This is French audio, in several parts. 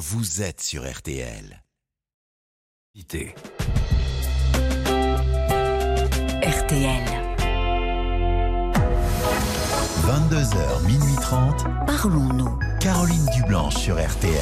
vous êtes sur RTL. RTL. 22h, minuit 30. Parlons-nous. Caroline Dublanche sur RTL.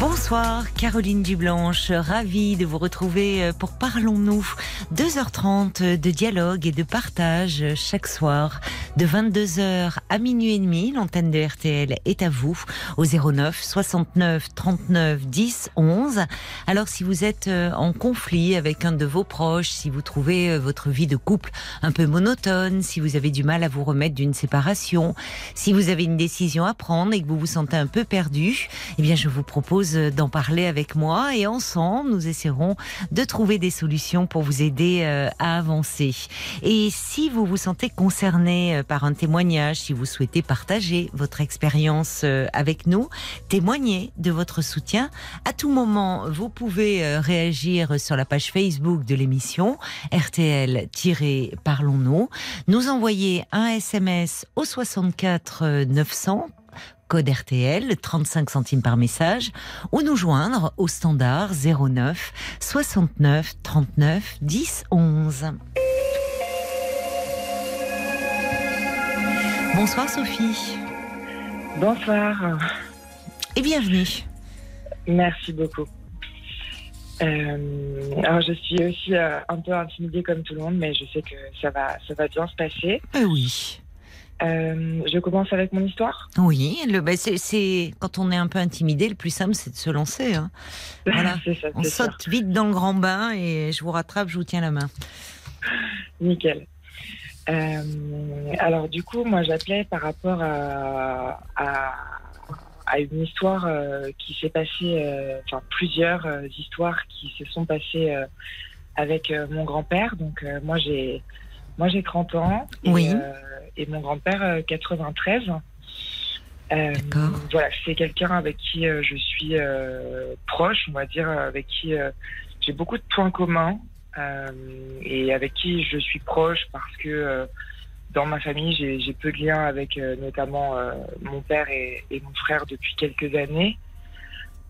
Bonsoir, Caroline Dublanche, ravie de vous retrouver euh, pour Parlons-nous. 2h30 de dialogue et de partage chaque soir. De 22h à minuit et demi, l'antenne de RTL est à vous au 09 69 39 10 11. Alors si vous êtes euh, en conflit avec un de vos proches, si vous trouvez euh, votre vie de couple un peu monotone, si vous avez du mal à vous remettre d'une séparation, si vous avez une décision à prendre et que vous vous sentez un peu perdu, eh bien je vous propose d'en parler avec moi et ensemble, nous essaierons de trouver des solutions pour vous aider euh, à avancer. Et si vous vous sentez concerné euh, par un témoignage, si vous souhaitez partager votre expérience euh, avec nous, témoigner de votre soutien, à tout moment, vous pouvez réagir sur la page Facebook de l'émission RTL-Parlons-nous, nous envoyer un SMS au 64 900 code RTL, 35 centimes par message, ou nous joindre au standard 09 69 39 10 11. Bonsoir Sophie. Bonsoir. Et bienvenue. Merci beaucoup. Euh, alors je suis aussi euh, un peu intimidée comme tout le monde, mais je sais que ça va, ça va bien se passer. Euh, oui. Euh, je commence avec mon histoire. Oui, le, bah, c'est, quand on est un peu intimidé, le plus simple c'est de se lancer. Hein. Voilà. ça, on saute vite dans le grand bain et je vous rattrape, je vous tiens la main. Nickel. Euh, alors du coup, moi j'appelais par rapport à, à, une histoire euh, qui s'est passée, enfin plusieurs histoires qui se sont passées avec mon grand-père. Donc moi j'ai moi j'ai 30 ans. oui et mon grand-père 93. Euh, euh voilà, c'est quelqu'un avec qui euh, je suis euh, proche, on va dire, avec qui j'ai beaucoup de points communs et avec qui je suis proche parce que dans ma famille, j'ai peu de liens avec notamment mon père et, mon frère depuis quelques années.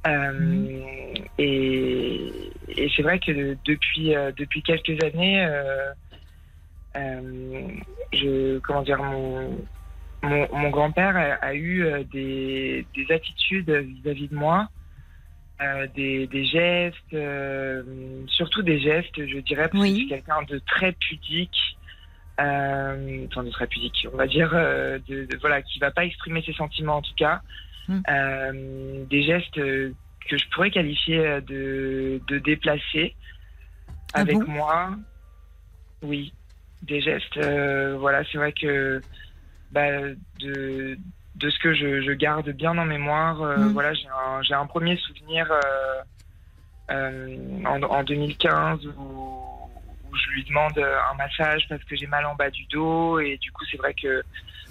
Mmh. Et, et c'est vrai que depuis, depuis quelques années, euh, je, comment dire, mon, mon, grand-père a, eu euh, des, des attitudes vis-à-vis de moi, euh, des, des, gestes, surtout des gestes, je dirais, parce que je suis quelqu'un de très pudique. Euh, enfin, de très pudique, on va dire, de, de, voilà, qui va pas exprimer ses sentiments en tout cas. Hmm. des gestes que je pourrais qualifier de, de déplacés ah avec moi. Oui des gestes. Euh, voilà, c'est vrai que bah, de, de ce que je, garde bien en mémoire, euh, mm. voilà, j'ai un, un, premier souvenir euh, en, en, 2015 où, je lui demande un massage parce que j'ai mal en bas du dos et du coup c'est vrai que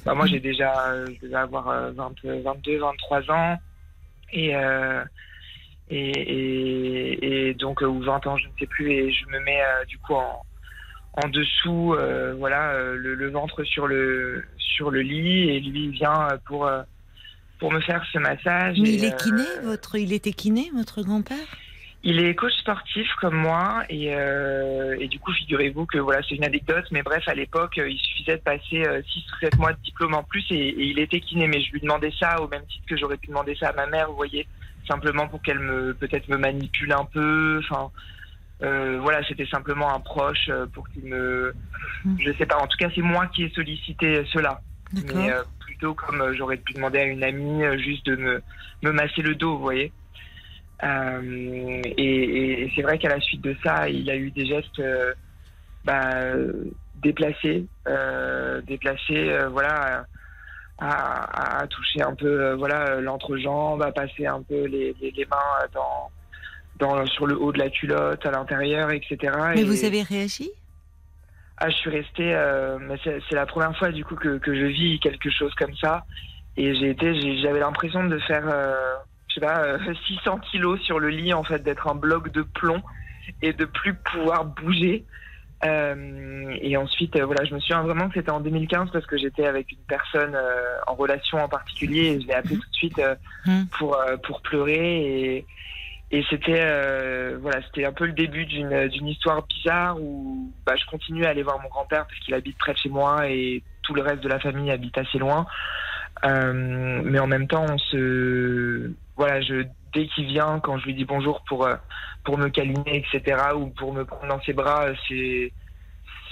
bah, moi j'ai déjà je devais avoir 22 23 ans et, et, et, donc ou 20 ans je ne sais plus et je me mets du coup en en dessous, euh, voilà, euh, le, ventre sur le sur le lit et lui il vient pour euh, pour me faire ce massage. Mais il est kiné, votre, il était kiné, votre grand-père? Il est coach sportif comme moi et, et du coup figurez-vous que voilà c'est une anecdote, mais bref à l'époque il suffisait de passer 6 ou 7 mois de diplôme en plus et, et, il était kiné, mais je lui demandais ça au même titre que j'aurais pu demander ça à ma mère, vous voyez, simplement pour qu'elle me peut-être me manipule un peu, enfin euh, voilà, c'était simplement un proche euh, pour qu'il me. Hmm. Je sais pas, en tout cas, c'est moi qui ai sollicité cela. Mais euh, plutôt comme j'aurais pu demander à une amie juste de me, me masser le dos, vous voyez. et, c'est vrai qu'à la suite de ça, il a eu des gestes bah, déplacés, déplacés, voilà. À, toucher un peu voilà l'entrejambe, à passer un peu les, les mains dans, sur le haut de la culotte, à l'intérieur, etc. Mais vous avez réagi? Ah, je suis restée. Euh, c'est la première fois du coup que, que, je vis quelque chose comme ça, et j'ai été, j'avais l'impression de faire, euh, je sais pas, 600 euh, kilos sur le lit en fait, d'être un bloc de plomb et de plus pouvoir bouger. Et ensuite, voilà, je me souviens vraiment que c'était en 2015 parce que j'étais avec une personne en relation en particulier et je l'ai appelé tout de suite Mhm. pour pour pleurer et et c'était euh, voilà, c'était un peu le début d'une d'une histoire bizarre où bah, je continue à aller voir mon grand-père parce qu'il habite près de chez moi et tout le reste de la famille habite assez loin. Euh, mais en même temps, on se voilà, je dès qu'il vient, quand je lui dis bonjour pour euh, pour me câliner, etc., ou pour me prendre dans ses bras, c'est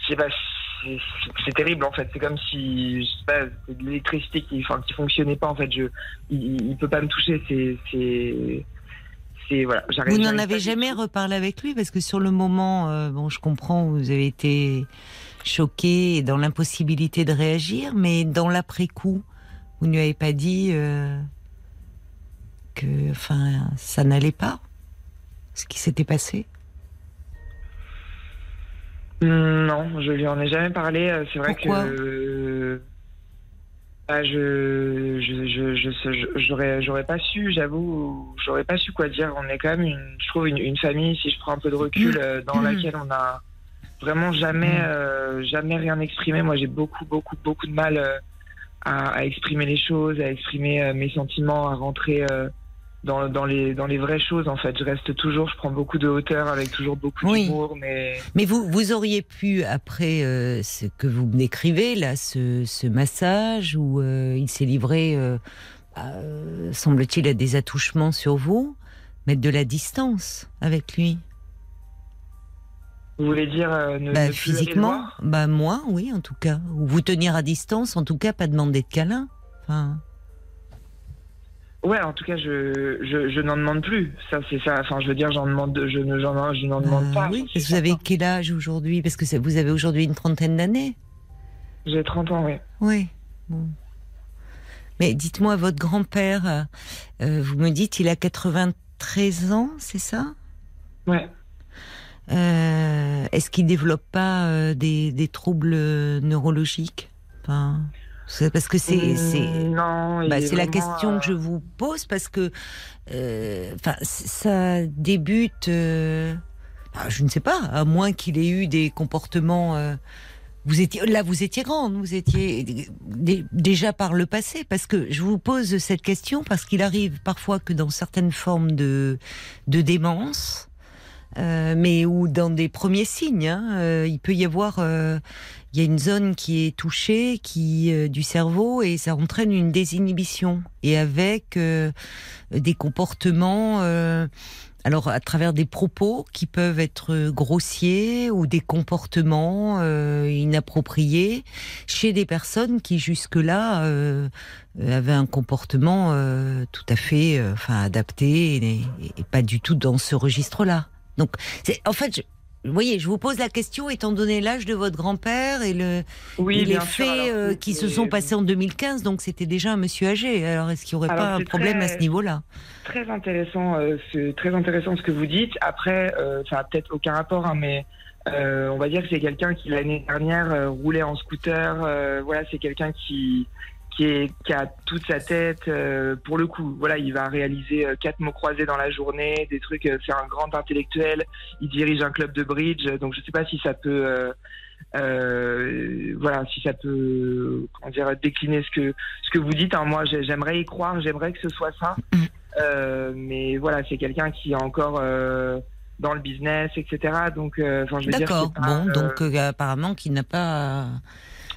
c'est- c'est c'est terrible en fait. C'est comme si je sais pas, de l'électricité qui enfin qui fonctionnait pas en fait. Je il, il peut pas me toucher. C'est c'est c'est voilà. j'arrive- Vous n'en avez jamais reparlé avec lui? Parce que sur le moment, euh, bon, je comprends, vous avez été choqué et dans l'impossibilité de réagir, mais dans l'après-coup, vous ne lui avez pas dit euh, que, enfin, ça n'allait pas, ce qui s'était passé? Non, je lui en ai jamais parlé. euh, C'est vrai Pourquoi? que bah, je je j'aurais j'aurais pas su, j'avoue, j'aurais pas su quoi dire. On est quand même une, je trouve une, une famille. Si je prends un peu de recul, euh, dans Mhm. laquelle on a vraiment jamais Mhm. euh, jamais rien exprimé. Moi, j'ai beaucoup beaucoup beaucoup de mal euh, à, à exprimer les choses, à exprimer mes sentiments, à rentrer. Dans, dans, les, dans les vraies choses, en fait. Je reste toujours, je prends beaucoup de hauteur avec toujours beaucoup Oui. d'humour, mais Mais vous, vous auriez pu, après euh, ce que vous me décrivez, là, ce, ce massage où euh, il s'est livré, euh, euh, semble-t-il, à des attouchements sur vous, mettre de la distance avec lui. Vous voulez dire euh, ne, Bah, ne plus physiquement, bah moi, oui, en tout cas. Ou vous tenir à distance, en tout cas, pas demander de câlin. Enfin, Ouais, en tout cas, je, je, je n'en demande plus. Ça, c'est ça. Enfin, je veux dire, j'en demande, je ne, j'en, je n'en demande euh, pas. oui, parce que vous avez quel âge aujourd'hui? Parce que vous avez aujourd'hui une trentaine d'années. J'ai 30 ans, oui. Oui. Bon. Mais dites-moi, votre grand-père, euh, vous me dites, il a 93 ans, c'est ça? Ouais. Euh, Est-ce qu'il développe pas euh, des, des troubles neurologiques? Enfin, Parce que c'est c'est Mm, il bah, est c'est la question euh, que je vous pose parce que euh, enfin ça débute. euh, ah, je ne sais pas, à moins qu'il ait eu des comportements. euh, vous étiez là, vous étiez grande, vous étiez dé- déjà par le passé, parce que je vous pose cette question parce qu'il arrive parfois que dans certaines formes de de démence, euh, mais ou dans des premiers signes, hein, euh, il peut y avoir, euh, il y a une zone qui est touchée, qui euh, du cerveau, et ça entraîne une désinhibition, et avec euh, des comportements. euh, alors à travers des propos qui peuvent être grossiers ou des comportements inappropriés chez des personnes qui jusque-là avaient un comportement tout à fait enfin adapté et, et pas du tout dans ce registre-là. Donc en fait je, vous voyez, je vous pose la question étant donné l'âge de votre grand-père et le Oui, et les faits alors, euh, qui se sont passés en 2015, donc c'était déjà un monsieur âgé. Alors est-ce qu'il n'y aurait Alors, pas un problème à ce niveau-là? Très intéressant, euh, c'est très intéressant ce que vous dites. Après, euh, ça n'a peut-être aucun rapport, hein, mais on va dire que c'est quelqu'un qui l'année dernière roulait en scooter. voilà, c'est quelqu'un qui qui, est, qui a toute sa tête euh, pour le coup. Voilà, il va réaliser euh, quatre mots croisés dans la journée, des trucs. euh, c'est un grand intellectuel. Il dirige un club de bridge, donc je sais pas si ça peut. euh, euh, voilà, si ça peut, comment dire, décliner ce que ce que vous dites. hein. Moi, j'ai- j'aimerais y croire, j'aimerais que ce soit ça. Euh, mais voilà, c'est quelqu'un qui est encore euh, dans le business, etc. Donc, euh, enfin, je veux D'accord. Bon, euh, donc euh, apparemment qu'il n'a pas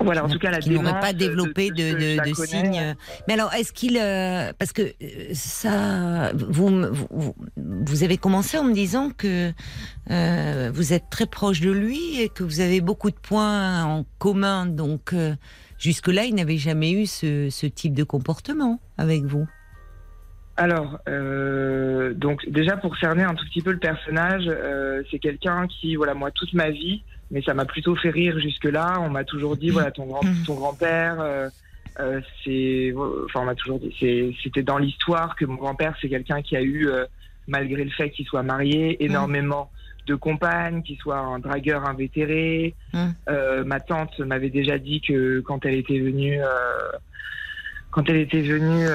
voilà, en tout cas, la qui n'aurait pas développé de, de, signes. euh, Mais alors, est-ce qu'il, euh, parce que euh, ça, vous, vous, vous avez commencé en me disant que euh, vous êtes très proche de lui et que vous avez beaucoup de points en commun. Donc, euh, jusque-là, il n'avait jamais eu ce, ce type de comportement avec vous. Alors, euh, donc déjà pour cerner un tout petit peu le personnage, euh, c'est quelqu'un qui, voilà, moi toute ma vie, mais ça m'a plutôt fait rire jusque-là. On m'a toujours dit, voilà, ton grand, ton grand-père, euh, euh, c'est, enfin, on m'a toujours dit, c'est, c'était dans l'histoire que mon grand-père, c'est quelqu'un qui a eu, euh, malgré le fait qu'il soit marié, énormément de compagnes, qu'il soit un dragueur invétéré. Mm. Ma tante m'avait déjà dit que quand elle était venue. Quand elle était venue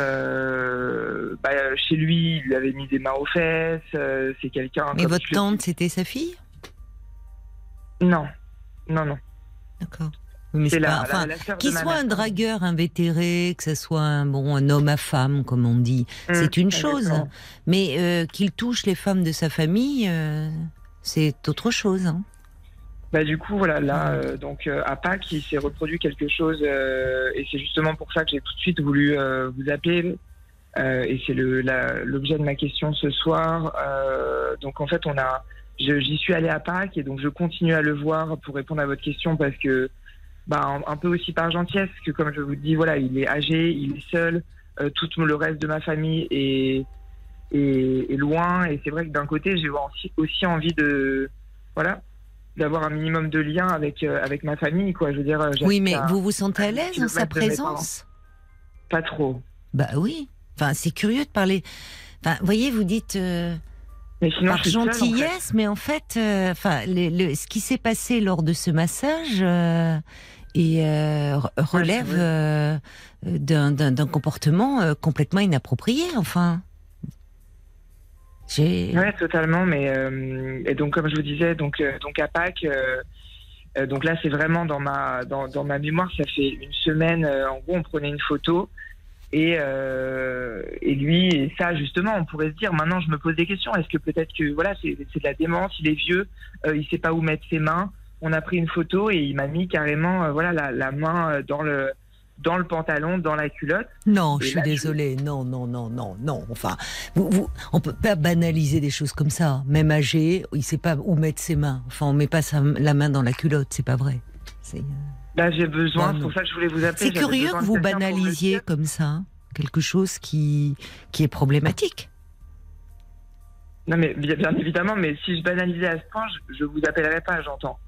bah, chez lui, il lui avait mis des mains aux fesses. c'est quelqu'un. Mais votre le tante, c'était sa fille? Non, non, non. D'accord. Oui, mais C'est pas- enfin, Qu'il soit un dragueur invétéré, que ce soit un, bon, un homme à femme, comme on dit, Hum, c'est une chose. Mais euh, qu'il touche les femmes de sa famille, euh, c'est autre chose. hein. Bah du coup voilà là euh, donc euh, à Pâques il s'est reproduit quelque chose euh, et c'est justement pour ça que j'ai tout de suite voulu vous appeler et c'est l'objet de ma question ce soir donc en fait on a j'y suis allé à Pâques et donc je continue à le voir pour répondre à votre question parce que bah un, un peu aussi par gentillesse parce que comme je vous dis voilà il est âgé il est seul euh, tout le reste de ma famille est est, est loin et c'est vrai que d'un côté j'ai aussi, aussi envie de voilà d'avoir un minimum de lien avec euh, avec ma famille quoi je veux dire Oui, mais à- vous vous sentez à l'aise dans sa présence? Pas trop Bah oui. Enfin, c'est curieux de parler. Enfin, vous voyez, vous dites euh, mais sinon par je suis seule, en fait. gentillesse, mais en fait, euh, enfin, le- le- ce qui s'est passé lors de ce massage euh, et euh, re- relève d'un comportement complètement inapproprié. Enfin, j'ai. Ouais, totalement. Mais et donc comme je vous disais, donc donc à Pâques, donc là c'est vraiment dans ma dans, dans ma mémoire. Ça fait une semaine. en gros, on prenait une photo et euh, et lui et ça justement, on pourrait se dire. Maintenant, je me pose des questions. Est-ce que peut-être que voilà, c'est de la démence. Il est vieux. euh, il sait pas où mettre ses mains. On a pris une photo et il m'a mis carrément euh, voilà la, la main euh, dans le dans le pantalon, dans la culotte. Non, Et je suis je- désolée. Non, non, non, non, non. Enfin, vous, vous, on peut pas banaliser des choses comme ça. Même âgé, il sait pas où mettre ses mains. Enfin, on met pas sa- la main dans la culotte, c'est pas vrai. Euh, Là, j'ai besoin. C'est pour ça que je voulais vous appeler. c'est curieux que vous banalisiez comme ça quelque chose qui, qui est problématique. Non, mais bien, bien évidemment, mais si je banalisais à ce point, je, je vous appellerais pas, j'entends.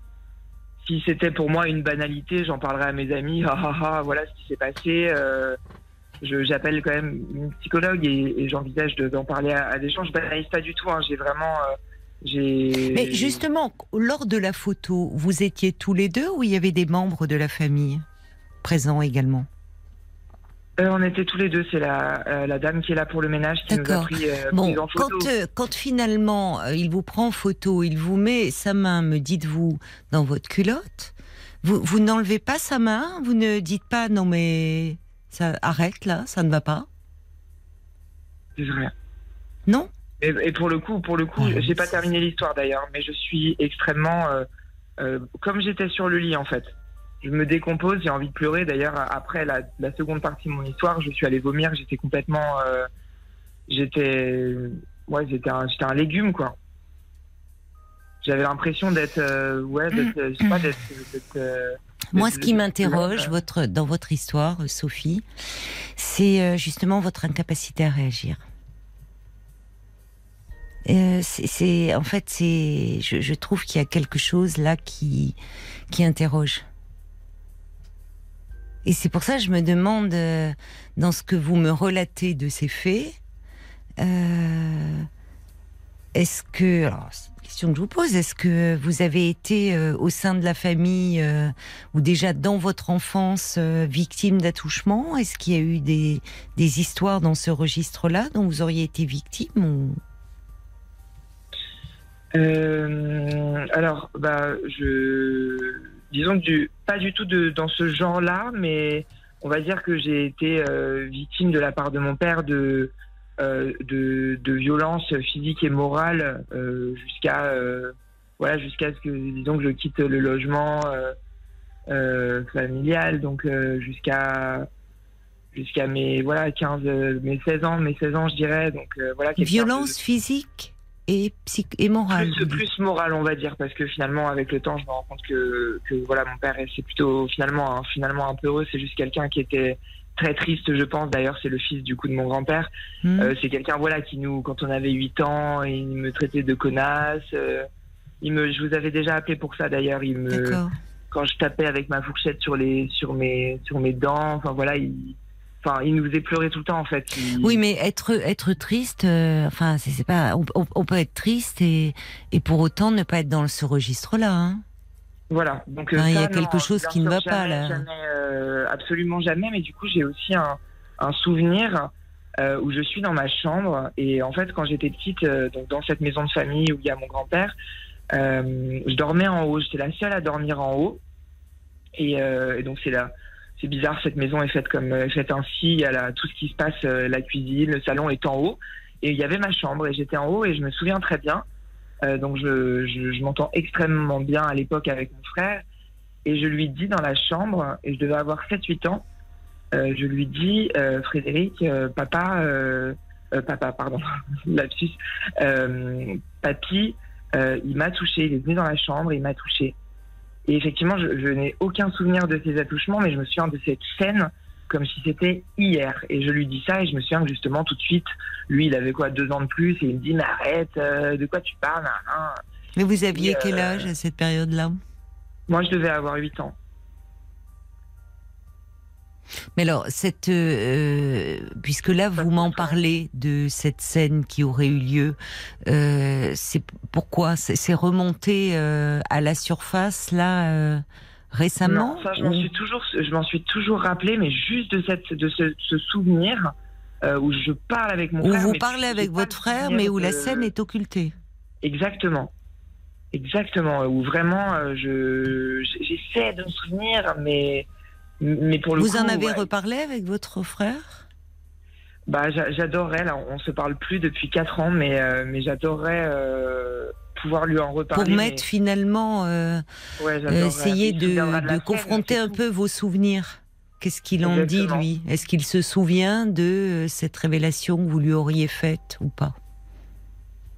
Si c'était pour moi une banalité, j'en parlerais à mes amis, ah ah ah, voilà ce qui s'est passé. euh, J'appelle quand même une psychologue et, et j'envisage de- d'en parler à, à des gens. Je banalise pas du tout, hein, j'ai vraiment. euh. Mais justement, lors de la photo, vous étiez tous les deux ou il y avait des membres de la famille présents également? Euh, on était tous les deux, c'est la, euh, la dame qui est là pour le ménage qui nous a pris, euh, Bon, en photo. quand, euh, quand finalement il vous prend en photo, il vous met sa main, me dites-vous, dans votre culotte, vous, vous n'enlevez pas sa main, vous ne dites pas non mais ça arrête là, ça ne va pas, vrai. non? Et, et pour le coup, pour le coup, Ah, j'ai pas terminé l'histoire d'ailleurs, mais je suis extrêmement euh, euh, comme j'étais sur le lit en fait. Je me décompose, j'ai envie de pleurer. D'ailleurs, après la, la seconde partie de mon histoire, je suis allé vomir. J'étais complètement, euh, j'étais, ouais, j'étais un, j'étais un légume quoi. J'avais l'impression d'être, ouais, euh, je sais pas, d'être, Moi, ce qui m'interroge, votre, dans votre histoire, Sophie, c'est justement votre incapacité à réagir. Euh, c'est- en fait, c'est, je, trouve qu'il y a quelque chose là qui, qui interroge. Et c'est pour ça que je me demande, euh, dans ce que vous me relatez de ces faits, euh, est-ce que, alors, question que je vous pose, est-ce que vous avez été au sein de la famille ou déjà dans votre enfance victime d'attouchement? Est-ce qu'il y a eu des, histoires dans ce registre-là dont vous auriez été victime. Euh, alors, bah, je, disons du, pas du tout de, dans ce genre-là, mais on va dire que j'ai été euh, victime de la part de mon père de, euh, de, de violences physiques et morales euh, jusqu'à, euh, voilà, jusqu'à ce que, disons que je quitte le logement euh, familial, donc jusqu'à jusqu'à mes voilà 15 euh, mes 16 ans mes 16 ans je dirais donc euh, voilà quelqu'un de- Violence physique? Et, psych et morale plus, plus moral, on va dire, parce que finalement, avec le temps, je me rends compte que, que voilà, mon père, c'est plutôt finalement, un, finalement un peu heureux. C'est juste quelqu'un qui était très triste, je pense. D'ailleurs, c'est le fils du coup de mon grand-père. Hmm. Euh, c'est quelqu'un, voilà, qui nous, quand on avait 8 ans, il me traitait de connasse. euh, il me, je vous avais déjà appelé pour ça d'ailleurs. Il me, quand je tapais avec ma fourchette sur les, sur mes, sur mes dents. Enfin voilà, il, enfin, il nous faisait pleurer tout le temps en fait. Il- Oui, mais être être triste, euh, enfin, c'est pas. On, peut être triste et et pour autant ne pas être dans ce registre-là. Hein. Voilà. Donc, euh, il y a quelque chose qui ne va pas, là. jamais, euh, absolument jamais. Mais du coup, j'ai aussi un, un souvenir euh, où je suis dans ma chambre et en fait, quand j'étais petite, donc dans cette maison de famille où il y a mon grand-père, je dormais en haut, j'étais la seule à dormir en haut. Et, et donc c'est là, c'est bizarre, cette maison est faite comme est faite ainsi. Il y a tout ce qui se passe, la cuisine, le salon est en haut. Et il y avait ma chambre et j'étais en haut et je me souviens très bien. donc je, m'entends extrêmement bien à l'époque avec mon frère. Et je lui dis dans la chambre, et je devais avoir 7-8 ans, euh, je lui dis, euh, Frédéric, euh, papa, papa, pardon, lapsus, papy, il m'a touché, il est venu dans la chambre, il m'a touché. Et effectivement, je, n'ai aucun souvenir de ces attouchements, mais je me souviens de cette scène comme si c'était hier. Et je lui dis ça, et je me souviens que justement, tout de suite, lui, il avait quoi, deux ans de plus, et il me dit, mais arrête, de quoi tu parles Mais vous aviez quel âge à cette période-là? Moi, je devais avoir 8 ans. Mais alors, cette, euh, puisque là vous m'en parlez de cette scène qui aurait eu lieu, euh, c'est pourquoi? C'est remonté euh, à la surface là récemment? Non, ça je m'en suis toujours, je m'en suis toujours rappelé, mais juste de cette, de ce, souvenir où je parle avec mon frère. Où vous parlez avec votre frère, mais où la scène est occultée. Exactement. Exactement, où vraiment je j'essaie de me souvenir, mais mais pour le Vous en avez reparlé avec votre frère? Bah, j'adorerais. Là, on se parle plus depuis 4 ans, mais euh, mais j'adorerais euh, pouvoir lui en reparler. Pour mettre finalement, euh, essayer de, confronter un peu vos souvenirs. Qu'est-ce qu'il en dit lui? Est-ce qu'il se souvient de cette révélation que vous lui auriez faite ou pas?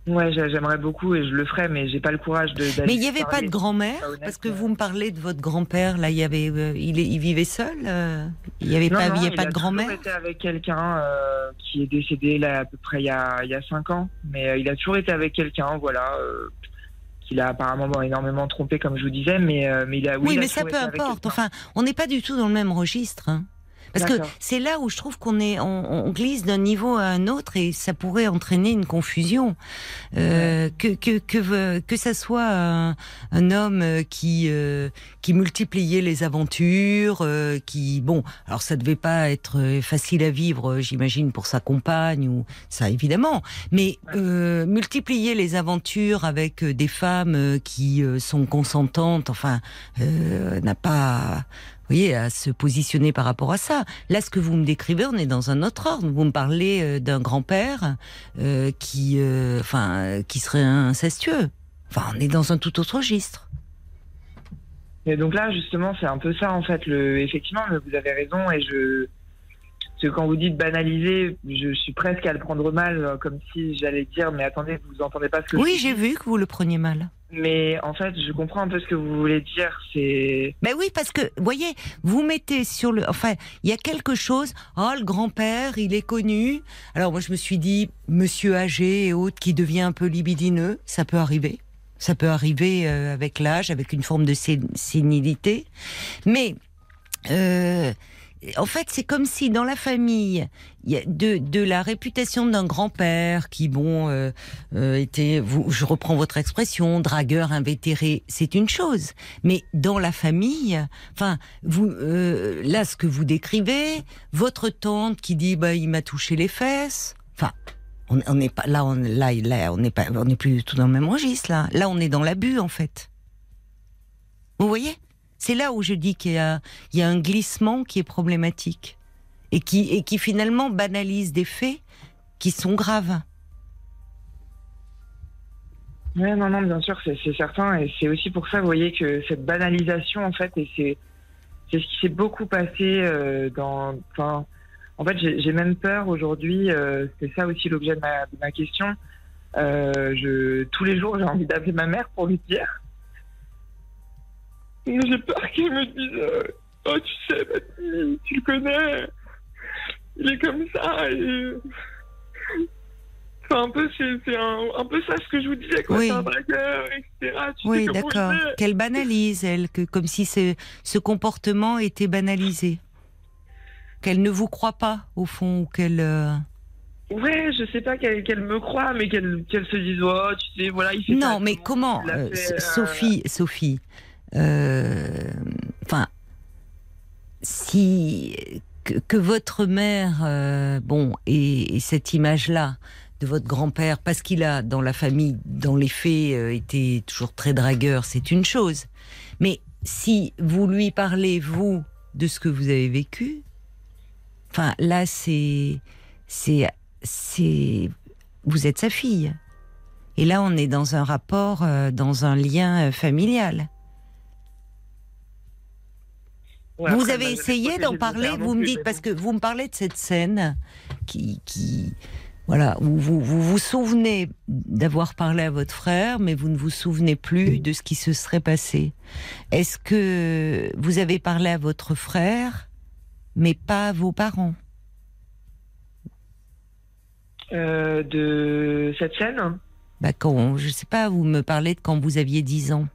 Ouais, j'aimerais beaucoup et je le ferais, mais j'ai pas le courage de. Mais il n'y avait pas de grand-mère parce que vous me parlez de votre grand-père. Là, il y avait, euh, il, il, vivait seul. Euh, il n'y avait pas, il y avait pas de grand-mère. Il a toujours été avec quelqu'un euh, qui est décédé là à peu près il y a, il y a cinq ans, mais il a toujours été avec quelqu'un, voilà, qu'il a apparemment énormément trompé, comme je vous disais, mais mais il a. Oui, oui mais ça peu importe. Enfin, on n'est pas du tout dans le même registre. Hein. Parce que c'est là où je trouve qu'on est, on, glisse d'un niveau à un autre et ça pourrait entraîner une confusion. Euh, que, que que que ça soit un, un homme qui euh, qui multipliait les aventures, euh, qui bon, alors ça devait pas être facile à vivre, j'imagine pour sa compagne ou ça évidemment, mais euh, multiplier les aventures avec des femmes qui sont consentantes, enfin, n'a pas voyez, à se positionner par rapport à ça. Là, ce que vous me décrivez, on est dans un autre ordre. Vous me parlez euh, d'un grand-père euh, qui, euh, enfin, qui serait incestueux. Enfin, on est dans un tout autre registre. Et donc là, justement, c'est un peu ça, en fait. Le, effectivement, vous avez raison, et je, quand vous dites banaliser, je suis presque à le prendre mal, comme si j'allais dire, mais attendez, vous entendez pas ce que Oui, j'ai vu que vous le preniez mal. Mais en fait, je comprends un peu ce que vous voulez dire. C'est. Ben oui, parce que, voyez, vous mettez sur le. Enfin, il y a quelque chose. Oh, le grand-père, il est connu. Alors, moi, je me suis dit, monsieur âgé et autres qui devient un peu libidineux, ça peut arriver. Ça peut arriver euh, avec l'âge, avec une forme de sénilité. Mais. Euh, en fait, c'est comme si dans la famille, de, de la réputation d'un grand-père qui, bon, euh, euh, était, vous, je reprends votre expression, dragueur invétéré, c'est une chose. Mais dans la famille, enfin, vous, euh, là, ce que vous décrivez, votre tante qui dit, bah, il m'a touché les fesses, enfin. On n'est pas là, on, là, là, on n'est pas, on n'est plus du tout dans le même registre là. Là, on est dans l'abus en fait. Vous voyez? C'est là où je dis qu'il y, a, un glissement qui est problématique et qui, finalement banalise des faits qui sont graves. Oui, non, non, bien sûr, c'est certain. Et c'est aussi pour ça, vous voyez, que cette banalisation, en fait, et c'est ce qui s'est beaucoup passé euh, dans. Enfin, en fait, j'ai même peur aujourd'hui, euh, c'est ça aussi l'objet de ma, question. Euh, tous les jours, j'ai envie d'appeler ma mère pour lui dire j'ai peur qu'il me dise euh, Oh, tu sais, tu le connais, il est comme ça. Et... Enfin, un peu, c'est un, peu ça ce que je vous disais, quoi. C'est un braqueur, etc. oui, d'accord. Qu'elle banalise, elle, que, comme si ce, ce comportement était banalisé. Qu'elle ne vous croit pas, au fond, ou qu'elle. Euh, ouais, je sais pas qu'elle me croit, mais qu'elle se dise, oh, tu sais, voilà, il fait Non, mais comment, euh, Sophie, Sophie, euh, enfin, si que, votre mère, euh, bon, et, cette image-là, de votre grand-père, parce qu'il a dans la famille, dans les faits, euh, été toujours très dragueur, c'est une chose. Mais si vous lui parlez vous de ce que vous avez vécu, enfin là c'est c'est c'est vous êtes sa fille. Et là on est dans un rapport, euh, dans un lien euh, familial. Ouais, vous après, avez essayé d'en parler, vous me dites, parce que vous me parlez de cette scène qui, qui voilà, où vous, vous vous souvenez d'avoir parlé à votre frère, mais vous ne vous souvenez plus de ce qui se serait passé. Est-ce que vous avez parlé à votre frère, mais pas à vos parents? Euh, de cette scène? Bah quand, Je sais pas, vous me parlez de quand vous aviez 10 ans.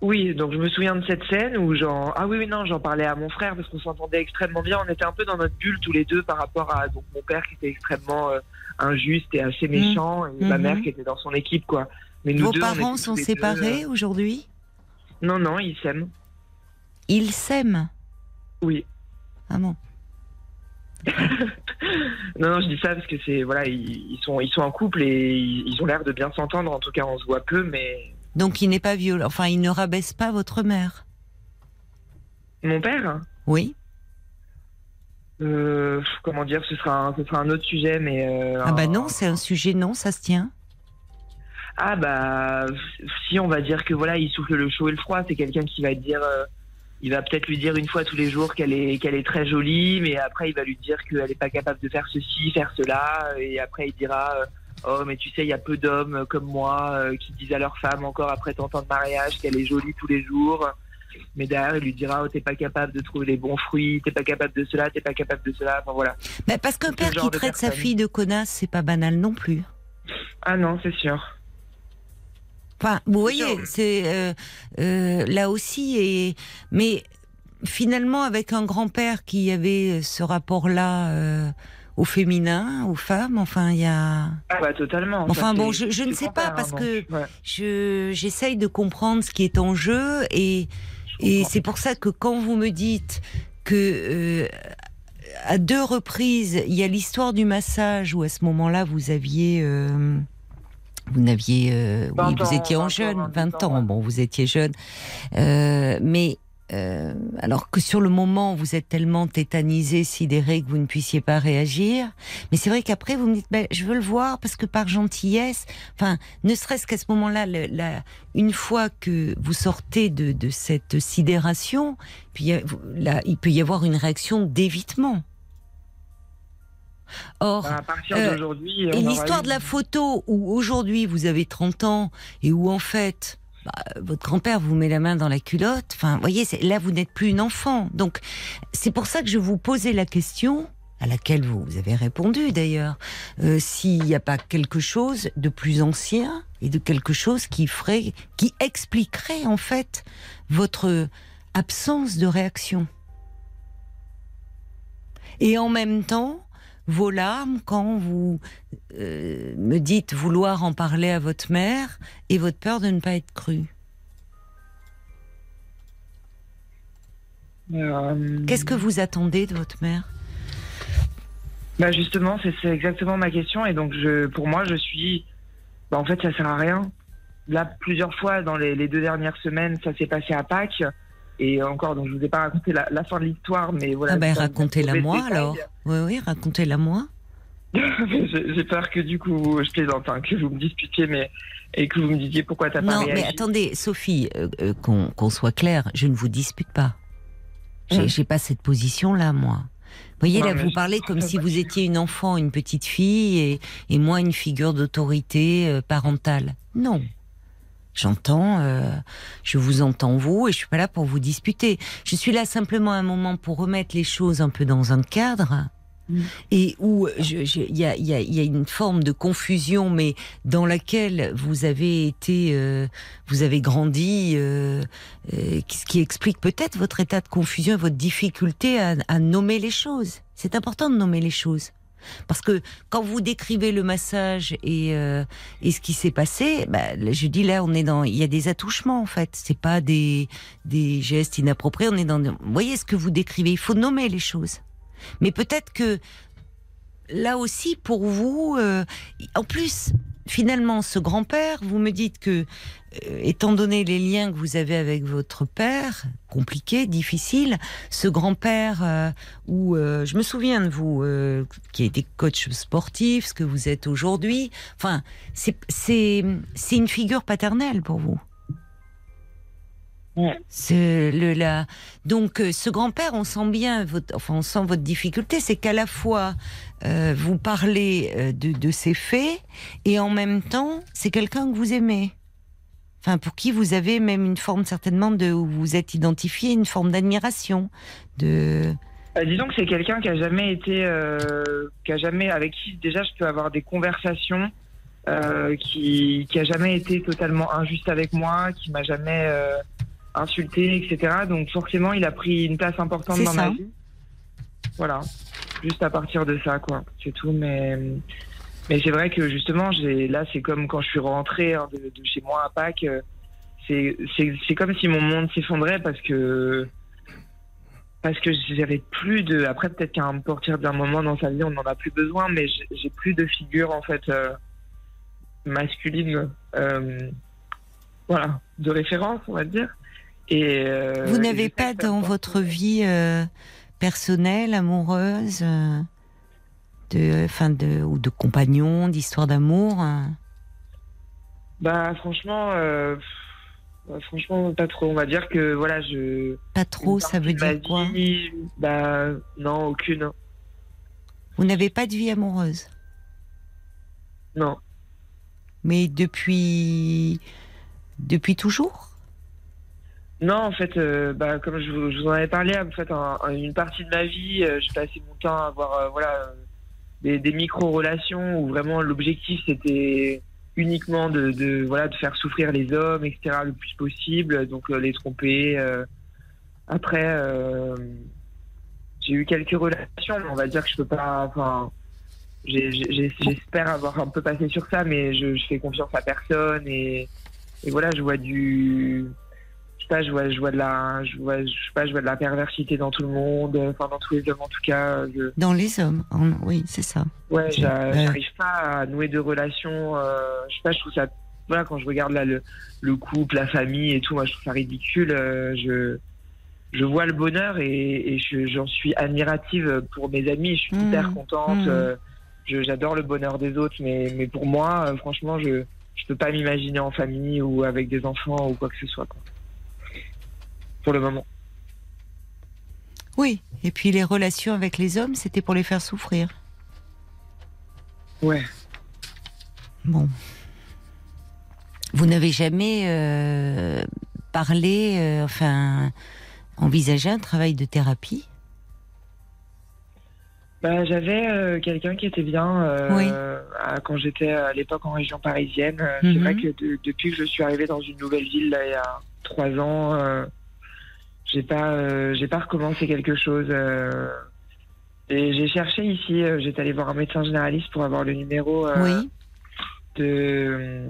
Oui, donc je me souviens de cette scène où j'en ah oui oui non j'en parlais à mon frère parce qu'on s'entendait extrêmement bien. On était un peu dans notre bulle tous les deux par rapport à donc mon père qui était extrêmement euh, injuste et assez méchant et ma Mhm. mère qui était dans son équipe quoi. Mais nous Vos deux, parents sont deux, séparés aujourd'hui? Euh, Non non ils s'aiment. Ils s'aiment? Oui. Ah bon? Non non je dis ça parce que c'est voilà ils, ils sont ils sont en couple et ils, ils ont l'air de bien s'entendre. En tout cas on se voit peu mais Donc il n'est pas violent, enfin il ne rabaisse pas votre mère mon père? Oui Euh, comment dire, ce sera un, ce sera un autre sujet, mais. euh, Ah bah un- non, c'est un sujet, non, ça se tient. Ah bah si on va dire que voilà, il souffle le chaud et le froid, c'est quelqu'un qui va dire, euh, il va peut-être lui dire une fois tous les jours qu'elle est qu'elle est très jolie, mais après il va lui dire qu'elle n'est pas capable de faire ceci, faire cela, et après il dira. Euh, Oh, mais tu sais, il y a peu d'hommes comme moi euh, qui disent à leur femme encore après tant de mariage qu'elle est jolie tous les jours. Mais derrière, il lui dira Oh, t'es pas capable de trouver les bons fruits, t'es pas capable de cela, t'es pas capable de cela. Enfin voilà. Bah, parce qu'un père qui traite sa fille de connasse, c'est pas banal non plus. Ah non, c'est sûr. Enfin, vous voyez, c'est euh, euh, là aussi, et mais finalement avec un grand-père qui avait ce rapport-là euh, au féminin, aux femmes, enfin il y a, Ah bah totalement. Enfin, bon, je- je ne sais pas, parce hein, que- ouais, je j'essaye de comprendre ce qui est en jeu et je Et c'est pour ça que quand vous me dites que euh, à deux reprises, il y a l'histoire du massage où à ce moment-là vous aviez euh, vous n'aviez euh, oui, 20 vous étiez 20 en jeune, 22 20 ans, bon vous étiez jeune, Euh, mais euh, alors que sur le moment vous êtes tellement tétanisé, sidéré que vous ne puissiez pas réagir. Mais c'est vrai qu'après vous me dites, ben, je veux le voir parce que par gentillesse, enfin, ne serait-ce qu'à ce moment-là, une fois que vous sortez de, de cette sidération, puis vous- là, il peut y avoir une réaction d'évitement. Or, Bah, euh, et l'histoire eu- de la photo où aujourd'hui vous avez 30 ans et où en fait bah, votre grand-père vous met la main dans la culotte, enfin, voyez, là vous n'êtes plus une enfant. Donc c'est pour ça que je vous posais la question à laquelle vous, vous avez répondu d'ailleurs, euh, s'il n'y a pas quelque chose de plus ancien et de quelque chose qui ferait, qui expliquerait en fait votre absence de réaction. Et en même temps, vos larmes quand vous euh, me dites vouloir en parler à votre mère et votre peur de ne pas être crue. Euh, Qu'est-ce que vous attendez de votre mère? Bah justement, c'est c'est exactement ma question. Et donc, je, pour moi, je suis. Bah, en fait, ça sert à rien. Là, plusieurs fois dans les, les deux dernières semaines, ça s'est passé à Pâques. Et encore, donc je vous ai pas raconté la, la fin de l'histoire, mais voilà. Ah ben racontez-la moi alors. Oui oui, racontez-la moi. J'ai peur que du coup, je plaisante, hein, que vous me disputiez, mais et que vous me disiez pourquoi t'as pas Non réagi. mais attendez, Sophie, euh, euh, qu'on soit clair, je ne vous dispute pas. J'ai j'ai pas cette position là moi. Vous voyez, Non, là, vous parlez comme si vous étiez une enfant, une petite fille, et, et moi une figure d'autorité euh, parentale. Non. J'entends, euh, je vous entends vous, et je suis pas là pour vous disputer. Je suis là simplement un moment pour remettre les choses un peu dans un cadre. Mm. Et où il y a, y, a, y a une forme de confusion, mais dans laquelle vous avez été, euh, vous avez grandi, euh, euh, ce qui explique peut-être votre état de confusion et votre difficulté à, à nommer les choses. C'est important de nommer les choses. Parce que quand vous décrivez le massage et, euh, et ce qui s'est passé, bah, je dis là, on est dans, il y a des attouchements en fait. C'est pas des des gestes inappropriés. On est dans, vous voyez ce que vous décrivez. Il faut nommer les choses. Mais peut-être que là aussi, pour vous, euh, en plus, finalement, ce grand-père, vous me dites que, étant donné les liens que vous avez avec votre père, compliqués, difficiles, ce grand-père, euh, où je me souviens de vous, qui a été coach sportif, ce que vous êtes aujourd'hui, enfin, c'est une figure paternelle pour vous. C'est le là. Donc, euh, ce grand-père, on sent bien votre, enfin, on sent votre difficulté, c'est qu'à la fois euh, vous parlez euh, de, de ces faits et en même temps, c'est quelqu'un que vous aimez. Enfin, pour qui vous avez même une forme certainement de, où vous êtes identifié, une forme d'admiration, de. disons que c'est quelqu'un qui a jamais été, qui a jamais, avec qui déjà je peux avoir des conversations, qui, qui a jamais été totalement injuste avec moi, qui m'a jamais insulté, etc. Donc forcément, il a pris une place importante dans ma vie. Voilà, juste à partir de ça, quoi. C'est tout, mais mais c'est vrai que justement, là, c'est comme quand je suis rentré hein, de, chez moi à Pâques. Euh, c'est comme si mon monde s'effondrait parce que parce que j'avais plus de. Après, peut-être qu'à partir d'un moment dans sa vie, on n'en a plus besoin, mais j'ai plus de figure en fait euh, masculine, euh, voilà, de référence, on va dire. Euh, Vous n'avez pas dans votre vie personnelle, amoureuse, de, enfin de, ou de compagnon, d'histoire d'amour Bah franchement, bah, franchement pas trop. On va dire que voilà, je. Pas trop, ça veut dire quoi? Bah non, aucune. Vous n'avez pas de vie amoureuse? Non. Mais depuis depuis toujours? Non, en fait, euh, bah, comme je vous, en avais parlé, en fait, une partie de ma vie, euh, j'ai passé mon temps à avoir euh, voilà, des, micro-relations où vraiment l'objectif c'était uniquement de, voilà, de faire souffrir les hommes, etc., le plus possible, donc les tromper. après, j'ai eu quelques relations, mais on va dire que je peux pas. Enfin, j'espère avoir un peu passé sur ça, mais je, fais confiance à personne et voilà, je vois du pas, je vois, je vois de la, je vois, je sais pas, je vois de la perversité dans tout le monde, enfin dans tous les hommes en tout cas. Dans les hommes, oui, c'est ça. Ouais, j'arrive pas à nouer de relations. Euh, je sais pas, je trouve ça, voilà, quand je regarde là le, le couple, la famille et tout, moi je trouve ça ridicule. Euh, je, je vois le bonheur et, et j'en suis admirative pour mes amis. Je suis mmh. hyper contente. Mmh. Euh, j'adore le bonheur des autres, mais, mais pour moi, franchement, je, je peux pas m'imaginer en famille ou avec des enfants ou quoi que ce soit. Quoi pour le moment. Oui, et puis les relations avec les hommes, c'était pour les faire souffrir. Ouais. Bon. Vous n'avez jamais euh, parlé, euh, enfin, envisagé un travail de thérapie? Bah, J'avais euh, quelqu'un qui était bien quand j'étais à l'époque en région parisienne. C'est mhm. vrai que depuis que je suis arrivée dans une nouvelle ville, il y a trois ans, j'ai pas euh, j'ai pas recommencé quelque chose euh, et j'ai cherché ici euh, j'étais allé voir un médecin généraliste pour avoir le numéro de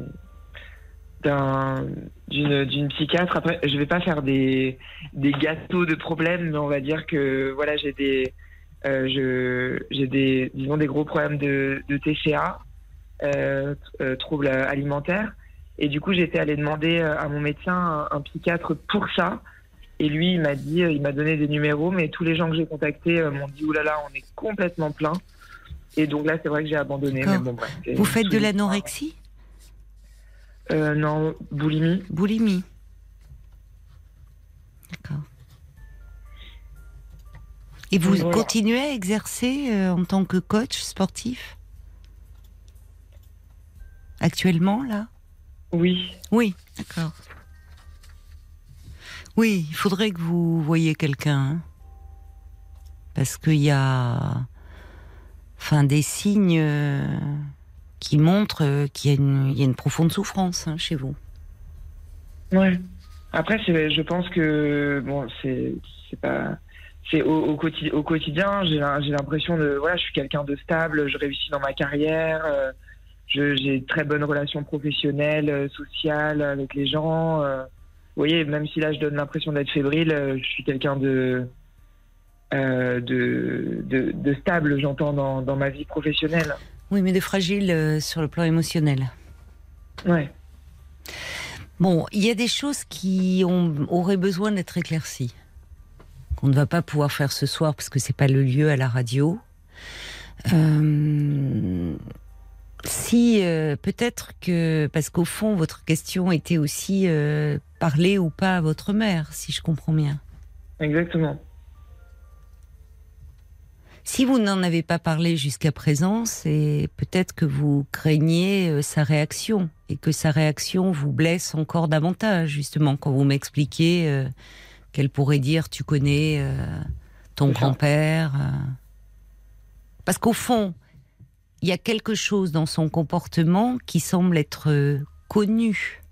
d'un d'une d'une psychiatre. Après je vais pas faire des des gâteaux de problèmes mais on va dire que voilà j'ai des je j'ai des disons des gros problèmes de de TCA troubles alimentaires. Et du coup j'étais allé demander à mon médecin un psychiatre pour ça et lui, il m'a dit, euh, il m'a donné des numéros, mais tous les gens que j'ai contactés euh, m'ont dit oulala, on est complètement plein. Et donc là, c'est vrai que j'ai abandonné. Vous faites de l'anorexie? Euh, Non, boulimie. Boulimie. D'accord. Et vous continuez à exercer en tant que coach sportif? Actuellement, là? Oui. Oui, d'accord. Oui, il faudrait que vous voyiez quelqu'un. Hein. parce qu'il y a enfin, des signes euh, qui montrent euh, qu'il y, a une profonde souffrance hein, chez vous. Ouais. Après, je pense que bon, c'est pas c'est au, quotidien, j'ai l'impression de voilà, je suis quelqu'un de stable, je réussis dans ma carrière, euh, j'ai très bonnes relations professionnelles, sociales avec les gens. Voyez, même si là je donne l'impression d'être fébrile, euh, je suis quelqu'un de euh, de, de, de stable, j'entends, dans, dans ma vie professionnelle. Oui, mais de fragile euh, sur le plan émotionnel. Ouais. Bon, il y a des choses qui ont, auraient besoin d'être éclaircies, qu'on ne va pas pouvoir faire ce soir parce que c'est pas le lieu à la radio. Euh, si euh, peut-être que parce qu'au fond votre question était aussi euh, parler ou pas à votre mère, si je comprends bien. Exactement. Si vous n'en avez pas parlé jusqu'à présent, c'est peut-être que vous craignez euh, sa réaction et que sa réaction vous blesse encore davantage, justement, quand vous m'expliquez euh, qu'elle pourrait dire tu connais euh, ton grand-père. Parce qu'au fond, il y a quelque chose dans son comportement qui semble être euh, connu.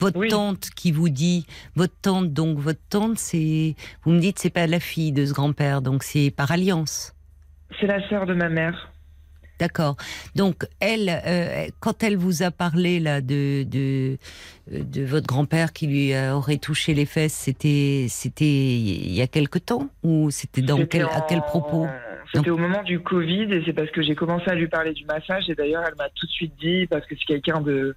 Votre Oui. tante qui vous dit, votre tante, donc votre tante, c'est, vous me dites, c'est pas la fille de ce grand-père, donc c'est par alliance. C'est la sœur de ma mère. D'accord. Donc elle, euh, quand elle vous a parlé là de de, de votre grand-père qui lui euh, aurait touché les fesses, c'était c'était il y a quelque temps ou c'était dans quel à quel propos? C'était au moment du Covid et c'est parce que j'ai commencé à lui parler du massage et d'ailleurs elle m'a tout de suite dit, parce que c'est quelqu'un de,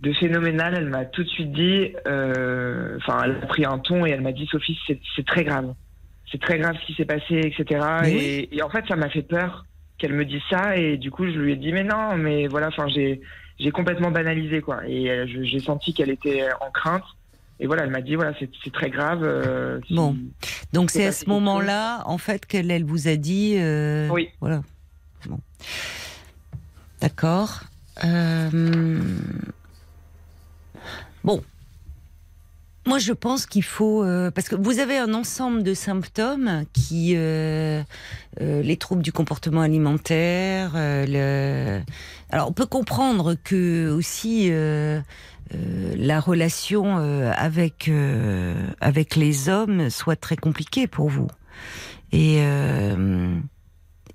de phénoménal, elle m'a tout de suite dit, euh, enfin elle a pris un ton et elle m'a dit Sophie c'est c'est très grave, c'est très grave ce qui s'est passé, etc. Et, et en fait ça m'a fait peur qu'elle me dise ça et du coup je lui ai dit mais non mais voilà, enfin j'ai j'ai complètement banalisé quoi et euh, j'ai senti qu'elle était en crainte. Et voilà, elle m'a dit voilà, c'est très grave. euh, si- Bon. Donc C'est à ce moment-là, en fait, qu'elle elle vous a dit. euh, Oui. Voilà. Bon. D'accord. Euh, Bon. Moi, je pense qu'il faut parce que vous avez un ensemble de symptômes qui les troubles du comportement alimentaire. le... Alors, on peut comprendre que aussi euh, la relation euh, avec euh, avec les hommes soit très compliquée pour vous. Et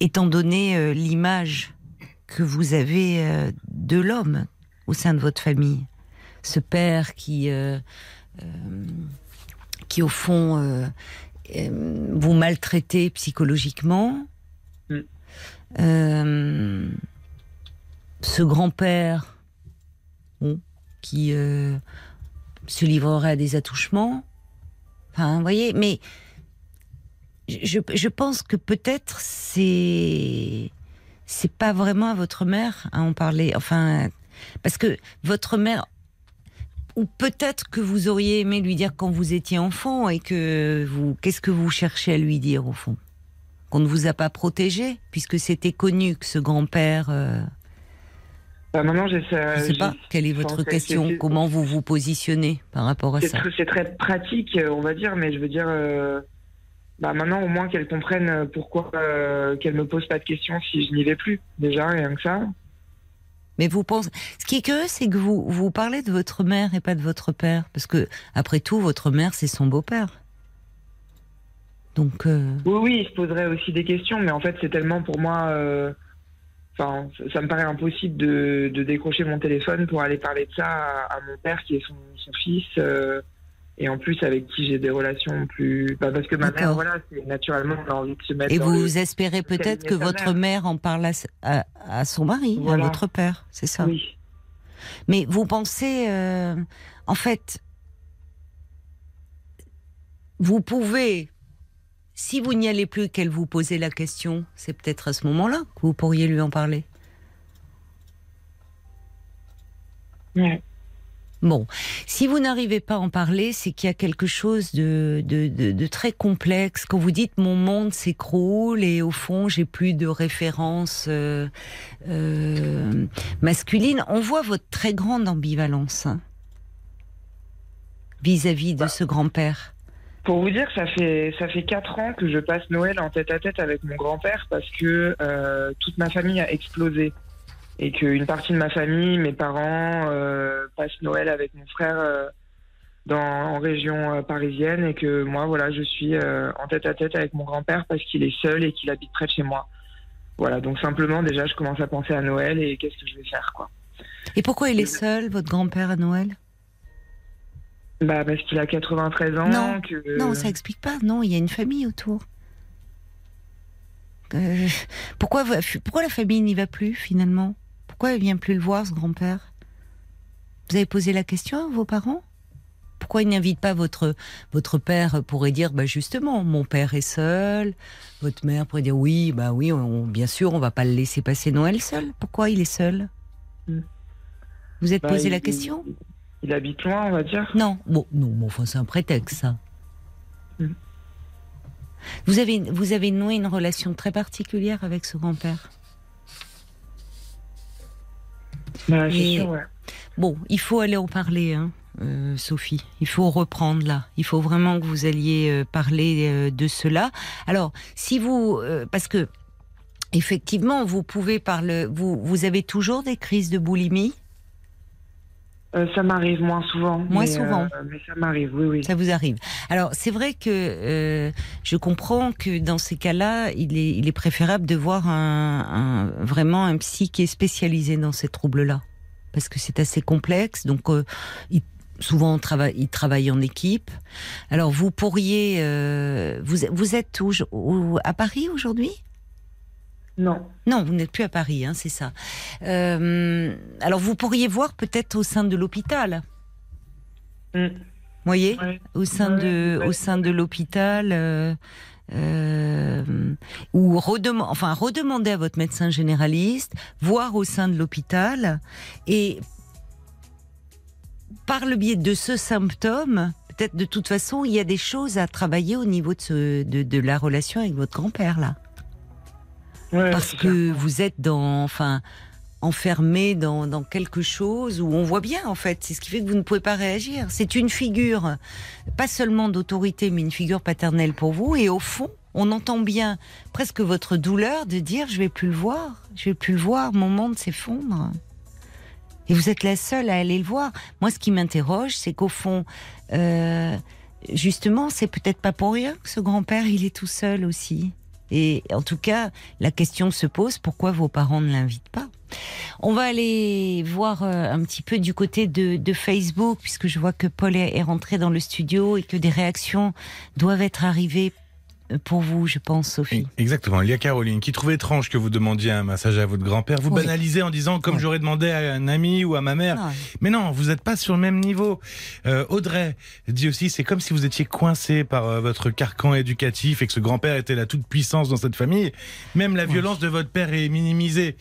étant donné l'image que vous avez de l'homme au sein de votre famille, ce père qui qui au fond vous maltraitez psychologiquement, Mm. Ce grand-père qui euh, se livrerait à des attouchements. Enfin, vous voyez, mais je, je pense que peut-être c'est c'est pas vraiment à votre mère à en parler. Enfin, parce que votre mère ou peut-être que vous auriez aimé lui dire quand vous étiez enfant et que vous qu'est-ce que vous cherchez à lui dire au fond? Qu'on ne vous a pas protégé puisque c'était connu que ce grand-père euh, Bah, maintenant, je sais j'ai- pas quelle est votre question comment vous vous positionnez par rapport à ça c'est très pratique, on va dire, mais je veux dire, euh, bah maintenant au moins qu'elle comprenne euh, pourquoi euh, qu'elle me pose pas de questions si je n'y vais plus. Déjà, rien que ça. Mais vous pensez, ce qui est curieux, c'est que vous vous parlez de votre mère et pas de votre père, parce que après tout, votre mère c'est son beau-père. Donc, euh, Oui, oui, il se poserait aussi des questions, mais en fait, c'est tellement pour moi. Enfin, ça- me paraît impossible de, de décrocher mon téléphone pour aller parler de ça à, à mon père qui est son, son fils. euh, et en plus, avec qui j'ai des relations plus. Bah, parce que ma mère, voilà, naturellement, on a envie de se mettre et dans vous le- espérez peut-être que votre mère. mère en parle à, s- à- à son mari, Voilà. à votre père, c'est ça? Oui. Mais vous pensez, euh, en fait, vous pouvez, si vous n'y allez plus, qu'elle vous posait la question, c'est peut-être à ce moment-là que vous pourriez lui en parler. Ouais. Bon, si vous n'arrivez pas à en parler, c'est qu'il y a quelque chose de, de, de- de très complexe. Quand vous dites mon monde s'écroule et au fond j'ai plus de références euh, euh, masculines, on voit votre très grande ambivalence hein, vis-à-vis de ce grand-père. Pour vous dire, ça fait ça fait quatre ans que je passe Noël en tête à tête avec mon grand-père parce que euh, toute ma famille a explosé et qu'une partie de ma famille, mes parents, euh, passent Noël avec mon frère euh, dans en région euh, parisienne et que moi, voilà, je suis euh, en tête à tête avec mon grand-père parce qu'il est seul et qu'il habite près de chez moi. Voilà, donc simplement déjà, je commence à penser à Noël et qu'est-ce que je vais faire, quoi. Et pourquoi il est seul, votre grand-père, à Noël? Bah parce qu'il a 93 ans. Non, que... Non, ça explique pas. Non, il y a une famille autour. Euh, pourquoi, pourquoi la famille n'y va plus finalement? Pourquoi elle vient plus le voir, ce grand-père? Vous avez posé la question à vos parents? Pourquoi il n'invite pas votre votre père pourrait dire bah justement mon père est seul, votre mère pourrait dire oui bah oui bien sûr on va pas le laisser passer Noël seul. Pourquoi il est seul? Hmm. Vous êtes bah, posé la question? Il, habite loin on va dire. Non bon non enfin c'est un prétexte ça. Hmm. Vous avez vous avez noué une relation très particulière avec ce grand-père. Bah, sûr, Bon, il faut aller en parler. Hein. Euh, Sophie. Il faut reprendre là. Il faut vraiment que vous alliez euh, parler euh, de cela. Alors, si vous, parce que effectivement, vous pouvez parler. Vous, vous avez toujours des crises de boulimie. Ça m'arrive moins souvent. Moins souvent. mais ça m'arrive, oui, oui. Ça vous arrive. Alors, c'est vrai que je comprends que dans ces cas-là, il est, il est préférable de voir un, vraiment un psy qui est spécialisé dans ces troubles-là parce que c'est assez complexe. Donc, il souvent travaille, il travaille en équipe. Alors vous pourriez, euh, vous, vous êtes où, à Paris aujourd'hui? Non. Non, vous n'êtes plus à Paris, hein, c'est ça. Euh, alors vous pourriez voir peut-être au sein de l'hôpital. Mm. Vous voyez, au sein de, au sein de l'hôpital. Euh, ou redem enfin redemander à votre médecin généraliste, voir au sein de l'hôpital et par le biais de ce symptôme, peut-être de toute façon, il y a des choses à travailler au niveau de, de, la relation avec votre grand-père là. Parce que vous êtes dans, enfin, enfermé dans, dans, quelque chose où on voit bien en fait. C'est ce qui fait que vous ne pouvez pas réagir. C'est une figure, pas seulement d'autorité, mais une figure paternelle pour vous. Et au fond, on entend bien presque votre douleur de dire je vais plus le voir, je vais plus le voir, mon monde s'effondre. Et vous êtes la seule à aller le voir. Moi, ce qui m'interroge, c'est qu'au fond, euh, justement, c'est peut-être pas pour rien que ce grand-père, il est tout seul aussi. Et en tout cas, la question se pose pourquoi vos parents ne l'invitent pas? On va aller voir euh, un petit peu du côté de, de, Facebook, puisque je vois que Paul est rentré dans le studio et que des réactions doivent être arrivées pour vous, je pense, Sophie. Exactement. Il y a Caroline qui trouve étrange que vous demandiez un massage à votre grand-père. Vous banalisez en disant comme j'aurais demandé à un ami ou à ma mère. Mais non, vous n'êtes pas sur le même niveau. Euh, Audrey dit aussi c'est comme si vous étiez coincé par euh, votre carcan éducatif et que ce grand-père était la toute puissance dans cette famille. Même la violence de votre père est minimisée.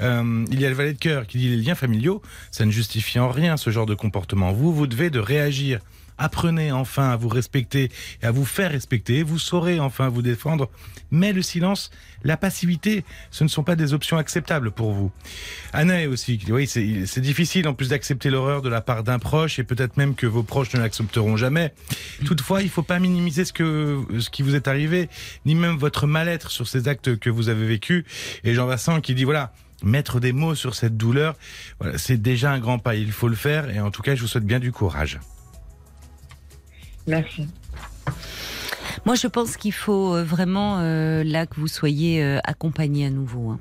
Euh, il y a le valet de cœur qui dit les liens familiaux, ça ne justifie en rien ce genre de comportement. Vous, vous devez de réagir. Apprenez enfin à vous respecter et à vous faire respecter. Vous saurez enfin vous défendre. Mais le silence, la passivité, ce ne sont pas des options acceptables pour vous. Anna aussi, oui, c'est difficile en plus d'accepter l'horreur de la part d'un proche et peut-être même que vos proches ne l'accepteront jamais. Toutefois, il ne faut pas minimiser ce qui vous est arrivé, ni même votre mal-être sur ces actes que vous avez vécus. Et Jean Vincent qui dit voilà mettre des mots sur cette douleur, c'est déjà un grand pas. Il faut le faire et en tout cas, je vous souhaite bien du courage. Merci. Moi, je pense qu'il faut euh, vraiment euh, là que vous soyez euh, accompagné à nouveau, hein.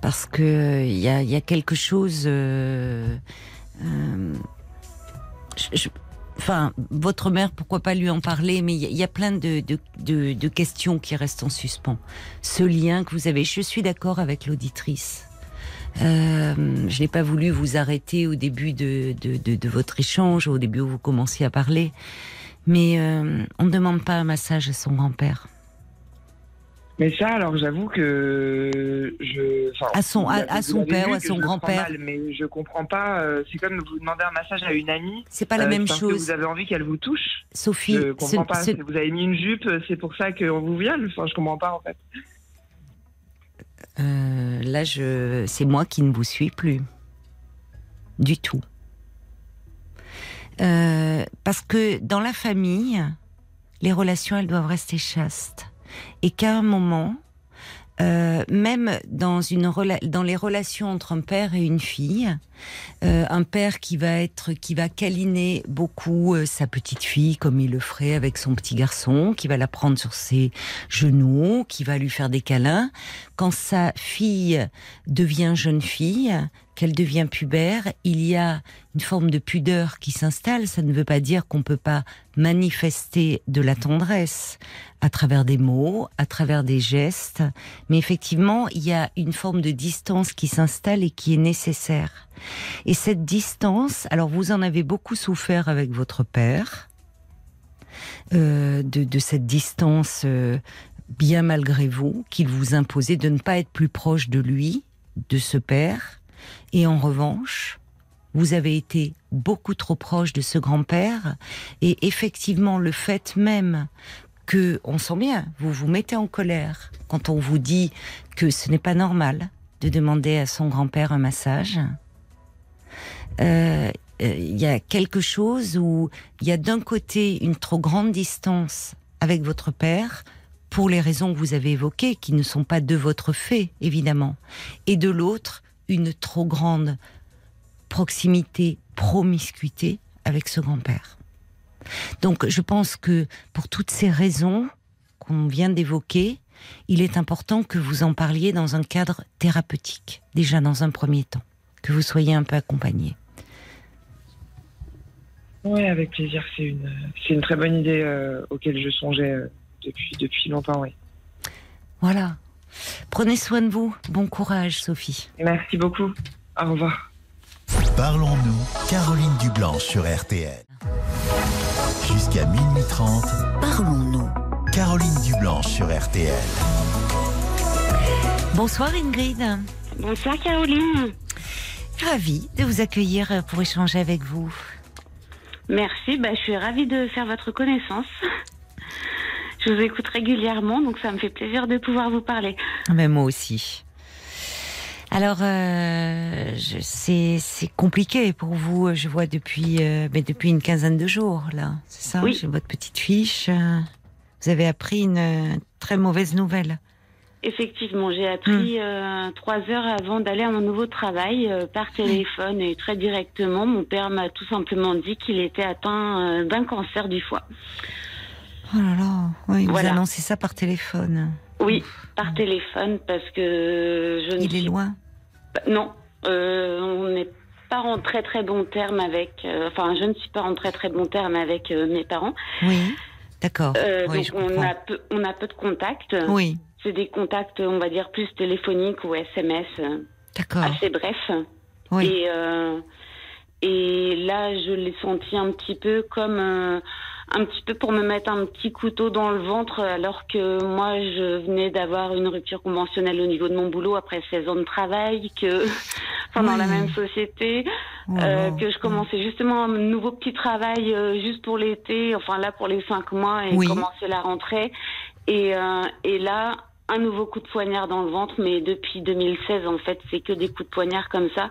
parce que il y a, quelque chose. enfin, votre mère, pourquoi pas lui en parler, mais il y, a plein de, questions qui restent en suspens. Ce lien que vous avez, je suis d'accord avec l'auditrice. Je n'ai pas voulu vous arrêter au début de, de, votre échange, au début où vous commenciez à parler. Mais euh, on ne demande pas un massage à son grand-père. Mais ça, alors j'avoue que je. À son, à, son père ou à son grand-père. Mais je comprends pas. Euh, c'est comme vous demander un massage à une amie. C'est pas la euh, même chose. Que vous avez envie qu'elle vous touche. Sophie, je comprends pas. Vous avez mis une jupe, c'est pour ça qu'on vous viole. Enfin, je comprends pas en fait. Là, je, c'est moi qui ne vous suis plus du tout. Euh, parce que dans la famille, les relations, elles doivent rester chastes. Et qu'à un moment, euh, même dans, une dans les relations entre un père et une fille, euh, un père qui va être, qui va câliner beaucoup euh, sa petite fille comme il le ferait avec son petit garçon, qui va la prendre sur ses genoux, qui va lui faire des câlins. Quand sa fille devient jeune fille, qu'elle devient pubère, il y a une forme de pudeur qui s'installe. Ça ne veut pas dire qu'on ne peut pas manifester de la tendresse à travers des mots, à travers des gestes, mais effectivement, il y a une forme de distance qui s'installe et qui est nécessaire. Et cette distance, alors vous en avez beaucoup souffert avec votre père, euh, de, cette distance euh, bien malgré vous, qu'il vous imposait de ne pas être plus proche de lui, de ce père, et en revanche, vous avez été beaucoup trop proche de ce grand-père, et effectivement, le fait même que, on sent bien, vous vous mettez en colère quand on vous dit que ce n'est pas normal de demander à son grand-père un massage. Euh, euh, il y a quelque chose où il y a d'un côté une trop grande distance avec votre père, pour les raisons que vous avez évoquées, qui ne sont pas de votre fait, évidemment, et de l'autre, une trop grande proximité, promiscuité avec ce grand-père. Donc je pense que pour toutes ces raisons qu'on vient d'évoquer, il est important que vous en parliez dans un cadre thérapeutique, déjà dans un premier temps, que vous soyez un peu accompagné. Oui, avec plaisir. C'est une, c'est une très bonne idée euh, auquel je songeais euh, depuis, depuis longtemps, oui. Voilà. Prenez soin de vous. Bon courage, Sophie. Merci beaucoup. Au revoir. Parlons-nous, Caroline Dublanche sur RTL. Jusqu'à minuit 30. Parlons-nous. Caroline Dublanche sur RTL. Bonsoir Ingrid. Bonsoir Caroline. Ravie de vous accueillir pour échanger avec vous. Merci, bah, je suis ravie de faire votre connaissance. Je vous écoute régulièrement, donc ça me fait plaisir de pouvoir vous parler. Mais moi aussi. Alors, euh, c'est compliqué pour vous, je vois, depuis, euh, mais depuis une quinzaine de jours, là. C'est ça Oui. J'ai votre petite fiche. Vous avez appris une euh, très mauvaise nouvelle. Effectivement, j'ai appris euh, trois heures avant d'aller à mon nouveau travail euh, par téléphone et très directement. Mon père m'a tout simplement dit qu'il était atteint euh, d'un cancer du foie. Oh là là, oui, vous Voilà. annoncez ça par téléphone. Oui, par téléphone parce que je ne Il est loin. pas- Non, euh, on n'est pas en très très bon terme avec. euh, enfin, je ne suis pas en très très bon terme avec euh, mes parents. Oui, d'accord. Oui, donc je on comprends. a peu, on a peu de contacts. Oui, C'est des contacts, on va dire plus téléphoniques ou SMS, d'accord. assez brefs. Oui, Et, et là, je l'ai senti un petit peu comme un petit peu pour me mettre un petit couteau dans le ventre, alors que moi, je venais d'avoir une rupture conventionnelle au niveau de mon boulot après 16 ans de travail, que enfin dans la même société, Oh euh, que je commençais justement un nouveau petit travail euh, juste pour l'été, enfin là pour les cinq mois et Oui. commencer la rentrée. Et, euh, et là, un nouveau coup de poignard dans le ventre, mais depuis 2016, en fait, c'est que des coups de poignard comme ça.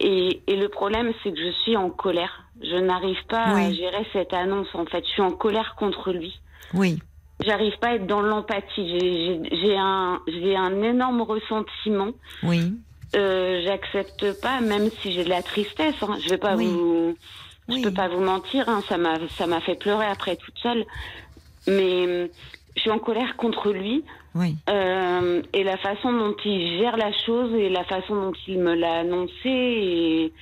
Et, et le problème, c'est que je suis en colère. Je n'arrive pas à gérer cette annonce, en fait. Je suis en colère contre lui. oui, J'arrive pas à être dans l'empathie. J'ai- un, j'ai un énorme ressentiment. oui, Euh, J'accepte pas, même si j'ai de la tristesse. Hein. Je vais pas Oui. vous, oui. je peux pas vous mentir. Hein. Ça m'a, ça m'a fait pleurer après toute seule. Mais je suis en colère contre lui. Oui. Euh, et la façon dont il gère la chose et la façon dont il me l'a annoncé. Et,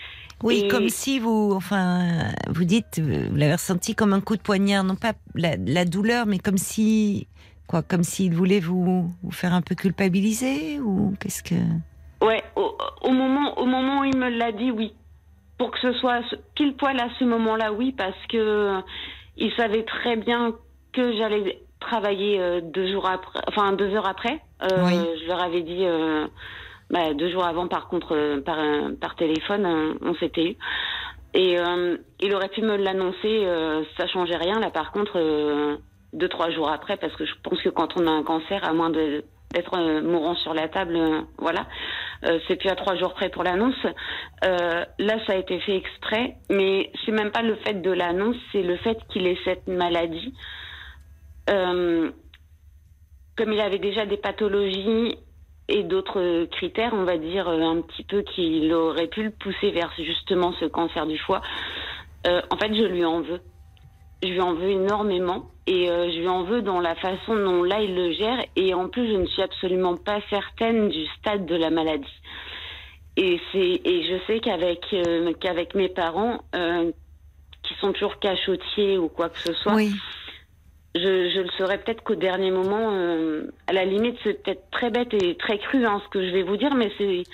Oui, Et- comme si vous, enfin, vous dites, vous l'avez ressenti comme un coup de poignard, non pas la, la douleur, mais comme si, quoi, comme s'il voulait vous, vous faire un peu culpabiliser ou qu'est-ce que. ouais, au, au moment, au moment où il me l'a dit, oui. Pour que ce soit pile poil à ce moment-là, oui, parce que euh, il savait très bien que j'allais travailler euh, deux jours après, enfin deux heures après. Euh, Oui. Je leur avais dit euh, bah, deux jours avant, par contre, euh, par, par téléphone, on s'était eu. Et euh, il aurait pu me l'annoncer, euh, ça changeait rien. Là, par contre, euh, deux trois jours après, parce que je pense que quand on a un cancer, à moins de d'être euh, mourant sur la table, euh, voilà, euh, c'est plus à trois jours près pour l'annonce. Euh, là, ça a été fait exprès, mais c'est même pas le fait de l'annonce, c'est le fait qu'il ait cette maladie. Euh, comme il avait déjà des pathologies et d'autres critères, on va dire, euh, un petit peu qui aurait pu le pousser vers justement ce cancer du foie, euh, en fait, je lui en veux. Je lui en veux énormément et euh, je lui en veux dans la façon dont là il le gère et en plus je ne suis absolument pas certaine du stade de la maladie. Et, c'est, et je sais qu'avec, euh, qu'avec mes parents, euh, qui sont toujours cachotiers ou quoi que ce soit, Oui. Je, je le saurais peut-être qu'au dernier moment, euh, à la limite, c'est peut-être très bête et très cru hein, ce que je vais vous dire, mais c'est,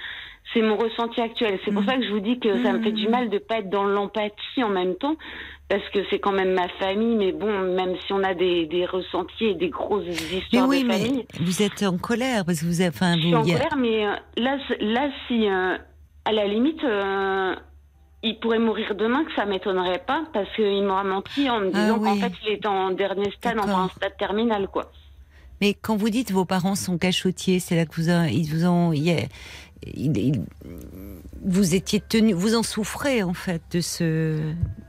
c'est mon ressenti actuel. C'est pour Mhm. ça que je vous dis que ça me fait du Mhm. mal de pas être dans l'empathie en même temps, parce que c'est quand même ma famille, mais bon, même si on a des, des ressentis et des grosses Mais histoires oui, de mais famille, vous êtes en colère parce que vous avez, enfin, je vous, suis en a- colère, mais euh, là, là, si euh, à la limite, euh, il pourrait mourir demain, que ça m'étonnerait pas, parce qu'il m'aura menti en me Ah disant qu'en fait, il est en dernier stade, un stade terminal, quoi. Mais quand vous dites vos parents sont cachotiers, c'est là que vous, a- ils vous ont, il y a- il- il- vous étiez tenu, vous en souffrez en fait de ce,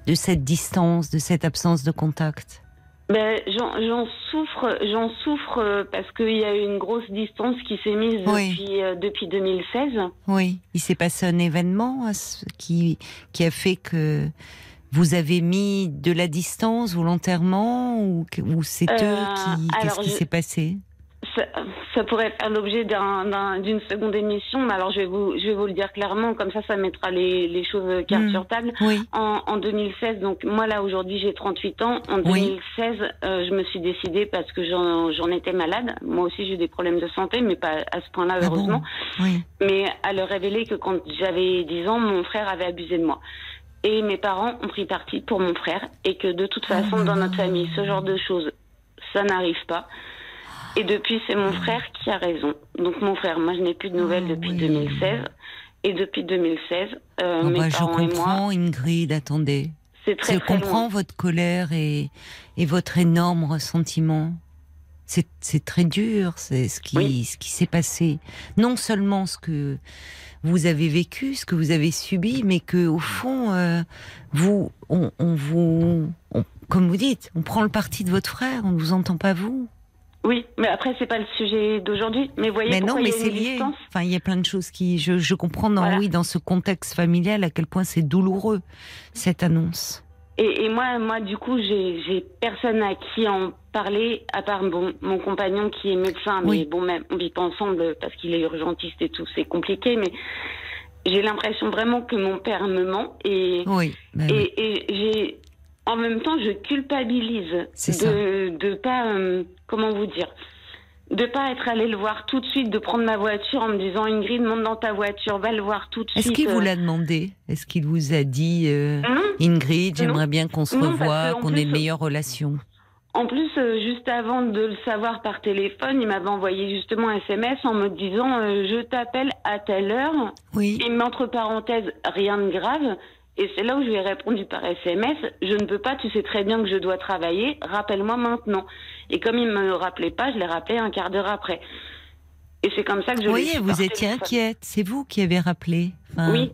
de cette distance, de cette absence de contact. Ben, j'en j'en souffre, j'en souffre euh, parce qu'il y a eu une grosse distance qui s'est mise Oui. depuis, euh, depuis 2016. Oui, il s'est passé un événement ce- qui, qui a fait que vous avez mis de la distance volontairement ou, ou c'est Euh, eux qui, qu'est-ce qui je- s'est passé? Ça, ça pourrait faire l'objet d'un- d'un- d'une seconde émission, mais alors je vais vous, je vais vous le dire clairement, comme ça, ça mettra les, les choses carte Hmm. sur table. Oui, En, en 2016, donc moi là aujourd'hui j'ai 38 ans. En Oui. 2016, euh, je me suis décidée parce que j'en étais malade. Moi aussi j'ai eu des problèmes de santé, mais pas à ce point-là Ah heureusement. bon oui, Mais à le révéler que quand j'avais 10 ans, mon frère avait abusé de moi. Et mes parents ont pris parti pour mon frère et que de toute façon dans notre famille, ce genre de choses, ça n'arrive pas. Et depuis, c'est mon frère qui a raison. Donc mon frère, moi je n'ai plus de nouvelles Ah, depuis oui. 2016. Et depuis 2016, euh, Ah mes bah, je parents et moi, comprends, Ingrid. Attendez, c'est très Je très comprends loin. votre colère et, et votre énorme ressentiment. C'est c'est très dur, c'est ce qui, Oui. ce qui s'est passé. Non seulement ce que vous avez vécu, ce que vous avez subi, mais que au fond, euh, vous, on, on vous, on- comme vous dites, on prend le parti de votre frère, on ne vous entend pas vous. Oui, mais après c'est pas le sujet d'aujourd'hui. Mais voyez Mais non, mais il y a c'est lié. distance Enfin, il y a plein de choses qui, je, je comprends dans, Voilà. oui, dans ce contexte familial à quel point c'est douloureux cette annonce. Et, et moi, moi, du coup, j'ai personne à qui en parler, à part bon, mon compagnon qui est médecin. Mais Oui. bon, même, on vit pas ensemble parce qu'il est urgentiste et tout, c'est compliqué. Mais j'ai l'impression vraiment que mon père me ment. Et, Oui, oui. et, et j'ai, en même temps, je culpabilise de, de pas, euh, comment vous dire, de pas être allé le voir tout de suite, de prendre ma voiture en me disant Ingrid, monte dans ta voiture, va le voir tout de suite. Est-ce qu'il vous euh. l'a demandé? Est-ce qu'il vous a dit euh, Ingrid, j'aimerais bien qu'on se Non, revoie, qu'on ait une meilleure relation? En plus, euh, juste avant de le savoir par téléphone, il m'avait envoyé justement un SMS en me disant euh, Je t'appelle à telle heure. Oui. Et entre parenthèses rien de grave. Et c'est là où je lui ai répondu par SMS Je ne peux pas, tu sais très bien que je dois travailler, rappelle-moi maintenant. Et comme il ne me rappelait pas, je l'ai rappelé un quart d'heure après. Et c'est comme ça que je Vous voyez, vous étiez inquiète. C'est vous qui avez rappelé. Enfin, Oui,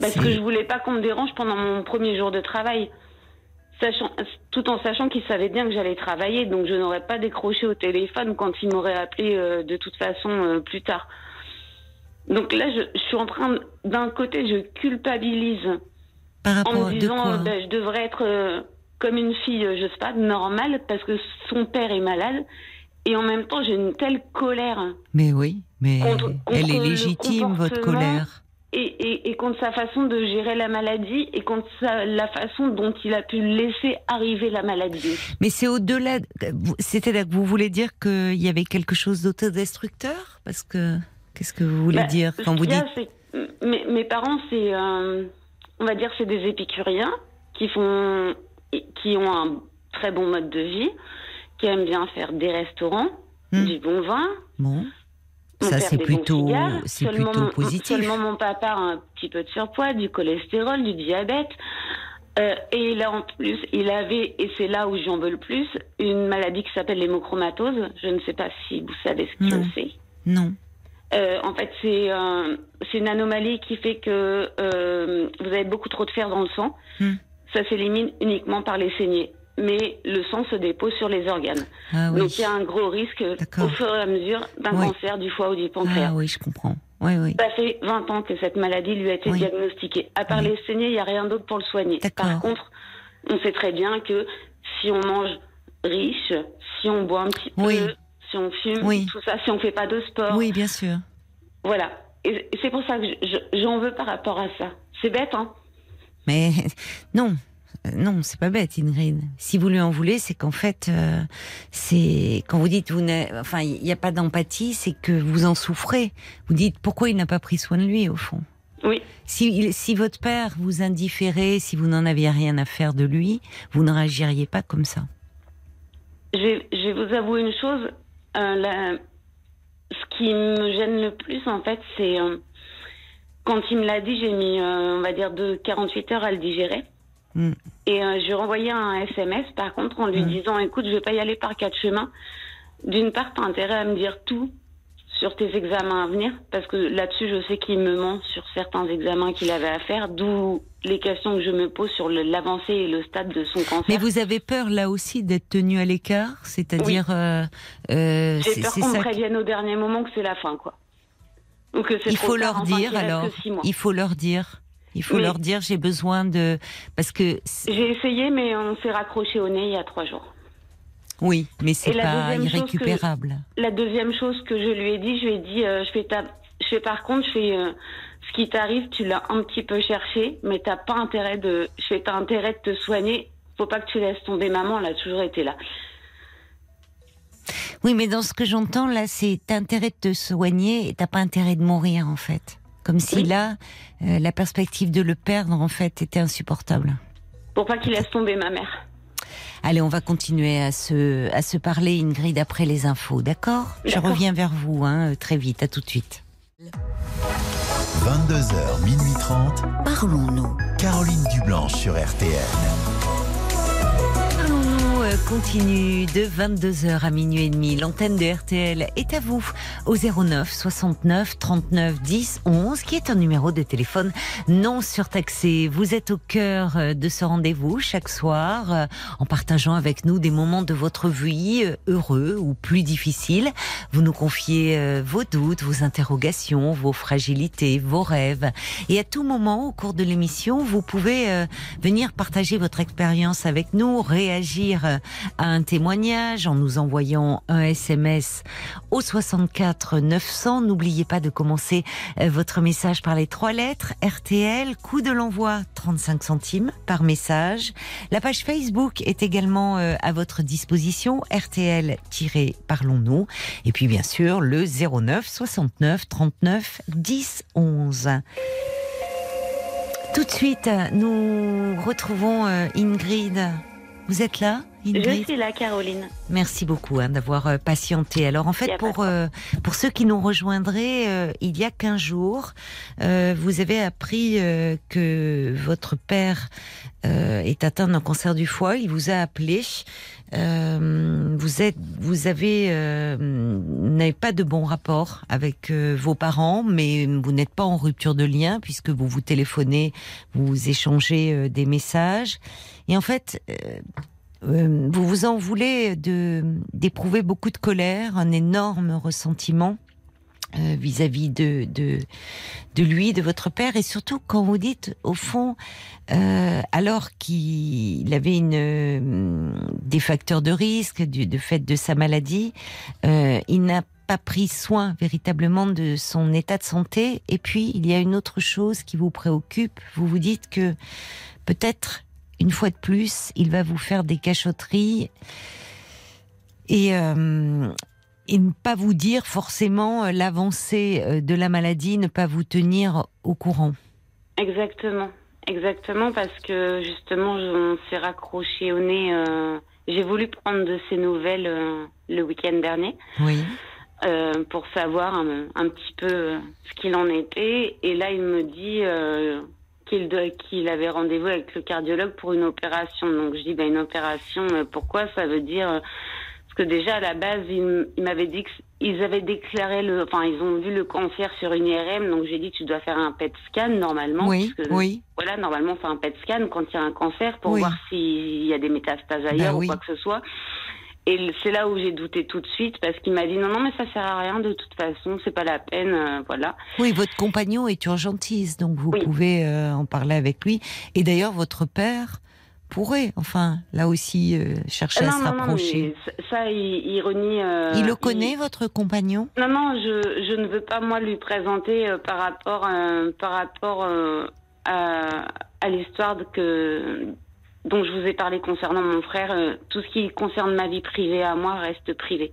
parce que je voulais pas qu'on me dérange pendant mon premier jour de travail. Sachant, tout en sachant qu'il savait bien que j'allais travailler, donc je n'aurais pas décroché au téléphone quand il m'aurait appelé euh, de toute façon euh, plus tard. Donc là, je, je suis en train, de- d'un côté, je culpabilise Par en rapport me de disant, quoi ben, je devrais être euh, comme une fille, je sais pas, normale, parce que son père est malade. Et en même temps, j'ai une telle colère Mais oui, mais Contre- elle est légitime, votre colère. et, et, et contre sa façon de gérer la maladie et contre sa- la façon dont il a pu laisser arriver la maladie. Mais c'est au-delà. C'est-à-dire que vous voulez dire qu'il y avait quelque chose d'autodestructeur? Parce que. Qu'est-ce que vous voulez Bah, dire quand vous a, dites. mes, mes parents, c'est, euh, on va dire, c'est des épicuriens qui font, qui ont un très bon mode de vie, qui aiment bien faire des restaurants, Hmm. du bon vin. Bon. Ça, c'est plutôt, c'est plutôt mon- positif. Seulement mon papa a un petit peu de surpoids, du cholestérol, du diabète. Euh, et là, en plus, il avait, et c'est là où j'en veux le plus, une maladie qui s'appelle l'hémochromatose. Je ne sais pas si vous savez ce que c'est. Non. Euh, en fait, c'est euh, c'est une anomalie qui fait que euh, vous avez beaucoup trop de fer dans le sang. Hmm. Ça s'élimine uniquement par les saignées. Mais le sang se dépose sur les organes. Ah oui. Donc il y a un gros risque au fur et à mesure d'un Oui. cancer du foie ou du pancréas. Ah oui, je comprends. Oui, oui. Ça fait 20 ans que cette maladie lui a été Oui. diagnostiquée. À part les saignées, il n'y a rien d'autre pour le soigner. Par contre, on sait très bien que si on mange riche, si on boit un petit Oui. Si on fume, Oui. tout ça, si on fait pas de sport, Oui, bien sûr. voilà. Et c'est pour ça que j'en veux par rapport à ça. C'est bête, hein Mais non, non, c'est pas bête, Ingrid. Si vous lui en voulez, c'est qu'en fait, euh, c'est quand vous dites vous enfin, il n'y a pas d'empathie, c'est que vous en souffrez. Vous dites pourquoi il n'a pas pris soin de lui au fond? Oui. Si, si votre père vous indifférait, si vous n'en aviez rien à faire de lui, vous ne réagiriez pas comme ça. Je vais, vous avouer une chose. Euh, ce qui me gêne le plus, en fait, c'est euh, quand il me l'a dit, j'ai mis, on va dire, de 48 heures à le digérer. Mm. Et euh, je renvoyais un SMS, par contre, en lui mm. disant Écoute, je vais pas y aller par quatre chemins. D'une part, tu as intérêt à me dire tout sur tes examens à venir, parce que là-dessus, je sais qu'il me ment sur certains examens qu'il avait à faire, d'où les questions que je me pose sur l'avancée et le stade de son cancer. Mais vous avez peur là aussi d'être tenu à l'écart? C'est-à-dire. Euh, euh, J'ai peur qu'on me prévienne au dernier moment que c'est la fin, quoi. Ou que il faut leur dire alors. Il faut leur dire. Il faut leur dire j'ai besoin de parce que j'ai essayé mais on s'est raccroché au nez il y a trois jours. Oui, mais c'est pas irrécupérable. la deuxième chose que je lui ai dit, je lui ai dit euh, je fais ta, je fais par contre je fais euh, ce qui t'arrive, tu l'as un petit peu cherché, mais t'as pas intérêt de, je fais t'as intérêt de te soigner. Faut pas que tu laisses tomber maman, elle a toujours été là. Oui, mais dans ce que j'entends là, c'est t'as intérêt de te soigner et t'as pas intérêt de mourir en fait. Comme si là, euh, la perspective de le perdre, en fait, était insupportable. Pour pas qu'il laisse tomber ma mère. Allez, on va continuer à se, à se parler, Ingrid, après les infos, d'accord? Je reviens vers vous hein, très vite, à tout de suite. 22h, minuit 30. Parlons-nous. Caroline Dublanche sur RTN continue de 22h à minuit et demi. L'antenne de RTL est à vous au 09 69 39 10 11 qui est un numéro de téléphone non surtaxé. Vous êtes au cœur euh, de ce rendez-vous chaque soir euh, en partageant avec nous des moments de votre vie euh, heureux ou plus difficiles. Vous nous confiez vos doutes, vos interrogations, vos fragilités, vos rêves. Et à tout moment au cours de l'émission, vous pouvez venir partager votre expérience avec nous, réagir à un témoignage en nous envoyant un SMS au 64 900. N'oubliez pas de commencer euh, votre message par les trois lettres RTL, coût de l'envoi 35 centimes par message. La page Facebook est également euh, à votre disposition RTL-Parlons-nous. Et puis bien sûr le 09 69 39 10 11. Tout de suite, nous retrouvons euh, Ingrid. Vous êtes là? Je suis là, Caroline. Merci beaucoup hein, d'avoir euh, patienté. Alors en fait, pour euh, pour ceux qui nous rejoindraient, euh, il y a 15 jours, vous avez appris que votre père est atteint d'un cancer du foie. Il vous a appelé. vous êtes, vous avez n'avez pas de bon rapport avec vos parents, mais vous n'êtes pas en rupture de lien puisque vous vous téléphonez, vous échangez des messages. Et en fait, euh, vous vous en voulez d'éprouver beaucoup de colère, un énorme ressentiment euh, vis-à-vis de, de, de lui, de votre père, et surtout quand vous dites, au fond, euh, alors qu'il avait une, des facteurs de risque du de fait de sa maladie, il n'a pas pris soin véritablement de son état de santé. Et puis, il y a une autre chose qui vous préoccupe. Vous vous dites que peut-être une fois de plus, il va vous faire des cachotteries et, euh, ne pas vous dire forcément euh, l'avancée euh, de la maladie, ne pas vous tenir au courant. Exactement, exactement, parce que justement, on s'est raccroché au nez. J'ai voulu prendre de ses nouvelles le week-end dernier. Oui. pour savoir un, un, petit peu ce qu'il en était. Et là, il me dit qu'il avait rendez-vous avec le cardiologue pour une opération. Donc je dis ben une opération, pourquoi? Ça veut dire parce que déjà à la base il, m'avait dit qu'ils avaient déclaré le, enfin ils ont vu le cancer sur une IRM, donc j'ai dit tu dois faire un PET scan normalement. Oui. oui. Voilà, normalement on fait un PET scan quand il y a un cancer pour voir s'il y a des métastases ailleurs ben ou quoi que ce soit. Et c'est là où j'ai douté tout de suite parce qu'il m'a dit non non mais ça sert à rien de toute façon c'est pas la peine euh, voilà. Oui votre compagnon est urgentiste donc vous pouvez euh, en parler avec lui et d'ailleurs votre père pourrait, enfin, là aussi, euh, chercher Ah à non, se non, non, rapprocher. mais ça, il, il renie. il le connaît, votre compagnon? Non, non, je, je ne veux pas moi lui présenter par rapport, par rapport à, à l'histoire que dont je vous ai parlé concernant mon frère. euh, tout ce qui concerne ma vie privée à moi reste privé.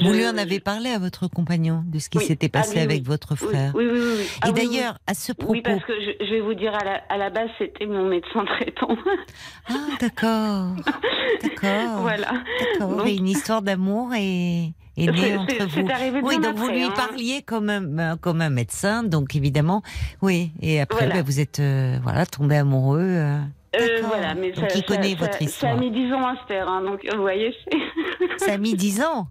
Vous lui en avez parlé à votre compagnon de ce qui Oui. s'était Ah, passé oui, avec oui. votre frère Oui, oui, oui. Ah Et oui. d'ailleurs, à ce propos. Oui, parce que je, je vais vous dire, à la, à la base, c'était mon médecin traitant. Ah, d'accord. D'accord. voilà. D'accord. Donc- Et une histoire d'amour est, est entre vous. c'est arrivé Oui, donc vous lui hein. parliez comme un, euh, comme un médecin, donc évidemment, oui. Et après, Voilà. ben, vous êtes euh, voilà tombé amoureux. euh. Euh, voilà, mais Donc, ça, il connaît ça- votre ça- histoire. Ça a mis 10 ans à se faire, hein, donc vous voyez. Ça a mis dix ans.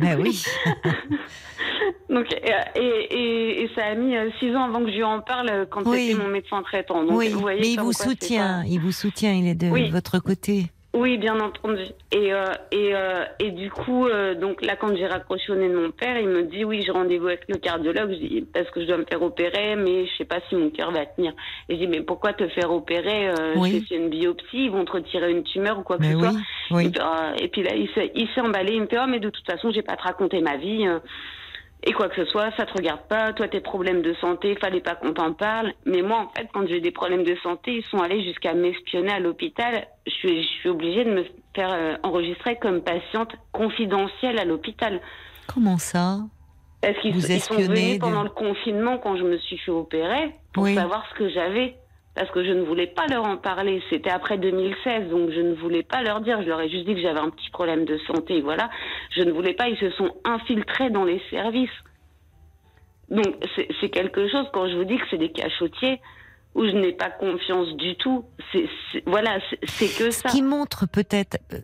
Ben oui. Donc, et, et, et- ça a mis 6 ans avant que je lui en parle euh, quand Oui. c'était mon médecin traitant. Donc, oui. vous voyez Mais il vous soutient. Il vous soutient. Il est de Oui. votre côté. Oui, bien entendu. Et, euh, et, euh, et du coup, euh, donc là, quand j'ai raccroché au nez de mon père, il me dit oui, j'ai rendez-vous avec le cardiologue je dis, parce que je dois me faire opérer, mais je sais pas si mon cœur va tenir. Et je dis mais pourquoi te faire opérer euh, Oui. C'est une biopsie, ils vont te retirer une tumeur ou quoi que ce soit. Oui. Ah, et puis là, il s'est, il s'est emballé. Il me fait, oh, mais de toute façon, j'ai pas te raconter ma vie. Et quoi que ce soit, ça te regarde pas. Toi, tes problèmes de santé, fallait pas qu'on t'en parle. Mais moi, en fait, quand j'ai des problèmes de santé, ils sont allés jusqu'à m'espionner à l'hôpital. Je suis, je suis obligée de me faire euh, enregistrer comme patiente confidentielle à l'hôpital. Comment ça? Parce qu'ils sont venus pendant le confinement quand je me suis fait opérer pour Oui. savoir ce que j'avais. Parce que je ne voulais pas leur en parler. C'était après 2016, donc je ne voulais pas leur dire. Je leur ai juste dit que j'avais un petit problème de santé. Voilà. Je ne voulais pas. Ils se sont infiltrés dans les services. Donc c'est quelque chose, quand je vous dis que c'est des cachotiers, où je n'ai pas confiance du tout. C'est Voilà, c'est- que Ce ça. qui montre peut-être, euh,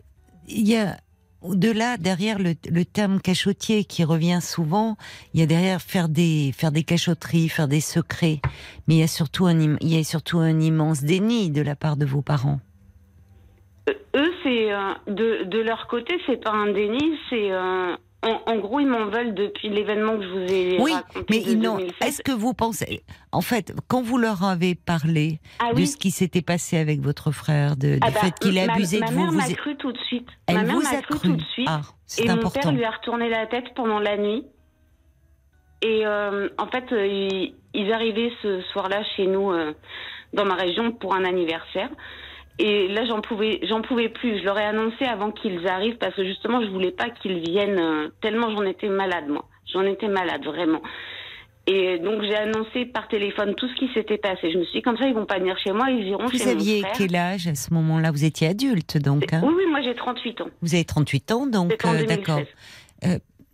il y a au-delà, derrière le, le terme cachotier qui revient souvent, il y a derrière faire des faire des cachotteries, faire des secrets, mais il y a surtout un il y a surtout un immense déni de la part de vos parents. Euh, Eux, c'est euh, de, de leur côté, c'est pas un déni, c'est euh, en, en gros ils m'en veulent depuis l'événement que je vous ai Oui, raconté mais de ils n'ont- 2016. Est-ce que vous pensez, en fait, quand vous leur avez parlé ah de ce qui s'était passé avec votre frère, de, Ah du bah, fait qu'il ma- abusé ma de vous, mère vous m'a cru tout de suite. elle ma mère vous m'a a cru cru. tout de suite. Ah, et mon père lui a retourné la tête pendant la nuit. Et euh, en fait, euh, ils, ils arrivaient ce soir-là chez nous, euh, dans ma région, pour un anniversaire. Et là, j'en pouvais, j'en pouvais plus. Je leur ai annoncé avant qu'ils arrivent parce que justement, je voulais pas qu'ils viennent euh, tellement j'en étais malade, moi. J'en étais malade, vraiment. Et donc, j'ai annoncé par téléphone tout ce qui s'était passé. Je me suis dit, comme ça, ils vont pas venir chez moi, ils iront chez Vous mon aviez frère. quel âge à ce moment-là? Vous étiez adulte, donc. hein? Oui, oui, moi, j'ai 38 ans. Vous avez 38 ans, donc euh, 2016.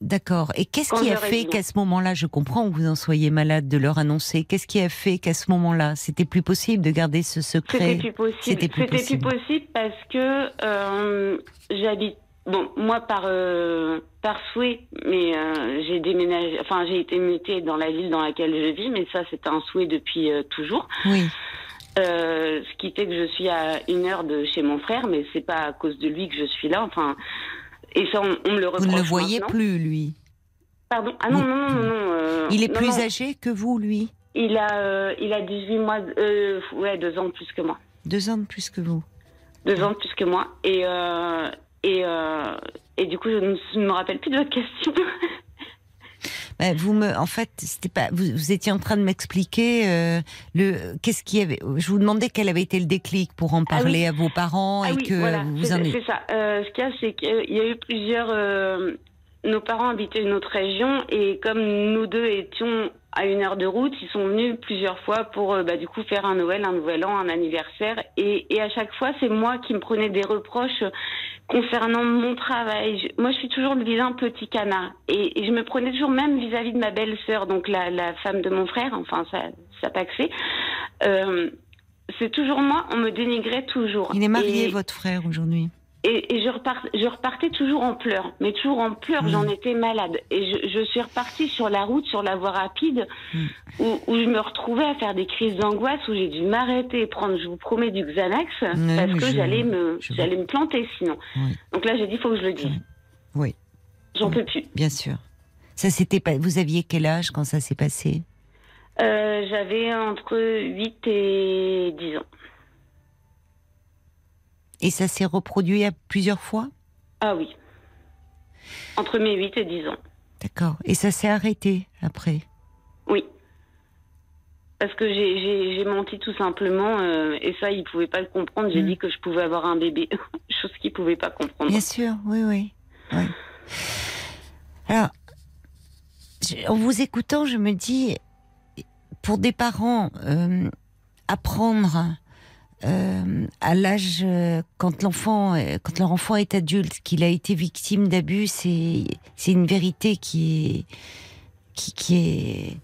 D'accord. Et qu'est-ce qui a fait qu'à ce moment-là, je comprends que vous en soyez malade de leur annoncer, qu'est-ce qui a fait qu'à ce moment-là, c'était plus possible de garder ce secret C'était plus possible. C'était plus possible. possible parce que euh, j'habite. Bon, moi par euh, par souhait, mais euh, j'ai déménagé. Enfin, j'ai été mutée dans la ville dans laquelle je vis, mais ça c'est un souhait depuis toujours. Oui. Ce qui fait que je suis à une heure de chez mon frère, mais c'est pas à cause de lui que je suis là. Enfin, et ça on, on me le reproche. Vous ne le voyez maintenant. plus, lui. Pardon. Ah non Vous- non non non. non, euh, Il est non, plus non. âgé que vous, lui Il a euh, il a 18 mois. Euh, ouais, deux ans de plus que moi. Deux ans de plus que vous. deux ans de plus que moi. Et, euh, et, euh, et du coup, je ne me rappelle plus de votre question. Ben, vous me, en fait, c'était pas. Vous, vous étiez en train de m'expliquer euh, le. Qu'est-ce qui avait. Je vous demandais quel avait été le déclic pour en Ah oui. parler à vos parents ah et oui, que voilà, vous en êtes. c'est ça. Euh, ce qu'il y a, c'est qu'il y a eu plusieurs... nos parents habitaient une autre région et comme nous deux étions à une heure de route, ils sont venus plusieurs fois pour euh, bah, du coup faire un Noël, un Nouvel An, un anniversaire. Et, et à chaque fois, c'est moi qui me prenais des reproches concernant mon travail. Je- moi, je suis toujours le vilain petit canard. Et, et je me prenais toujours même vis-à-vis de ma belle-sœur, donc la, la femme de mon frère, enfin, ça, ça. Euh, c'est toujours moi, on me dénigrait toujours. Il est marié, Et- votre frère, aujourd'hui. Et, et je, repart, je repartais toujours en pleurs, mais toujours en pleurs, j'en étais malade. Et je, je suis repartie sur la route, sur la voie rapide, Mm. où, où je me retrouvais à faire des crises d'angoisse, où j'ai dû m'arrêter et prendre, je vous promets, du Xanax, parce que j'allais me, j'allais me planter sinon. Oui. Donc là, j'ai dit, il faut que je le dise. Oui. J'en Oui. peux plus. Bien sûr. Ça pas. Vous aviez quel âge quand ça s'est passé? Euh, J'avais entre 8 et 10 ans. Et ça s'est reproduit à plusieurs fois? Ah oui. Entre mes 8 et 10 ans. D'accord. Et ça s'est arrêté après? Oui. Parce que j'ai menti tout simplement, euh, et ça, il ne pouvait pas le comprendre. J'ai mm. dit que je pouvais avoir un bébé, chose qu'il ne pouvait pas comprendre. Bien sûr, oui, oui. oui. Alors, en vous écoutant, je me dis, pour des parents, euh, apprendre euh, à l'âge quand l'enfant, quand leur enfant est adulte, qu'il a été victime d'abus, c'est c'est une vérité qui est qui, qui est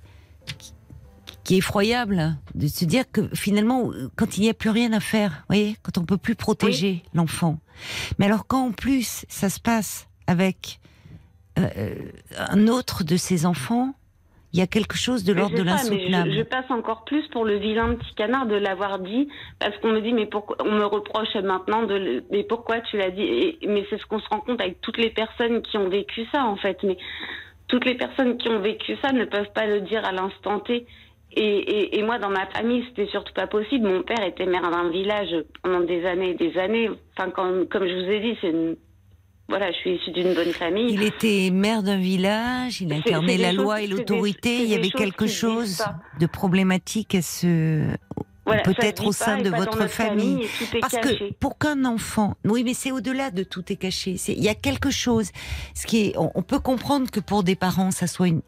qui est effroyable de se dire que finalement, quand il n'y a plus rien à faire, voyez, quand on peut plus protéger l'enfant. Mais alors quand en plus ça se passe avec euh, un autre de ses enfants, il y a quelque chose de l'ordre de l'insoutenable. Je, je, passe encore plus pour le vilain petit canard de l'avoir dit, parce qu'on me dit, mais pourquoi, on me reproche maintenant de, mais pourquoi tu l'as dit? Mais c'est ce qu'on se rend compte avec toutes les personnes qui ont vécu ça, en fait. Mais toutes les personnes qui ont vécu ça ne peuvent pas le dire à l'instant T. Et, et, et, moi, dans ma famille, c'était surtout pas possible. Mon père était maire d'un village pendant des années et des années. Enfin, comme je vous ai dit, c'est une voilà, je suis issue d'une bonne famille. Il était maire d'un village, il incarnait la loi et l'autorité. Il y avait quelque chose de problématique à ce. Peut-être au sein de votre famille. Parce que pour qu'un enfant, oui, mais c'est au-delà de tout est caché. Il y a quelque chose. Ce qui est, on, peut comprendre que pour des parents, ça soit une,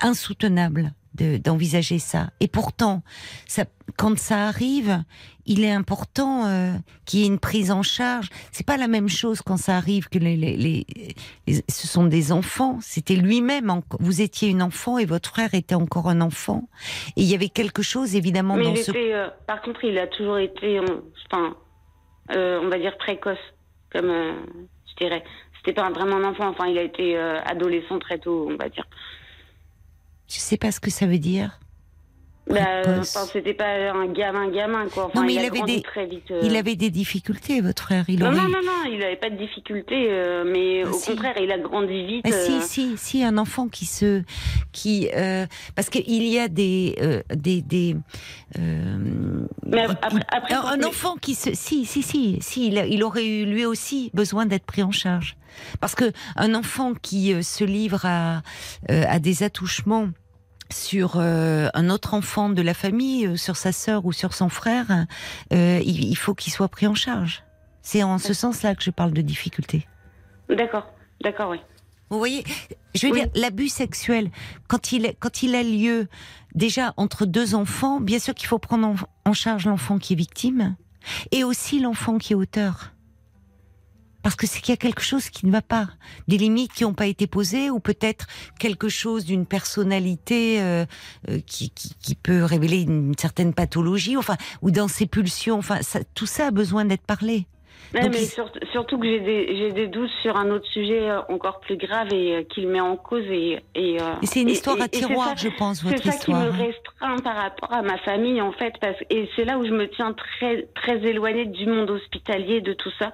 insoutenable d'envisager ça. Et pourtant, ça, quand ça arrive, il est important euh, qu'il y ait une prise en charge. C'est pas la même chose quand ça arrive que les, les, les, ce sont des enfants. C'était lui-même. Vous étiez une enfant et votre frère était encore un enfant. Et il y avait quelque chose évidemment Mais dans il ce. Était, euh, par contre, il a toujours été, enfin, euh, on va dire précoce, comme je dirais. C'était pas vraiment un enfant. Enfin, il a été adolescent très tôt, on va dire. Je sais pas ce que ça veut dire. Bah, enfin, c'était pas un gamin, gamin, quoi. Enfin, non, mais il, avait des, très vite, euh. il avait des difficultés, votre frère. Il non, aurait... non, non, non, il n'avait pas de difficultés, euh, mais ah, au contraire, il a grandi vite. Ah, si, si, si, un enfant qui se, qui, euh, parce qu'il y a des, des, des. mais après, après, un, enfant qui se, si, si, si, si, il, il aurait eu lui aussi besoin d'être pris en charge, parce que un enfant qui se livre à, à des attouchements sur euh, un autre enfant de la famille, euh, sur sa sœur ou sur son frère, euh, il, faut qu'il soit pris en charge. C'est en ce sens-là que je parle de difficulté. D'accord, d'accord, oui. Vous voyez, je veux dire, l'abus sexuel, quand il, quand il a lieu déjà entre deux enfants, bien sûr qu'il faut prendre en charge l'enfant qui est victime et aussi l'enfant qui est auteur parce que c'est qu'il y a quelque chose qui ne va pas, des limites qui n'ont pas été posées, ou peut-être quelque chose d'une personnalité euh, euh, qui, qui, qui, peut révéler une certaine pathologie, enfin, ou dans ses pulsions. Enfin, ça, tout ça a besoin d'être parlé. Mais surtout, que j'ai des, des, doutes sur un autre sujet euh, encore plus grave et qu'il met en cause. Et, et, c'est une histoire à tiroir, je pense, votre histoire. C'est ça qui me restreint par rapport à ma famille, en fait. Parce, et c'est là où je me tiens très, très éloignée du monde hospitalier, de tout ça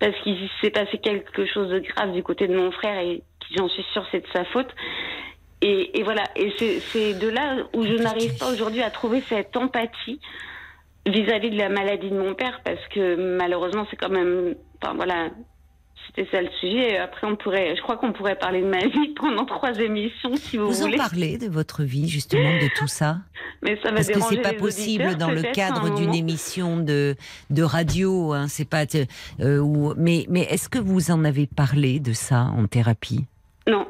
parce qu'il s'est passé quelque chose de grave du côté de mon frère et j'en suis sûre c'est de sa faute. Et, voilà, et c'est de là où je n'arrive pas aujourd'hui à trouver cette empathie vis-à-vis de la maladie de mon père, parce que malheureusement c'est quand même, enfin voilà, c'était ça le sujet. Après, on pourrait, je crois qu'on pourrait parler de ma vie pendant trois émissions, si vous, voulez. Vous en parlez de votre vie, justement, de tout ça? Mais ça va Parce que c'est pas possible dans le cadre d'une émission de, de radio. Hein, c'est pas. Euh, mais mais est-ce que vous en avez parlé de ça en thérapie? Non.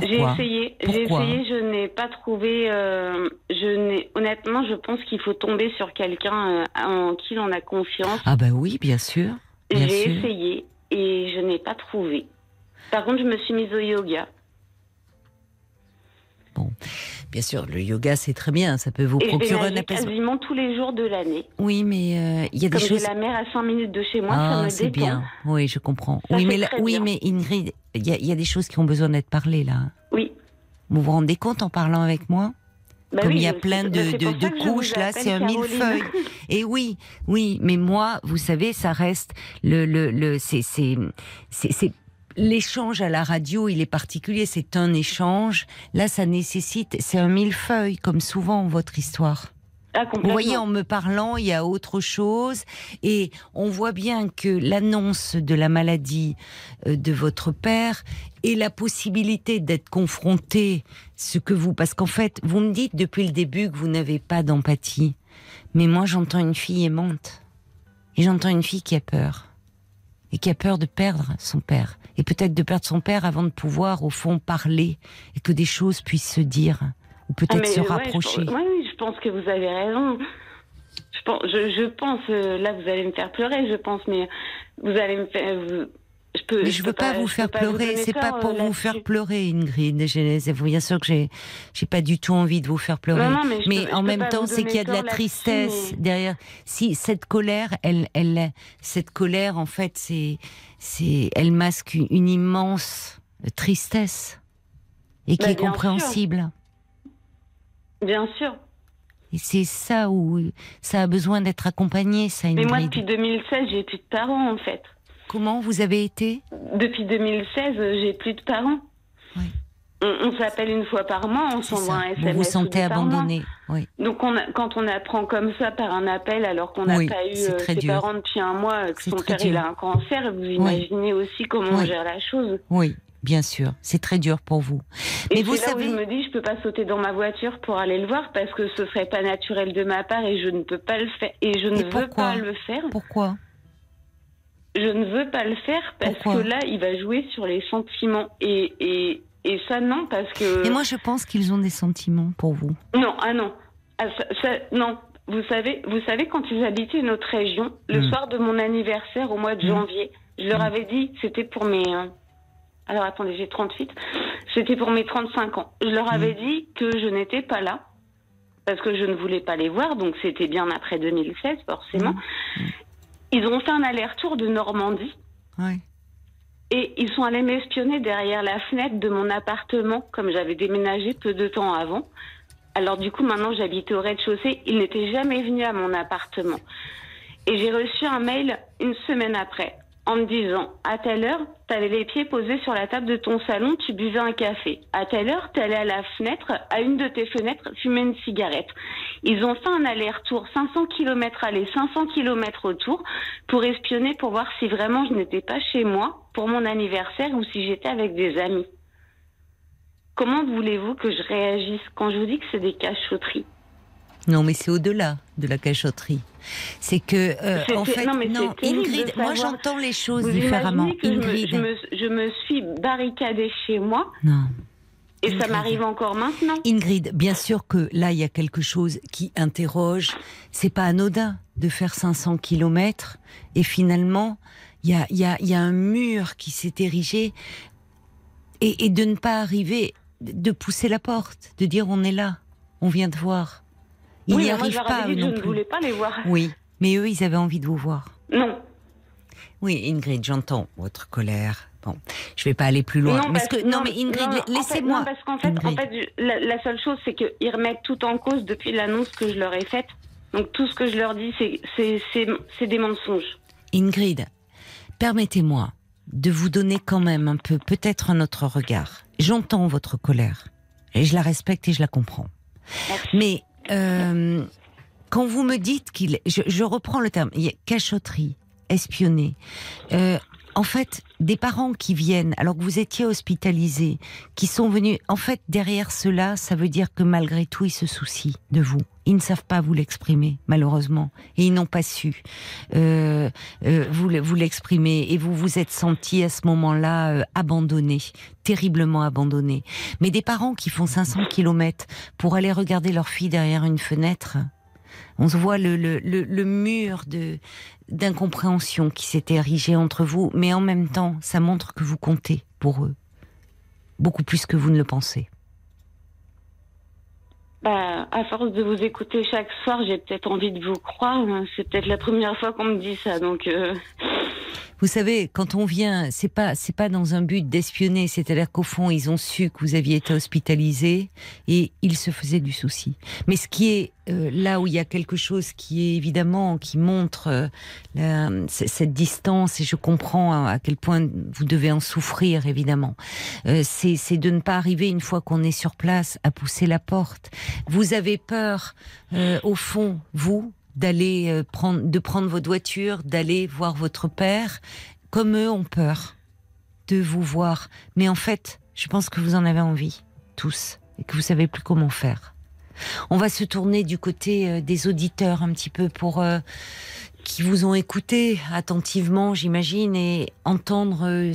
J'ai essayé, j'ai essayé, je n'ai pas trouvé. Euh, je n'ai, honnêtement, je pense qu'il faut tomber sur quelqu'un euh, en qui l'on a confiance. Ah ben oui, bien sûr. J'ai essayé et je n'ai pas trouvé. Par contre, je me suis mise au yoga. Bon, bien sûr, le yoga c'est très bien, ça peut vous procurer un apaisement. quasiment tous les jours de l'année. Oui, mais euh, il y a des choses. la mer à 5 minutes de chez moi, ça ah, me c'est bien. Oui, je comprends. oui, mais oui, mais Ingrid, il y, y, a des choses qui ont besoin d'être parlées là. Oui. Vous vous rendez compte en parlant avec moi bah Comme il y a plein de, de, de couches, là, c'est un millefeuille. Et oui, oui, mais moi, vous savez, ça reste le, le, le c'est, c'est, c'est, l'échange à la radio, il est particulier, c'est un échange. Là, ça nécessite, c'est un millefeuille, comme souvent votre histoire. Ah, vous voyez, en me parlant, il y a autre chose. Et on voit bien que l'annonce de la maladie euh, de votre père et la possibilité d'être confronté, ce que vous, parce qu'en fait, vous me dites depuis le début que vous n'avez pas d'empathie. Mais moi, j'entends une fille aimante. Et j'entends une fille qui a peur. Et qui a peur de perdre son père. Et peut-être de perdre son père avant de pouvoir, au fond, parler. Et que des choses puissent se dire. Ou peut-être ah, se rapprocher. oui, je pense que vous avez raison. Je pense, je, pense euh, là, vous allez me faire pleurer, je pense, mais vous allez me faire. Je peux, mais je, veux pas, vous faire pleurer. C'est pas pour vous faire pleurer, Ingrid. Bien sûr que j'ai, j'ai pas du tout envie de vous faire pleurer. mais, en même temps, c'est qu'il y a de la tristesse derrière. Si cette colère, elle, elle, cette colère, en fait, c'est, c'est, elle masque une, immense tristesse et qui bah, est compréhensible. Bien sûr. Et c'est ça où ça a besoin d'être accompagné, ça. Mais moi, depuis 2016, j'ai plus de parents, en fait. Comment vous avez été Depuis 2016, j'ai plus de parents. On, s'appelle une fois par mois, on s'envoie un SMS. Vous vous sentez abandonné. Oui. Donc on quand on apprend comme ça par un appel, alors qu'on n'a pas eu euh, ses parents depuis un mois, que son père il a un cancer, vous imaginez aussi comment on gère la chose. Oui. Bien sûr, c'est très dur pour vous. Mais vous savez, où je me dis, je peux pas sauter dans ma voiture pour aller le voir parce que ce serait pas naturel de ma part et je ne peux pas le faire et je ne veux pas le faire. Pourquoi je ne veux pas le faire parce que là, il va jouer sur les sentiments. Et, et, et ça, non, parce que. Et moi, je pense qu'ils ont des sentiments pour vous. Non, ah non. Ah, non. Vous savez, vous savez, quand ils habitaient notre région, le hmm. soir de mon anniversaire au mois de hmm. janvier, je leur hmm. avais dit, c'était pour mes. Euh, alors attendez, j'ai 38. C'était pour mes 35 ans. Je leur avais dit que je n'étais pas là parce que je ne voulais pas les voir, donc c'était bien après 2016 forcément. Ils ont fait un aller-retour de Normandie. Et ils sont allés m'espionner derrière la fenêtre de mon appartement, comme j'avais déménagé peu de temps avant. Alors du coup, maintenant, j'habite au rez-de-chaussée. Ils n'étaient jamais venus à mon appartement. Et j'ai reçu un mail une semaine après en me disant à telle heure, tu avais les pieds posés sur la table de ton salon, tu buvais un café. À telle heure, tu allais à la fenêtre, à une de tes fenêtres, fumer une cigarette. Ils ont fait un aller-retour 500 km aller, 500 km autour pour espionner pour voir si vraiment je n'étais pas chez moi pour mon anniversaire ou si j'étais avec des amis. Comment voulez-vous que je réagisse quand je vous dis que c'est des cachotteries non, mais c'est au-delà de la cachotterie. C'est que, euh, en fait, non, Ingrid, moi j'entends les choses différemment. Ingrid. Je me, suis barricadée chez moi. Non. Et ça m'arrive encore maintenant. Ingrid, bien sûr que là, il y a quelque chose qui interroge. C'est pas anodin de faire 500 kilomètres et finalement, il y a, y, a, y a, un mur qui s'est érigé et, et de ne pas arriver, de pousser la porte, de dire on est là, on vient de voir. Ils n'y arrivent pas. je ne voulais pas les voir. Oui, mais eux, ils avaient envie de vous voir. Non. Oui, Ingrid, j'entends votre colère. Bon, je vais pas aller plus loin. Non, parce que, non, mais Ingrid, laissez-moi. Non, parce qu'en fait, en fait la, seule chose, c'est qu'ils remettent tout en cause depuis l'annonce que je leur ai faite. Donc tout ce que je leur dis, c'est des mensonges. Ingrid, permettez-moi de vous donner quand même un peu, peut-être un autre regard. J'entends votre colère et je la respecte et je la comprends. Merci. Mais euh, quand vous me dites qu'il, je, je, reprends le terme, il y cachotterie, espionner. Euh, en fait, des parents qui viennent, alors que vous étiez hospitalisé, qui sont venus, en fait, derrière cela, ça veut dire que malgré tout, ils se soucient de vous. Ils ne savent pas vous l'exprimer, malheureusement, et ils n'ont pas su euh, euh, vous, l'exprimer, et vous vous êtes senti à ce moment-là euh, abandonné, terriblement abandonné. Mais des parents qui font 500 kilomètres pour aller regarder leur fille derrière une fenêtre, on se voit le, le, le, mur de d'incompréhension qui s'est érigé entre vous, mais en même temps, ça montre que vous comptez pour eux, beaucoup plus que vous ne le pensez. Bah, à force de vous écouter chaque soir, j'ai peut-être envie de vous croire. Hein. C'est peut-être la première fois qu'on me dit ça, donc. Euh, Vous savez, quand on vient, c'est pas c'est pas dans un but d'espionner, c'est-à-dire qu'au fond, ils ont su que vous aviez été hospitalisé et ils se faisaient du souci. Mais ce qui est euh, là où il y a quelque chose qui est évidemment qui montre euh, cette distance et je comprends à quel point vous devez en souffrir évidemment. Euh, c'est de ne pas arriver une fois qu'on est sur place à pousser la porte. Vous avez peur au fond vous d'aller euh, prendre, de prendre votre voiture, d'aller voir votre père, comme eux ont peur de vous voir. Mais en fait, je pense que vous en avez envie, tous, et que vous savez plus comment faire. On va se tourner du côté euh, des auditeurs un petit peu pour euh, qui vous ont écouté attentivement, j'imagine, et entendre euh,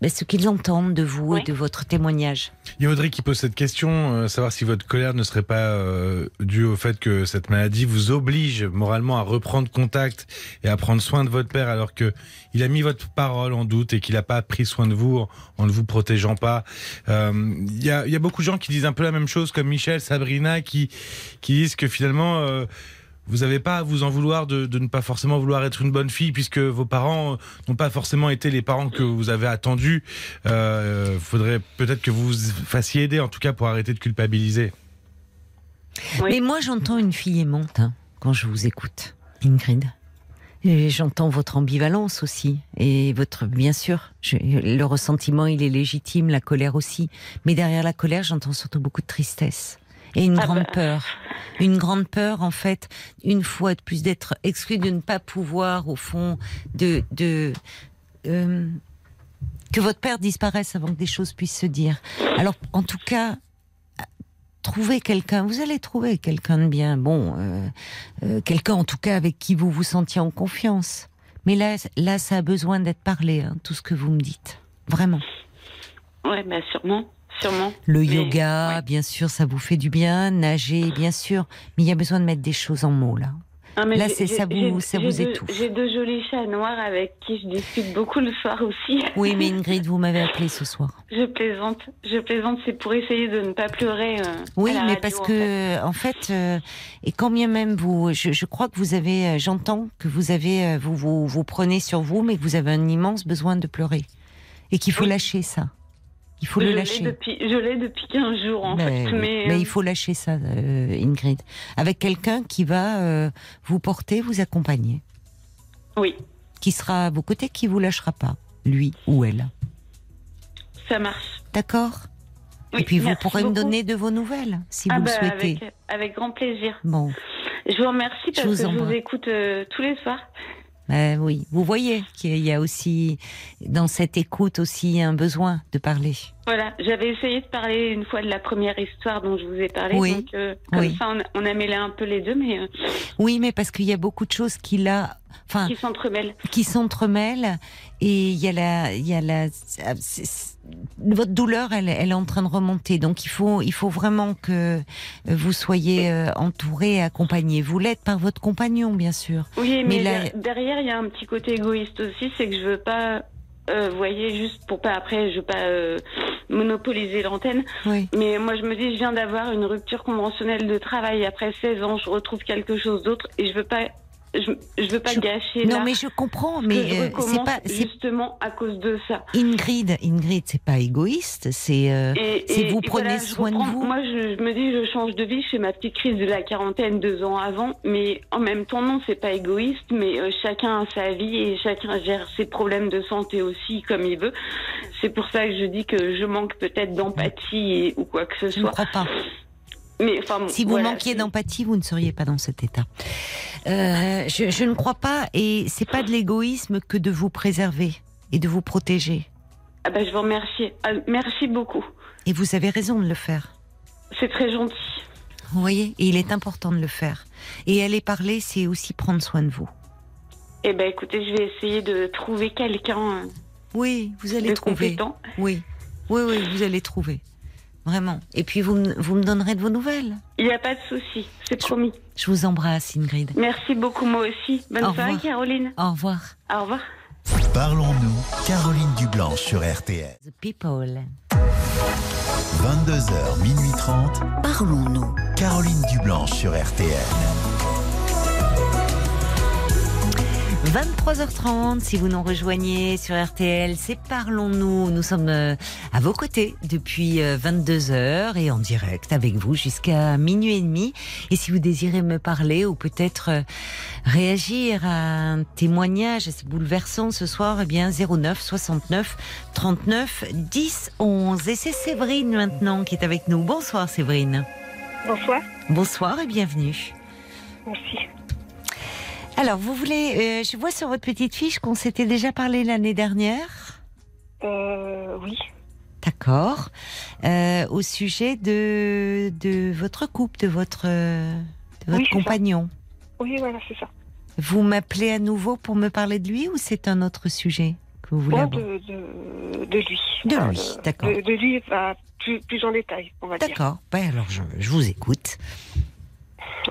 ben, ce, qu'ils entendent de vous et de votre témoignage. Il y a Audrey qui pose cette question, euh, savoir si votre colère ne serait pas euh, due au fait que cette maladie vous oblige moralement à reprendre contact et à prendre soin de votre père alors que il a mis votre parole en doute et qu'il n'a pas pris soin de vous en ne vous protégeant pas. Il y, a, y, a, beaucoup de gens qui disent un peu la même chose, comme Michel, Sabrina, qui, qui disent que finalement vous n'avez pas à vous en vouloir de, ne pas forcément vouloir être une bonne fille puisque vos parents n'ont pas forcément été les parents que vous avez attendus. Euh, faudrait peut-être que vous vous fassiez aider en tout cas pour arrêter de culpabiliser. Mais moi j'entends une fille aimante hein, quand je vous écoute, Ingrid. Et j'entends votre ambivalence aussi. Et votre, bien sûr, le ressentiment, il est légitime, la colère aussi. Mais derrière la colère, j'entends surtout beaucoup de tristesse et une ah grande bah. peur. Une grande peur, en fait, une fois de plus, d'être exclu, de ne pas pouvoir, au fond, de, de euh, que votre père disparaisse avant que des choses puissent se dire. Alors, en tout cas, trouver quelqu'un. Vous allez trouver quelqu'un de bien. Bon, euh, euh, quelqu'un, en tout cas, avec qui vous vous sentiez en confiance. Mais là, là, ça a besoin d'être parlé, hein, tout ce que vous me dites. Vraiment. Ouais, mais sûrement. Le yoga, bien sûr, ça vous fait du bien. Nager, bien sûr. Mais il y a besoin de mettre des choses en mots, là. Ah, là, c'est ça vous, ça vous étouffe. J'ai deux jolis chats noirs avec qui je discute beaucoup le soir aussi. Oui, mais Ingrid, vous m'avez appelé ce soir. Je plaisante, je plaisante, c'est pour essayer de ne pas pleurer. Euh, oui, mais parce que, en fait, euh, et quand bien même vous, je, crois que vous avez, euh, j'entends que vous avez, vous, vous, vous prenez sur vous, mais que vous avez un immense besoin de pleurer. Et qu'il faut lâcher ça. Il faut le lâcher. je l'ai depuis 15 jours, en fait. Mais, euh, il faut lâcher ça, euh, Ingrid. Avec quelqu'un qui va euh, vous porter, vous accompagner. Oui. Qui sera à vos côtés, qui vous lâchera pas, lui ou elle. Ça marche. D'accord? Et puis vous pourrez me donner de vos nouvelles, si ah vous le bah, souhaitez. Avec, grand plaisir. Bon. Je vous remercie parce que je vous écoute tous les soirs. Ben oui, vous voyez qu'il y a aussi dans cette écoute aussi un besoin de parler. Voilà, j'avais essayé de parler une fois de la première histoire dont je vous ai parlé. Oui. Donc, euh, comme ça, on a, mêlé un peu les deux, mais. Euh, oui, mais parce qu'il y a beaucoup de choses qui là, enfin, qui s'entremêlent. Qui s'entremêlent, et il y a la, il y a la, votre douleur, elle, elle, est en train de remonter. Donc il faut, il faut vraiment que vous soyez euh, entouré et accompagné. Vous l'êtes par votre compagnon, bien sûr. Oui, mais, derrière, il y a un petit côté égoïste aussi, c'est que je veux pas euh, vous voyez, juste pour pas après, je veux pas euh, monopoliser l'antenne. Mais moi, je me dis, je viens d'avoir une rupture conventionnelle de travail après 16 ans, je retrouve quelque chose d'autre et je veux pas je, je veux pas gâcher. Non, mais je comprends, mais euh, c'est pas justement à cause de ça. Ingrid, Ingrid, c'est pas égoïste, c'est euh, vous prenez soin de vous. Moi, je, me dis, je change de vie, je fais ma petite crise de la quarantaine deux ans avant, mais en même temps, non, c'est pas égoïste, mais euh, chacun a sa vie et chacun gère ses problèmes de santé aussi comme il veut. C'est pour ça que je dis que je manque peut-être d'empathie ou quoi que ce soit. Je ne crois pas. Mais, si vous manquiez d'empathie, vous ne seriez pas dans cet état. Euh, je, ne crois pas, et c'est pas de l'égoïsme que de vous préserver et de vous protéger. Ah ben, je vous remercie. Ah, merci beaucoup. Et vous avez raison de le faire. C'est très gentil. Vous voyez, et il est important de le faire. Et aller parler, c'est aussi prendre soin de vous. Eh ben, écoutez, je vais essayer de trouver quelqu'un. Euh, oui, vous allez trouver. Oui, oui, oui, vous allez trouver. Vraiment. Et puis, vous, vous me donnerez de vos nouvelles. Il n'y a pas de souci, c'est promis. Je vous embrasse, Ingrid. Merci beaucoup, moi aussi. Bonne soirée, Caroline. Au revoir. Au revoir. Parlons-nous, Caroline Dublanche sur RTL. The People. 22h, minuit 30. Parlons-nous. Caroline Dublanche sur RTL. 23h30, si vous nous rejoignez sur RTL, c'est Parlons-nous. Nous sommes euh, à vos côtés depuis 22h euh, et en direct avec vous jusqu'à minuit et demi. Et si vous désirez me parler ou peut-être euh, réagir à un témoignage assez bouleversant ce soir, eh bien 09 69 39 10 11. Et c'est Séverine maintenant qui est avec nous. Bonsoir Séverine. Bonsoir. Bonsoir et bienvenue. Merci. Alors, vous voulez, euh, je vois sur votre petite fiche qu'on s'était déjà parlé l'année dernière. Euh, oui. D'accord. Euh, au sujet de, de votre couple, de votre, de votre compagnon. Oui, voilà, c'est ça. Vous m'appelez à nouveau pour me parler de lui ou c'est un autre sujet que vous voulez de, de, de, lui. De lui, d'accord. De, lui, plus, plus en détail, on va dire. D'accord. Ben alors, je, je vous écoute.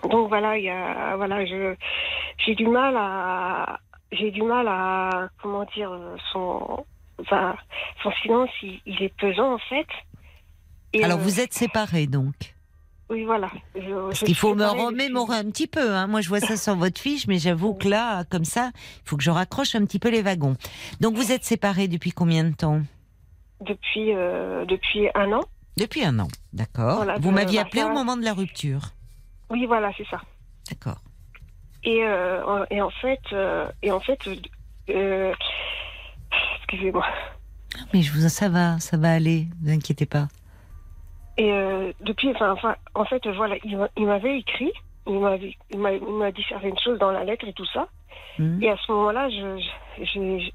Donc voilà, il y a, voilà, je, j'ai du mal à, j'ai du mal à, comment dire, son, son silence, il, est pesant en fait. Alors euh, vous êtes séparés donc. Oui, voilà. Il faut me remémorer un petit peu. Hein. Moi, je vois ça sur votre fiche, mais j'avoue que là, comme ça, il faut que je raccroche un petit peu les wagons. Donc, vous êtes séparés depuis combien de temps? Depuis euh, depuis un an. Depuis un an, d'accord. vous m'aviez appelé au moment de la rupture. Oui, voilà, c'est ça. D'accord. Et, euh, et en fait, euh, et en fait, euh, excusez-moi. Mais je vous, ça va, ça va aller, ne vous inquiétez pas. Et depuis, enfin, en fait, voilà, il m'avait écrit, il m'a dit certaines choses dans la lettre et tout ça. Mmh. Et à ce moment-là,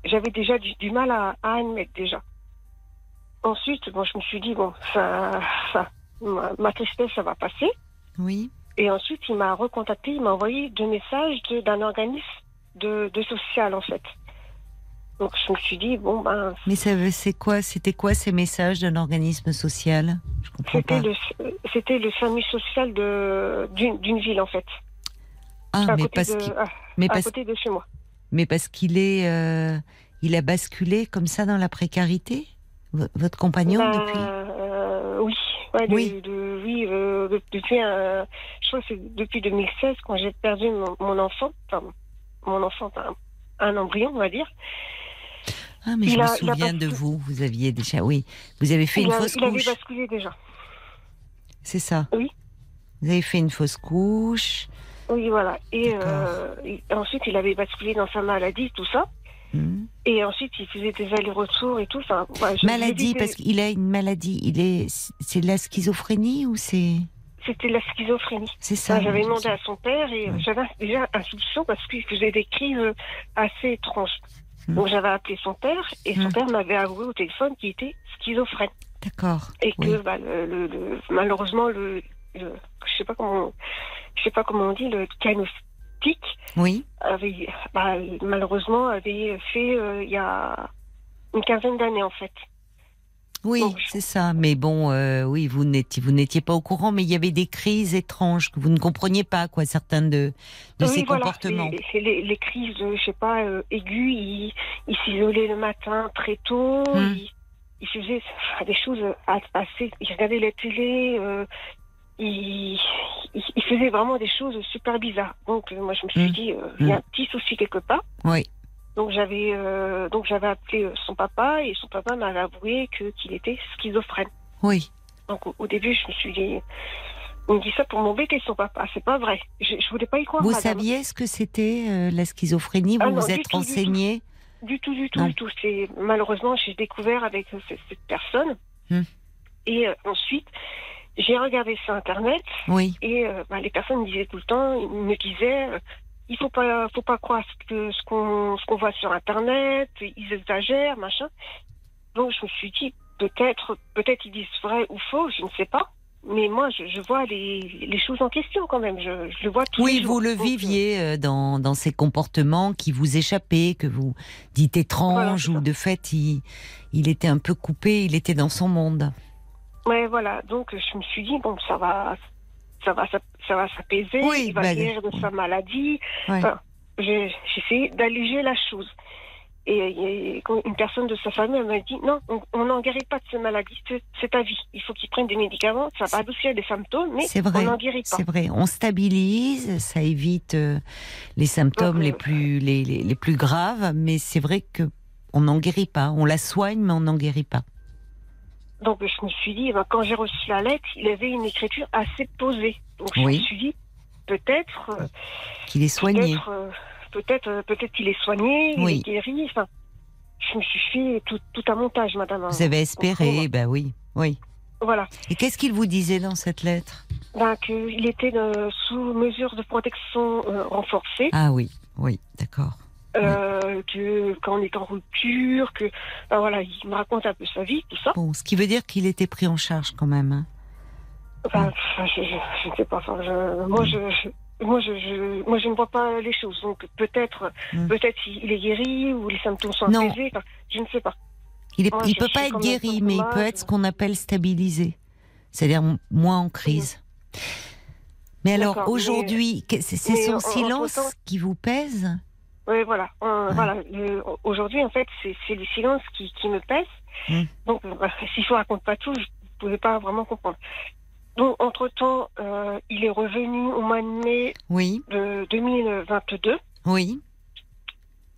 j'avais déjà du, mal à, admettre déjà. Ensuite, bon, je me suis dit bon, ça, ça ma, ma tristesse, ça va passer. Oui. Et ensuite, il m'a recontacté, il m'a envoyé deux messages d'un organisme de, social, en fait. Donc, je me suis dit, bon, ben. Mais c'est quoi C'était quoi ces messages d'un organisme social? Je comprends pas. C'était le service social d'une ville, en fait. Ah, mais parce, de, mais à côté de chez moi. Mais parce qu'il est. Euh, il a basculé comme ça dans la précarité? Votre compagnon, ben, depuis? Euh, Oui oui. De, oui euh, depuis, je crois que c'est depuis 2016 quand j'ai perdu mon, enfant, enfin, mon enfant, un, embryon, on va dire. Ah, mais je me souviens de vous. Vous aviez déjà, oui, vous avez fait une fausse couche. Il avait basculé déjà. C'est ça. Oui. Vous avez fait une fausse couche. Oui, voilà. Et, euh, et ensuite, il avait basculé dans sa maladie, tout ça. Et ensuite, il faisait des allers-retours et tout. Enfin, maladie, parce qu'il a une maladie. Il est, c'est de la schizophrénie ou c'est? C'était la schizophrénie. C'est ça. j'avais demandé à son père et j'avais déjà un soupçon parce qu'il faisait des crises assez étranges. Hmm. Donc j'avais appelé son père et son hmm. père m'avait avoué au téléphone qu'il était schizophrène. D'accord. Et que bah, le, malheureusement le, je sais pas comment je sais pas comment on dit le diagnostic oui. avait, bah, malheureusement, avait fait euh, il y a une quinzaine d'années en fait. Oui, c'est ça. Mais bon, euh, oui, vous n'étiez vous n'étiez pas au courant, mais il y avait des crises étranges que vous ne compreniez pas, quoi, certains de, de ces comportements. C'est les, les, crises, je sais pas, euh, aiguës. Il, il s'isolait le matin très tôt. Hum. Il, faisait des choses assez. Il regardait la télé il, il, faisait vraiment des choses super bizarres. Donc euh, moi je me suis mmh. dit, euh, il y a un mmh. petit souci quelque part. Oui. Donc j'avais euh, donc j'avais appelé son papa et son papa m'avait avoué que qu'il était schizophrène. Oui. Donc au, début je me suis dit, on me dit ça pour m'embêter son papa, c'est pas vrai. Je, je voulais pas y croire. Vous saviez ce que c'était la schizophrénie? Vous ah vous êtes renseigné? Du tout, du tout, du tout. C'est malheureusement j'ai découvert avec cette, personne. Mmh. Et ensuite, j'ai regardé sur Internet. Oui. Et euh, bah, les personnes me disaient tout le temps, ils me disaient, euh, il faut pas, faut pas croire ce ce qu'on, ce qu'on voit sur Internet. Ils exagèrent, machin. Donc je me suis dit, peut-être, peut-être ils disent vrai ou faux, je ne sais pas. Mais moi, je, vois les, les, choses en question quand même. Je, je le vois tous oui, les jours. vous le viviez euh, dans, dans ces comportements qui vous échappaient, que vous dites étranges, ou de fait, il, il était un peu coupé, il était dans son monde. Ouais, voilà. Donc, je me suis dit, bon, ça va, ça va, ça, va s'apaiser. il va bah, guérir de sa maladie. j'ai essayé d'alléger la chose. Et, une personne de sa famille m'a dit non, on n'en guérit pas de cette maladie, c'est ta vie. Il faut qu'il prenne des médicaments, ça va adoucir les symptômes, mais on n'en guérit pas. C'est vrai, on stabilise, ça évite euh, les symptômes les, plus, les, les, plus graves, mais c'est vrai que on n'en guérit pas. On la soigne, mais on n'en guérit pas. Donc je me suis dit, ben, quand j'ai reçu la lettre, il avait une écriture assez posée. Donc je me suis dit, peut-être euh, qu'il est soigné. Peut-être, euh, peut-être, qu'il est soigné, il est guéri. Enfin, je me suis fait tout, tout un montage, madame. Vous avez espéré, ben oui, oui. Voilà. Et qu'est-ce qu'il vous disait dans cette lettre? Ben, Qu'il était sous mesure de protection euh, renforcée. Ah oui, oui, d'accord. Euh, que quand on est en rupture, que ben voilà, il me raconte un peu sa vie, tout ça. Bon, ce qui veut dire qu'il était pris en charge quand même. Hein. Je, ne sais pas. Enfin, moi, je, moi, je, moi, je ne vois pas les choses. Donc, peut-être, hmm. peut-être il est guéri ou les symptômes sont apaisés. je ne sais pas. Il ne peut pas être guéri, mais il peut être ce qu'on appelle stabilisé, c'est-à-dire moins en crise. Mais alors, aujourd'hui, c'est son silence qui vous pèse? Oui, voilà. voilà. Aujourd'hui, en fait, c'est le silence qui, qui me pèse. Hmm. Donc, si je ne raconte pas tout, je ne pouvais pas vraiment comprendre. Donc, entre-temps, euh, il est revenu au mois de mai oui. de 2022. Oui.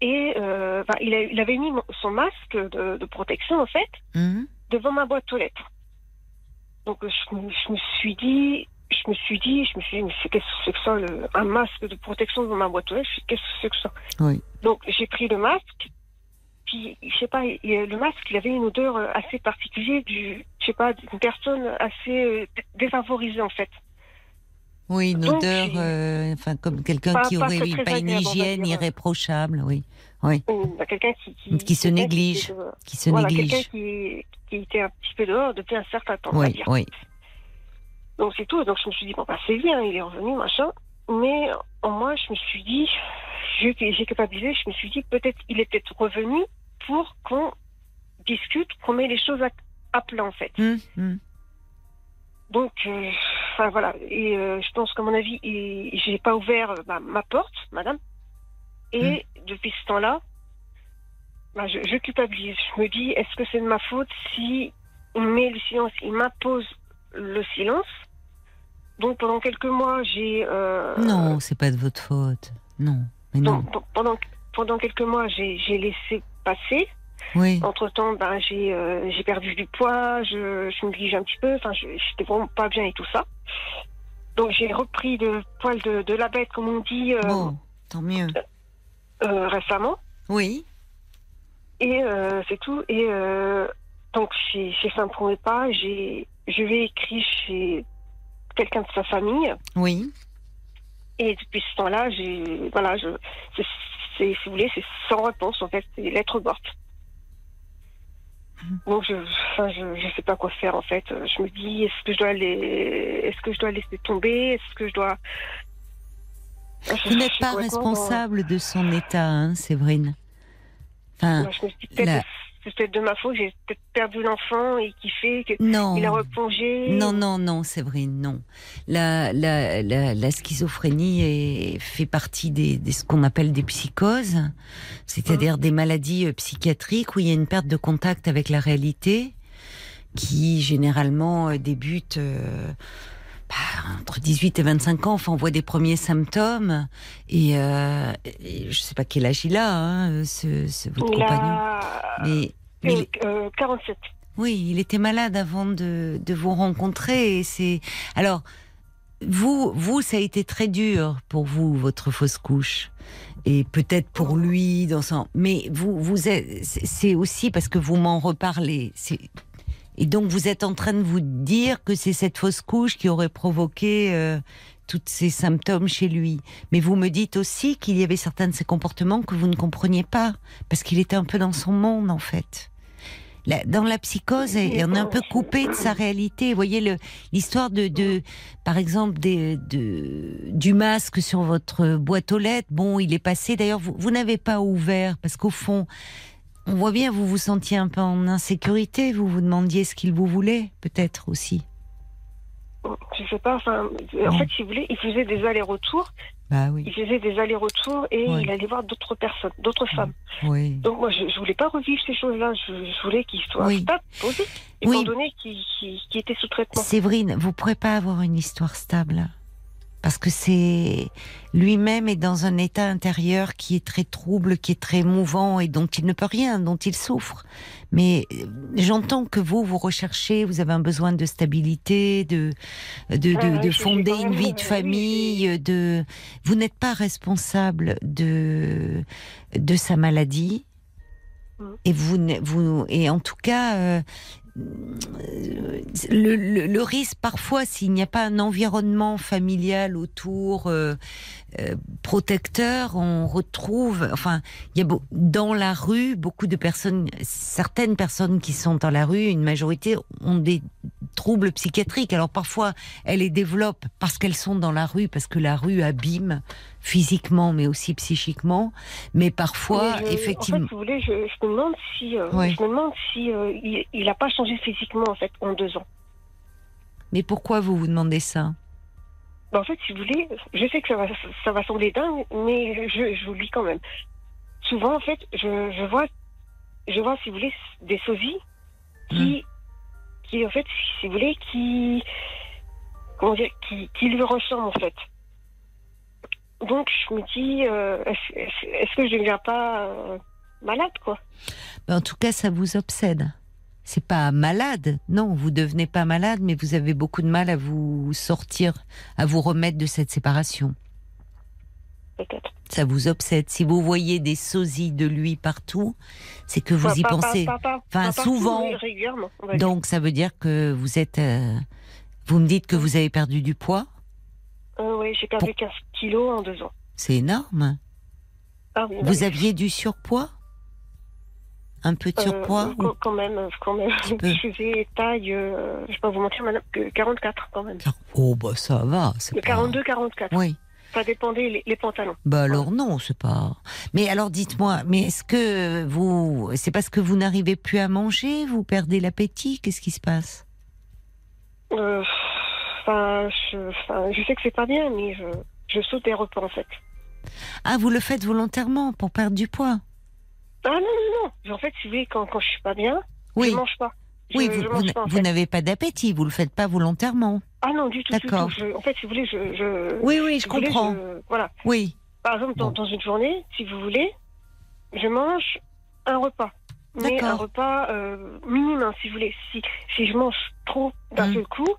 Et euh, il, avait mis son masque de, protection, en fait, mhm. devant ma boîte aux lettres. Donc, je, me suis dit, je me suis dit, je me suis dit, mais qu'est-ce que c'est que ça, un masque de protection devant ma boîte aux lettres Qu'est-ce que c'est que ça? Oui. Donc, j'ai pris le masque, je sais pas, le masque, il avait une odeur euh, assez particulière du, je sais pas, d'une personne assez euh, défavorisée en fait. Oui, une odeur, euh, enfin comme quelqu'un qui aurait pas, une hygiène irréprochable, oui, oui. Bah, quelqu'un qui, qui, se néglige, qui, se néglige. Quelqu'un qui, qui, était un petit peu dehors depuis un certain temps. Oui, oui. Donc c'est tout. Donc je me suis dit bon bah c'est bien, il est revenu machin. Mais moi je me suis dit, j'ai culpabilisé, je me suis dit peut-être il est peut-être revenu pour qu'on discute, qu'on met les choses à, plat en fait. Hum, hum. Donc, euh, enfin voilà. Et euh, je pense qu'à mon avis, j'ai pas ouvert euh, ma porte, madame. Et hum. depuis ce temps-là, bah, je, culpabilise. Je me dis, est-ce que c'est de ma faute si il met le silence, il m'impose le silence. Donc pendant quelques mois, j'ai. non, c'est pas de votre faute. Non. Mais non. pendant, pendant quelques mois, j'ai laissé passé. Oui. Entre temps, ben, j'ai euh, j'ai perdu du poids, je, je me néglige un petit peu, enfin, j'étais vraiment pas bien et tout ça. Donc j'ai repris le poil de, de, la bête, comme on dit. Euh, bon, tant mieux. Euh, récemment. Oui. Et c'est tout. Et donc fait un premier pas, j'ai je vais écrire chez quelqu'un de sa famille. Oui. Et depuis ce temps-là, j'ai voilà, je si vous voulez, c'est sans réponse, en fait, c'est lettres mortes. Mhm. Donc je, ne sais pas quoi faire en fait. Je me dis est-ce que je dois les, est-ce que je dois laisser tomber, est-ce que je dois. Vous n'êtes pas responsable de son état, hein, Séverine. Enfin, je me dis c'est peut-être de ma faute, j'ai peut-être perdu l'enfant et qui fait qu'il a replongé. Non, non, non, Séverine, non. La, la, la, schizophrénie est, fait partie des, des ce qu'on appelle des psychoses, c'est-à-dire des maladies euh, psychiatriques où il y a une perte de contact avec la réalité qui généralement euh, débute. Euh, bah, entre 18 et 25 ans, enfin, on voit des premiers symptômes. Et, euh, je sais pas quel âge il a, hein, ce, ce, votre compagnon. Mais, mais 47. Euh, oui, il était malade avant de, de vous rencontrer. Et c'est alors vous, vous, ça a été très dur pour vous votre fausse couche et peut-être pour lui dans son. Mais vous, vous êtes, c'est aussi parce que vous m'en reparlez. C'est et donc vous êtes en train de vous dire que c'est cette fausse couche qui aurait provoqué euh, tous ces symptômes chez lui. Mais vous me dites aussi qu'il y avait certains de ses comportements que vous ne compreniez pas, parce qu'il était un peu dans son monde en fait. dans la psychose, on est un peu coupé de sa réalité. Vous voyez l'histoire de, de, par exemple, des, de, du masque sur votre boîte aux lettres. Bon, il est passé. D'ailleurs, vous, vous n'avez pas ouvert parce qu'au fond, on voit bien, vous vous sentiez un peu en insécurité, vous vous demandiez ce qu'il vous voulait, peut-être aussi. Je sais pas, enfin, en fait, si vous voulez, il faisait des allers-retours Bah oui. Il faisait des allers-retours et il allait voir d'autres personnes, d'autres femmes. Oui. Donc moi, je, ne voulais pas revivre ces choses-là. Je, voulais qu'il soit stable, posé, étant donné qu'il était sous traitement. Séverine, vous pourrez pas avoir une histoire stable parce que c'est lui-même est dans un état intérieur qui est très trouble, qui est très mouvant et dont il ne peut rien, dont il souffre. Mais euh, j'entends que vous, vous recherchez, vous avez un besoin de stabilité, de de, de, fonder une vie de famille, de vous n'êtes pas responsable de de sa maladie. Mm. Et vous, vous, et en tout cas, euh, le, risque parfois, s'il n'y a pas un environnement familial autour euh, euh, protecteur, on retrouve, enfin, il y a dans la rue beaucoup de personnes, certaines personnes qui sont dans la rue, une majorité ont des troubles psychiatriques. Alors parfois, elles les développent parce qu'elles sont dans la rue, parce que la rue abîme physiquement, mais aussi psychiquement. Mais parfois, effectivement. En fait, vous voulez, je, me demande si, euh, je me demande si euh, il n'a pas changé physiquement en fait en deux ans. Mais pourquoi vous vous demandez ça ben, En fait, si vous voulez, je sais que ça va, ça va sembler dingue, mais je, je vous le dis quand même. Souvent, en fait, je, je vois, je vois, si vous voulez, des sosies qui, hmm. qui, en fait, si vous voulez, qui, comment dire, qui, qui lui ressemblent en fait. Donc je me dis, euh, est-ce que je ne deviens pas euh, malade, quoi? En tout cas, ça vous obsède. C'est pas malade, non, vous devenez pas malade, mais vous avez beaucoup de mal à vous sortir, à vous remettre de cette séparation. Peut-être. Ça vous obsède. Si vous voyez des sosies de lui partout, c'est que vous y pensez. enfin, souvent. Donc, ça veut dire que vous êtes. Euh, vous me dites que vous avez perdu du poids euh, Oui, j'ai perdu 15 kilos en deux ans. C'est énorme. Ah Vous aviez du surpoids? Un peu de euh, surpoids Quand même, quand même. Je faisais taille, euh, je vais pas vous mentir, madame, 44 quand même. Oh, bah ça va. 42, 44. Oui. Ça dépendait les, pantalons. Bah alors non, c'est pas. Mais alors dites-moi, mais est-ce que vous, c'est parce que vous n'arrivez plus à manger, vous perdez l'appétit, qu'est-ce qui se passe? Euh, Enfin, je, sais que c'est pas bien, mais je, saute des repas en fait. Ah, vous le faites volontairement pour perdre du poids? Ah non, non, non. En fait, si vous voulez, quand, quand je suis pas bien, oui. je mange pas. oui, vous, n'avez pas d'appétit, vous le faites pas volontairement. Ah non, du tout. D'accord. En fait, si vous voulez, je. oui, oui, je comprends. voilà. Oui. Par exemple, dans, une journée, si vous voulez, je mange un repas. Mais un repas euh, minimum, si vous voulez. Si, si je mange trop d'un hum. seul coup,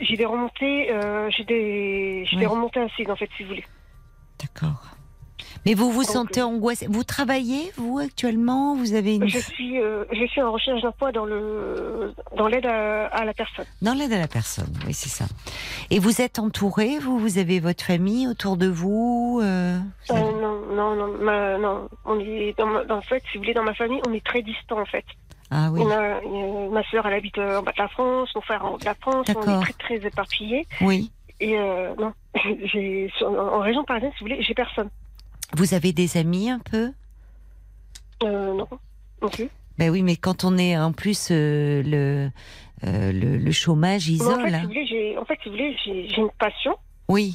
j'ai des remontées, euh, j'ai des, j'ai des remontées acides en fait, si vous voulez. D'accord. Mais vous vous sentez euh, angoissé. Vous travaillez, vous, actuellement? Vous avez une... Je suis, euh, je suis en recherche d'emploi dans, le, dans l'aide à, la personne. Dans l'aide à la personne, oui, c'est ça. Et vous êtes entouré, vous Vous avez votre famille autour de vous, euh, Non, non, non, ma, non. On est dans, en fait, si vous voulez, dans ma famille, on est très distants, en fait. Ah oui. ma soeur, elle habite en bas de la France, mon frère en haut de la France, on est très, très éparpillés. Oui. Et euh, non, en région parisienne, si vous voulez, j'ai personne. Vous avez des amis un peu? Euh, Non, non plus. Ben oui, mais quand on est en plus euh, le, euh, le, le chômage isole. En fait, si vous voulez, j'ai, en fait, si vous voulez, j'ai, une passion. Oui.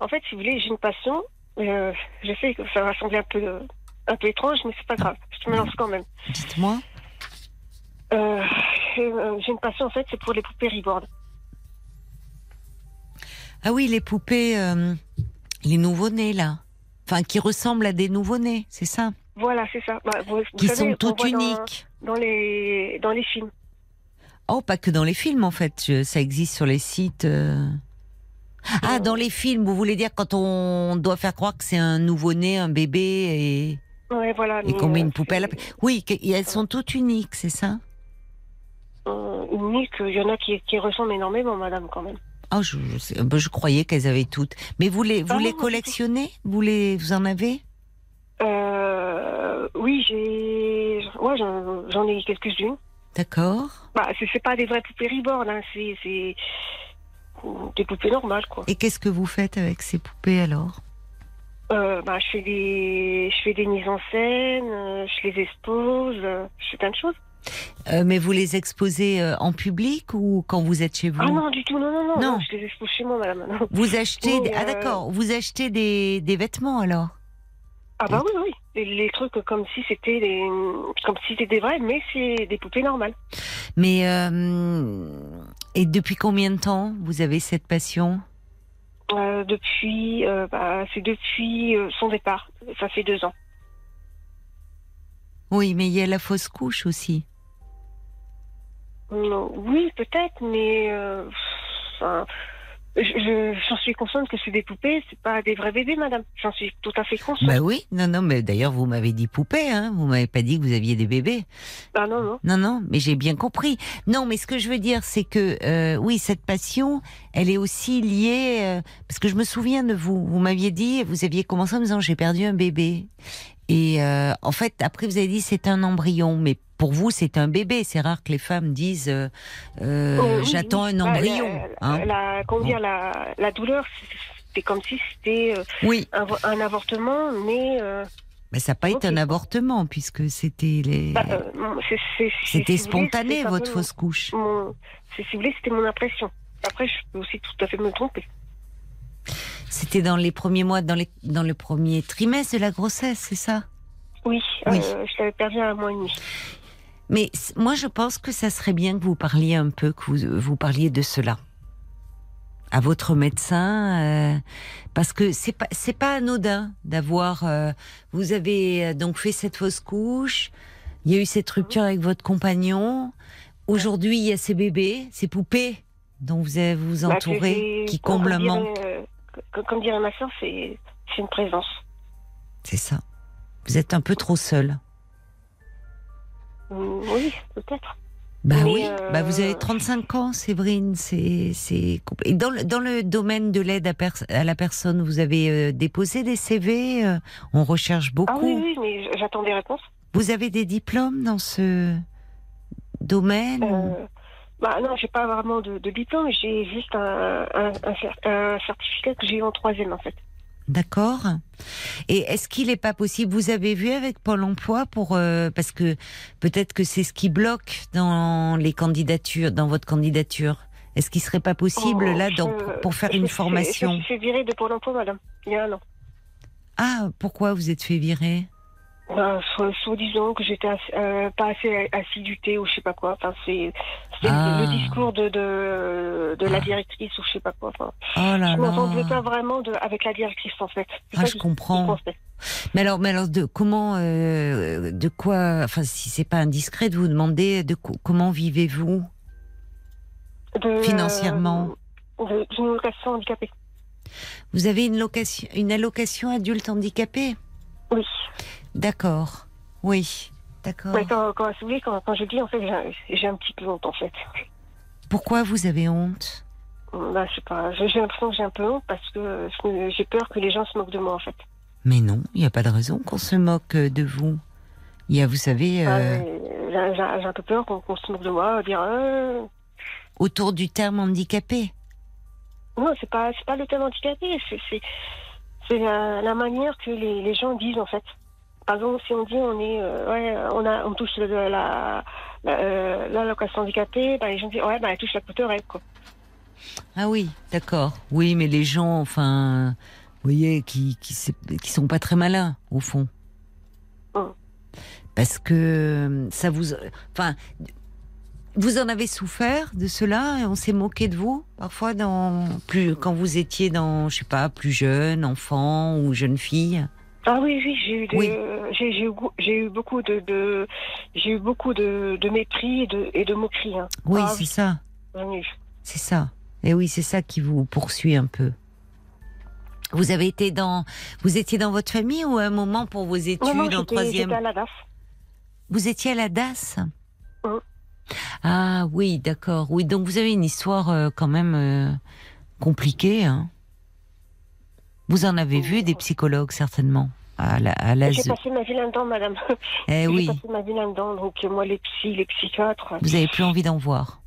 En fait, si vous voulez, j'ai une passion. je sais que ça va sembler un peu, un peu étrange, mais c'est pas grave. Je me lance quand même. Dites-moi. J'ai une passion, en fait, c'est pour les poupées reborn. Ah oui, les poupées, les nouveau-nés, là. Enfin, qui ressemblent à des nouveau-nés, c'est ça? Voilà, c'est ça. Bah, qui sont toutes uniques. Dans, les, dans les films. Oh, pas que dans les films, en fait. Ça existe sur les sites. Euh. Ah, dans les films, vous voulez dire quand on doit faire croire que c'est un nouveau-né, un bébé et. Ouais, voilà. Et qu'on met une poupée à la... Oui, elles sont toutes uniques, c'est ça? Euh, Uniques, il y en a qui, qui ressemblent énormément, madame, quand même. Oh, je, bah, je, croyais qu'elles avaient toutes. Mais vous les, vous ah les collectionnez? Vous, les, vous en avez? Euh, Oui, j'ai. Ouais, j'en ai quelques-unes. D'accord. Bah, c'est pas des vraies poupées reborn, hein, c'est des poupées normales, quoi. Et qu'est-ce que vous faites avec ces poupées alors? Euh, bah, je fais des, je fais des mises en scène, euh, je les expose, je fais plein de choses. Euh, mais vous les exposez euh, en public ou quand vous êtes chez vous Ah non, du tout, non, non, non. Non. je les expose chez moi, madame. Vous achetez. Des- Ah d'accord. Vous achetez des, des vêtements alors? Ah bah oui, oui. Les, les trucs comme si c'était des, comme si c'était des vrais, mais c'est des poupées normales. Mais euh, et depuis combien de temps vous avez cette passion? Depuis, bah, c'est depuis son départ. Ça fait deux ans. Oui, mais il y a la fausse couche aussi. Non, oui, peut-être, mais euh, enfin, je- je- j'en suis consciente que c'est des poupées, c'est pas des vrais bébés, madame. J'en suis tout à fait consciente. Bah oui, non, non, mais d'ailleurs vous m'avez dit poupée, hein. Vous m'avez pas dit que vous aviez des bébés. Ah non, non. Non, non, mais j'ai bien compris. Non, mais ce que je veux dire, c'est que euh, oui, cette passion, elle est aussi liée euh, parce que je me souviens de vous. Vous m'aviez dit, vous aviez commencé en me disant j'ai perdu un bébé. Et euh, en fait, après vous avez dit c'est un embryon, mais pour vous c'est un bébé. C'est rare que les femmes disent euh, euh, Oh, oui, j'attends oui. un Bah, embryon. la, hein. la- comment dire, la, la douleur, c'était comme si c'était euh, Oui, un, un avortement, mais mais ça n'a pas été un avortement puisque c'était les. bah, C'était si vous voulez, spontané votre fausse couche. mon- c'est- Si vous voulez, c'était mon impression. Après, je peux aussi tout à fait me tromper. C'était dans les premiers mois, dans les dans le premier trimestre de la grossesse, c'est ça? Oui, Oui. euh, je l'avais perdu à un mois et demi. Mais moi, je pense que ça serait bien que vous parliez un peu, que vous, vous parliez de cela à votre médecin, euh, parce que c'est pas c'est pas anodin d'avoir. euh, vous avez euh, donc fait cette fausse couche. Il y a eu cette rupture avec votre compagnon. Aujourd'hui, il y a ces bébés, ces poupées dont vous avez vous Bah, entourez, qui comblent un manque. euh, comme- comme dirait ma soeur, c'est c'est une présence. C'est ça. Vous êtes un peu trop seul. Oui, peut-être. Bah Mais, oui, euh, bah vous avez 35 ans, Séverine, c'est c'est dans le, dans le domaine de l'aide à, pers- à la personne, vous avez euh, déposé des CV, euh, on recherche beaucoup. Ah oui, oui, mais j'attends des réponses. Vous avez des diplômes dans ce domaine ou- bah non, j'ai pas vraiment de, de diplôme, j'ai juste un, un, un certificat que j'ai eu en troisième en fait. D'accord. Et est-ce qu'il n'est pas possible Vous avez vu avec Pôle Emploi pour euh, parce que peut-être que c'est ce qui bloque dans les candidatures, dans votre candidature. Est-ce qu'il serait pas possible Oh, là je- dans- pour faire je une formation Je suis virer de Pôle emploi, madame, il y a un an. Ah, pourquoi vous êtes fait virer? So- soi-disant que j'étais euh, pas assez assiduité ou je sais pas quoi. Enfin, c'est Ah. le discours de, de, de la Ah. directrice ou je sais pas quoi. Enfin, Oh là je m'entendais pas vraiment de, avec la directrice en fait. Ah, ça je comprends. Mais alors, mais alors, de comment, euh, de quoi, enfin, si c'est pas indiscret de vous demander de co- comment vivez-vous? Financièrement. euh, de- D'une location handicapée. Vous avez une location, une allocation adulte handicapé Oui. D'accord. Oui. D'accord. Mais quand, quand, si vous voulez, quand, quand je dis, en fait, j'ai- un petit peu honte, en fait. Pourquoi vous avez honte? Bah, je sais pas, j'ai l'impression que j'ai un peu honte parce que j'ai peur que les gens se moquent de moi, en fait. Mais non, il n'y a pas de raison qu'on se moque de vous. Il y a, vous savez, Ah, euh, mais J'ai un peu peur qu'on se moque de moi, dire euh, autour du terme handicapé. non, c'est pas pas le thème handicapé, c'est la, la manière que les, les gens disent en fait. Par exemple, si on dit on est euh, ouais, on a on touche le- la la, euh, l'allocation handicapée, bah, les gens disent ouais, bah elle touche la coûterette quoi. Ah oui, d'accord. Oui, mais les gens, enfin, vous voyez, qui qui sont pas très malins au fond. Hum. Parce que euh, ça vous, enfin, vous en avez souffert de cela et on s'est moqué de vous parfois dans plus quand vous étiez dans, je sais pas, plus jeune, enfant ou jeune fille? Ah oui, oui, j'ai eu, de- Oui. j'ai, j'ai eu, go- j'ai eu beaucoup de, de j'ai eu beaucoup de, de mépris et de, et de moqueries. Hein. Oui, Ah c'est ça, c'est ça. Et oui, c'est ça qui vous poursuit un peu. Vous avez été dans, vous étiez dans votre famille ou à un moment pour vos études Non, non, en troisième? à la DAF. Vous étiez à la DAS Mhm. Ah oui, d'accord. Oui, donc vous avez une histoire euh, quand même euh, compliquée. Hein vous en avez vu des psychologues certainement à la à la J'ai passé ma vie là-dedans, madame. Eh J'ai oui, passé ma vie là-dedans, donc euh, moi, les psys, les psychiatres, vous avez plus envie d'en voir.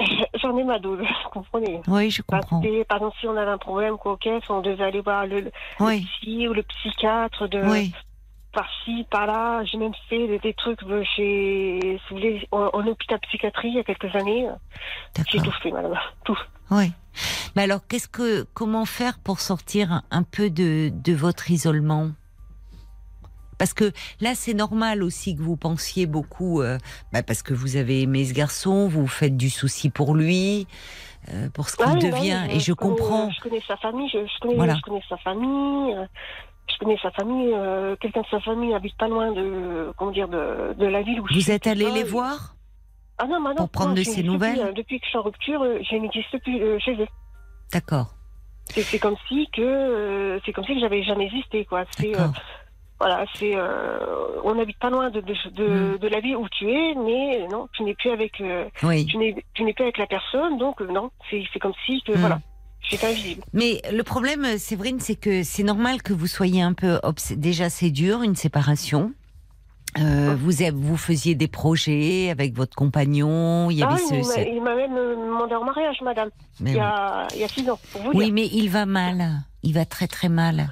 j'en ai ma dose, vous comprenez. Oui, je comprends. par exemple, si on avait un problème quoi, caisse, on devait aller voir le, psy ou le psychiatre de, oui, par-ci, par-là. J'ai même fait des, trucs chez, si vous voulez, en, hôpital psychiatrie il y a quelques années. J'ai tout fait, madame. Tout. Oui. Mais alors, qu'est-ce que, comment faire pour sortir un peu de, de votre isolement? Parce que là, c'est normal aussi que vous pensiez beaucoup, euh, bah parce que vous avez aimé ce garçon, vous faites du souci pour lui, euh, pour ce qu'il devient, et je, comprends. je connais sa famille, je, connais, je connais, sa famille. Euh, je connais sa famille, quelqu'un de sa famille habite pas loin de, comment dire, de, de la ville où Vous êtes allé les voir? Ah non, Pour prendre de ses nouvelles Depuis que je suis en rupture, je n'existe plus chez eux. D'accord. C'est comme si que c'est comme si que j'avais jamais existé quoi. C'est voilà, c'est euh, on n'habite pas loin de, de, de, hmm. la ville où tu es, mais non, tu n'es plus avec euh, tu n'es tu n'es plus avec la personne, donc euh, non, c'est c'est comme si que hmm. voilà. Invisible. Mais le problème, Séverine, c'est que c'est normal que vous soyez un peu déjà c'est dur une séparation. Euh, vous, vous faisiez des projets avec votre compagnon. Il, y avait ah, il m'a même demandé en mariage, madame. il, y a, il y a six ans. Pour vous oui, mais il va mal. Il va très très mal.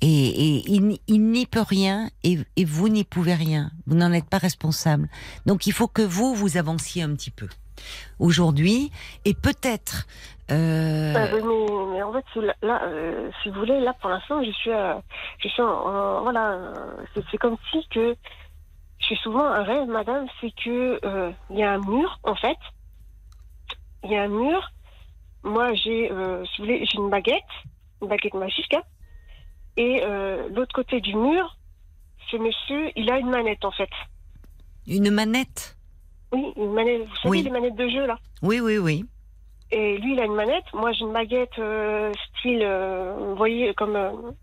Et, il, n'y peut rien et, vous n'y pouvez rien. Vous n'en êtes pas responsable. Donc il faut que vous, vous avanciez un petit peu aujourd'hui et peut-être. Euh... Bah, mais, en fait, là, euh, si vous voulez, là pour l'instant, je suis, je suis voilà, c'est comme si que suis souvent un rêve, madame, c'est que euh, il y a un mur, en fait, il y a un mur. Moi, j'ai, euh, si vous voulez, j'ai une baguette, une baguette magique. Hein. Et euh, l'autre côté du mur, ce monsieur, il a une manette en fait. Une manette? Oui, une manette. Vous savez, les manettes de jeu là? Oui, oui, oui. Et lui, il a une manette. Moi, j'ai une baguette style, vous voyez, comme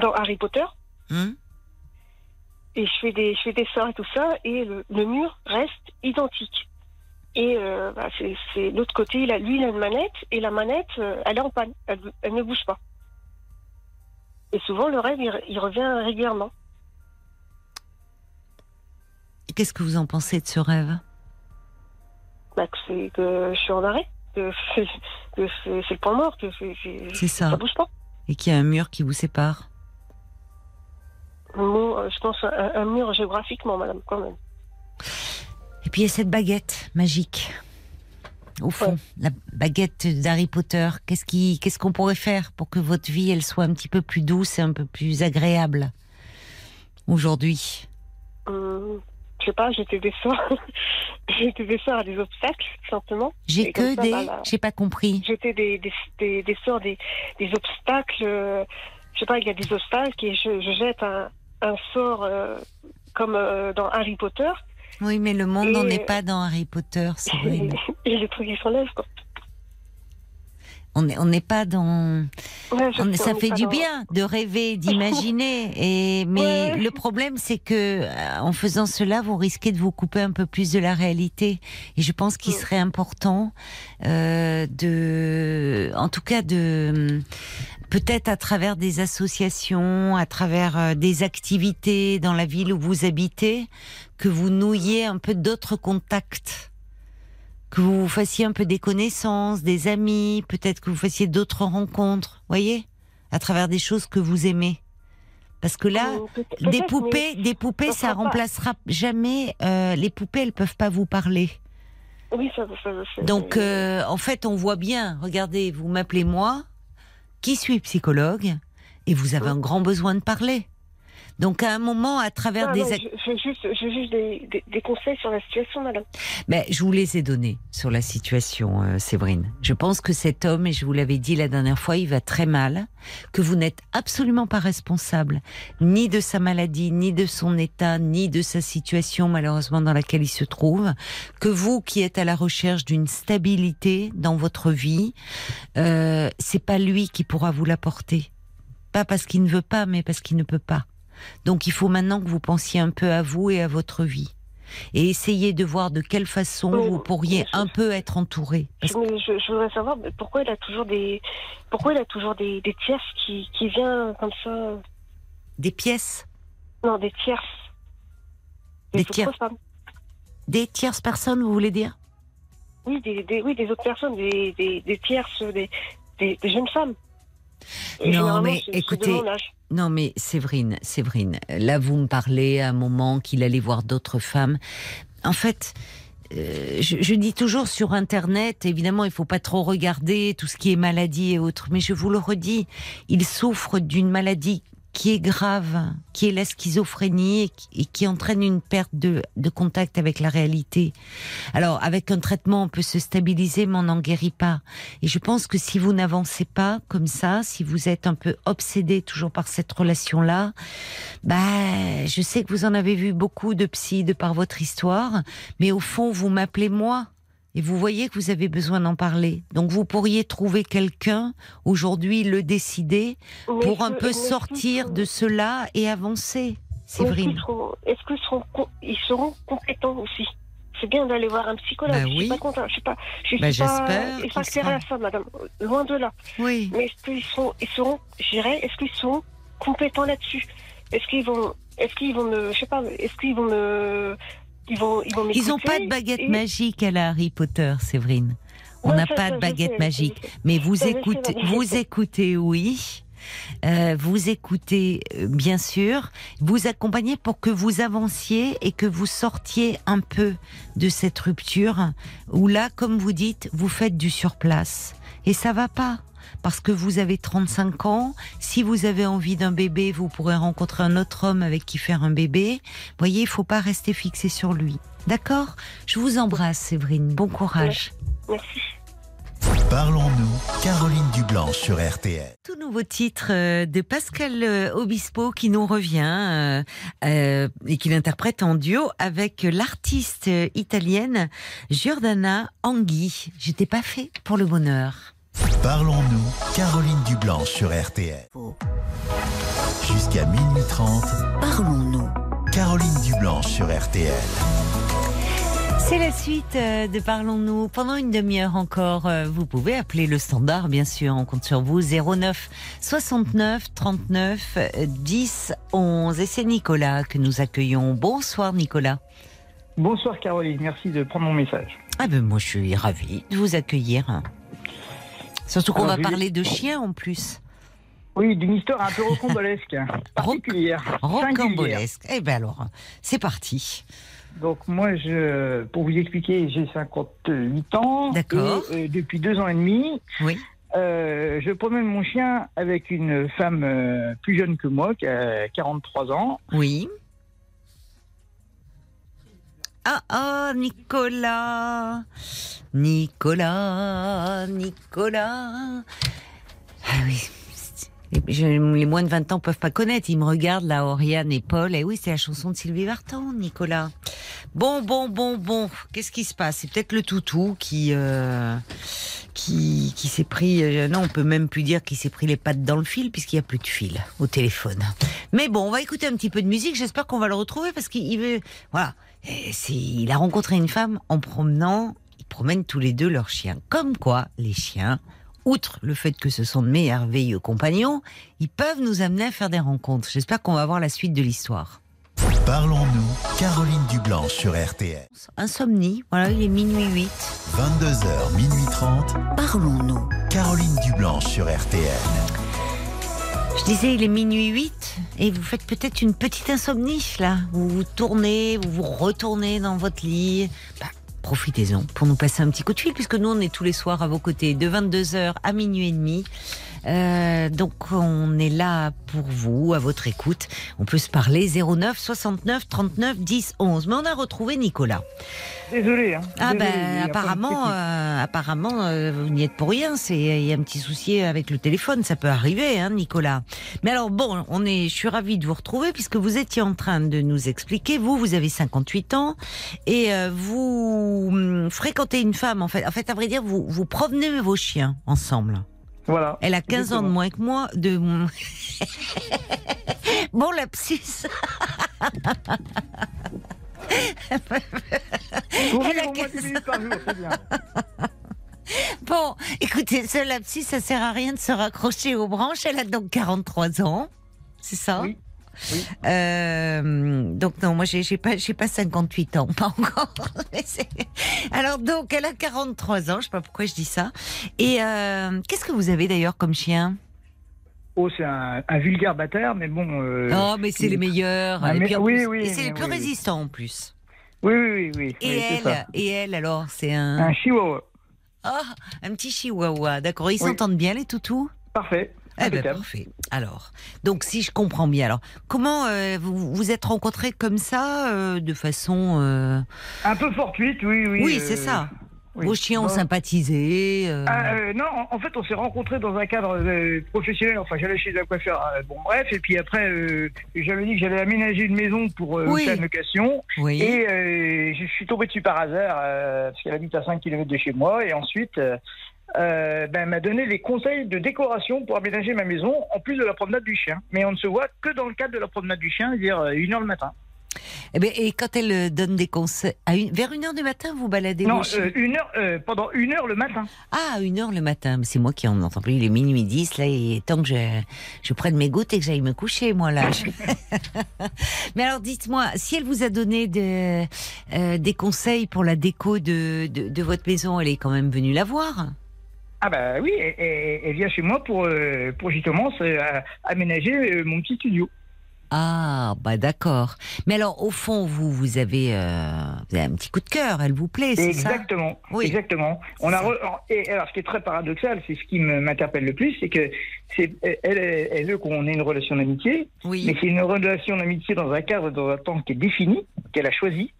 dans Harry Potter. Hum. Et je fais, des, je fais des sorts et tout ça. Et le, mur reste identique. Et bah, c'est l'autre côté, il a, lui, il a une manette. Et la manette, elle est en panne. elle ne bouge pas. Et souvent, le rêve, il, revient régulièrement. Qu'est-ce que vous en pensez de ce rêve? Bah, que, je suis en arrêt, que c'est, le point mort, que ça. ça bouge pas. Et qu'il y a un mur qui vous sépare euh, Je pense un, un mur géographiquement, madame, quand même. Et puis il y a cette baguette magique au fond, la baguette d'Harry Potter. Qu'est-ce qu'on pourrait faire pour que votre vie, elle soit un petit peu plus douce et un peu plus agréable aujourd'hui? Euh, Je sais pas, j'étais des sorts, j'étais des sorts à des obstacles, simplement. J'ai que des, bah, j'ai pas compris. J'étais des, des, des, sorts, des, des obstacles. Euh, je sais pas, il y a des obstacles et je, je jette un, un sort euh, comme euh, dans Harry Potter. Oui, mais le monde n'en est pas dans Harry Potter, vrai. Et les trucs qui s'enlèvent, quoi. On n'est on pas dans. ça fait du bien de rêver, d'imaginer. Et mais le problème, c'est que euh, en faisant cela, vous risquez de vous couper un peu plus de la réalité. Et je pense qu'il serait important euh, de, en tout cas, de peut-être à travers des associations, à travers euh, des activités dans la ville où vous habitez, que vous nouiez un peu d'autres contacts, que vous fassiez un peu des connaissances, des amis, peut-être que vous fassiez d'autres rencontres, voyez, à travers des choses que vous aimez. Parce que là, des poupées, des poupées, ça, remplacera jamais. Euh, les poupées, elles peuvent pas vous parler. Oui, ça, ça, ça Donc, euh, en fait, on voit bien. Regardez, vous m'appelez moi, qui suis psychologue, et vous avez un grand besoin de parler. Donc à un moment, à travers des... J'ai juste, juste des, conseils sur la situation, madame. Mais je vous les ai donnés sur la situation, euh, Séverine. Je pense que cet homme, et je vous l'avais dit la dernière fois, il va très mal, que vous n'êtes absolument pas responsable, ni de sa maladie, ni de son état, ni de sa situation malheureusement dans laquelle il se trouve, que vous qui êtes à la recherche d'une stabilité dans votre vie, euh, c'est pas lui qui pourra vous l'apporter. Pas parce qu'il ne veut pas, mais parce qu'il ne peut pas. Donc il faut maintenant que vous pensiez un peu à vous et à votre vie. Et essayez de voir de quelle façon vous pourriez un peu être entouré. Je, voudrais savoir pourquoi il a toujours des, pourquoi il a toujours des, tierces qui, qui viennent comme ça? Des pièces? Non, des tierces. Des, tierces. Des tierces personnes, vous voulez dire? Oui des, oui, des autres personnes, des, des, tierces, des, des, jeunes femmes. Non, mais écoutez, non, mais Séverine, Séverine, là vous me parlez à un moment qu'il allait voir d'autres femmes. En fait, euh, je, dis toujours sur Internet, évidemment, il faut pas trop regarder tout ce qui est maladie et autres, mais je vous le redis, il souffre d'une maladie qui est grave, qui est la schizophrénie et qui, entraîne une perte de, contact avec la réalité. Alors, avec un traitement, on peut se stabiliser, mais on n'en guérit pas. Et je pense que si vous n'avancez pas comme ça, si vous êtes un peu obsédé toujours par cette relation-là, bah, je sais que vous en avez vu beaucoup de psy de par votre histoire, mais au fond, vous m'appelez moi et vous voyez que vous avez besoin d'en parler. Donc vous pourriez trouver quelqu'un aujourd'hui, le décider, pour un peu sortir de cela et avancer. Séverine. Est-ce qu'ils seront, ils seront compétents aussi? C'est bien d'aller voir un psychologue. Bah je suis pas content. Je suis pas. Je bah, suis pas. Sera... à ça, madame. Loin de là. Oui. Mais est-ce qu'ils sont, ils seront, j'irais, est-ce qu'ils sont compétents là-dessus? Est-ce qu'ils vont, est-ce qu'ils vont me, je sais pas, est-ce qu'ils vont me ils vont, ils n'ont pas de baguette magique à la Harry Potter, Séverine. On n'a pas de baguette magique. Mais vous écoutez, vous écoutez, oui. Euh, vous écoutez, euh, bien sûr, vous accompagnez pour que vous avanciez et que vous sortiez un peu de cette rupture où là, comme vous dites, vous faites du surplace. Et ça va pas parce que vous avez 35 ans. Si vous avez envie d'un bébé, vous pourrez rencontrer un autre homme avec qui faire un bébé. Vous voyez, il faut pas rester fixé sur lui. D'accord? Je vous embrasse, Séverine. Bon courage. Merci. Parlons-nous, Caroline Dublanc sur RTL. Tout nouveau titre euh, de Pascal euh, Obispo qui nous revient euh, et qu'il interprète en duo avec l'artiste italienne Giordana Anghi. J'étais pas fait pour le bonheur. Parlons-nous, Caroline Dublanche sur RTL. Jusqu'à minuit 30. Parlons-nous. Caroline Dublanche sur RTL. C'est la suite euh, de Parlons-nous. Pendant une demi-heure encore, euh, vous pouvez appeler le standard, bien sûr. On compte sur vous. 09 69 39 10 11. Et c'est Nicolas que nous accueillons. Bonsoir, Nicolas. Bonsoir, Caroline. Merci de prendre mon message. Ah ben, moi, je suis ravie de vous accueillir. Surtout qu'on va parler de chiens en plus. Oui, d'une histoire un peu rocambolesque, particulière. Rocambolesque. Eh bien alors, c'est parti. Donc moi, je, pour vous expliquer, j'ai 58 ans. D'accord. Et, euh, depuis deux ans et demi, oui. Euh, je promène mon chien avec une femme euh, plus jeune que moi, qui a 43 ans. Oui. Ah ah, Nicolas Nicolas, Nicolas. Ah oui. les moins de 20 ans peuvent pas connaître. Ils me regardent, là, Oriane et Paul. Et eh oui, c'est la chanson de Sylvie Vartan, Nicolas. Bon, bon, bon, bon. Qu'est-ce qui se passe? C'est peut-être le toutou qui, euh, qui, qui s'est pris. Euh, non, on peut même plus dire qu'il s'est pris les pattes dans le fil puisqu'il y a plus de fil au téléphone. Mais bon, on va écouter un petit peu de musique. J'espère qu'on va le retrouver parce qu'il veut. Voilà. Il a rencontré une femme en promenant promènent tous les deux leurs chiens. Comme quoi, les chiens, outre le fait que ce sont de merveilleux compagnons, ils peuvent nous amener à faire des rencontres. J'espère qu'on va voir la suite de l'histoire. Parlons-nous, Caroline Dublanc sur RTL. Insomnie, voilà, il est minuit 8. 22h, minuit 30. Parlons-nous. Caroline Dublanc sur RTL. Je disais, il est minuit 8 et vous faites peut-être une petite insomnie là. Vous vous tournez, vous vous retournez dans votre lit. Bah, profitez-en pour nous passer un petit coup de fil, puisque nous, on est tous les soirs à vos côtés de 22h à minuit et demi. Euh, donc on est là pour vous, à votre écoute. On peut se parler 09 69 39 10 11. Mais on a retrouvé Nicolas. Désolé. Hein. Ah ben apparemment, euh, apparemment euh, vous n'y êtes pour rien. C'est il y a un petit souci avec le téléphone, ça peut arriver, hein, Nicolas. Mais alors bon, on est, je suis ravie de vous retrouver puisque vous étiez en train de nous expliquer. Vous, vous avez 58 ans et vous hum, fréquentez une femme en fait. En fait, à vrai dire, vous vous promenez vos chiens ensemble. Voilà. Elle a 15 ans de moins que moi. De... bon, lapsus. Elle a 15 par jour, c'est bien. Bon, écoutez, ce lapsus, ça sert à rien de se raccrocher aux branches. Elle a donc 43 ans, c'est ça? Oui. Euh, donc non, moi j'ai pas j'ai pas 58 ans, pas encore. Alors donc elle a 43 ans, je sais pas pourquoi je dis ça. Et euh, qu'est-ce que vous avez d'ailleurs comme chien? Oh, c'est un, vulgaire bâtard, mais bon. Euh, oh, mais c'est les meilleurs. Ah, et oui, oui. Et c'est les plus résistants en plus. Oui, oui, oui. Et elle, et elle alors, c'est un. Un chihuahua. Ah, un petit chihuahua, d'accord. Ils s'entendent bien les toutous? Parfait. Eh ben, parfait. Alors, donc si je comprends bien, alors comment euh, vous vous êtes rencontrés comme ça, euh, de façon un peu fortuite, oui, oui. Oui, c'est ça. Vos chiens ont sympathisé euh... Ah, euh, Non, en fait, on s'est rencontrés dans un cadre euh, professionnel. Enfin, j'allais chez un coiffeur. Euh, bon, bref. Et puis après, j'avais dit que j'allais aménager une maison pour faire une location. Oui. Et je suis tombé dessus par hasard, parce qu'elle habite à 5 km de chez moi. Et ensuite, ben, elle m'a donné les conseils de décoration pour aménager ma maison, en plus de la promenade du chien. Mais on ne se voit que dans le cadre de la promenade du chien, c'est-à-dire une heure le matin. Eh bien, et quand elle euh, donne des conseils, à une, vers une heure du matin, vous baladez Non, euh, une heure, euh, pendant une heure le matin. Ah, une heure le matin. C'est moi qui en entends plus. Il est minuit 10, là, et tant que je, je prenne mes gouttes et que j'aille me coucher, moi, là. Mais alors, dites-moi, si elle vous a donné de, des conseils pour la déco de, de, votre maison, elle est quand même venue la voir ah bah oui, elle, vient chez moi pour, pour justement aménager mon petit studio. Ah, bah d'accord. Mais alors, au fond, vous, vous avez, euh, vous avez un petit coup de cœur, elle vous plaît, c'est ça? Exactement, oui. exactement. On a et alors, ce qui est très paradoxal, c'est ce qui m'interpelle le plus, c'est que c'est elle, elle, veut qu'on ait une relation d'amitié, oui. mais c'est une relation d'amitié dans un cadre, dans un temps qui est défini, qu'elle a choisi.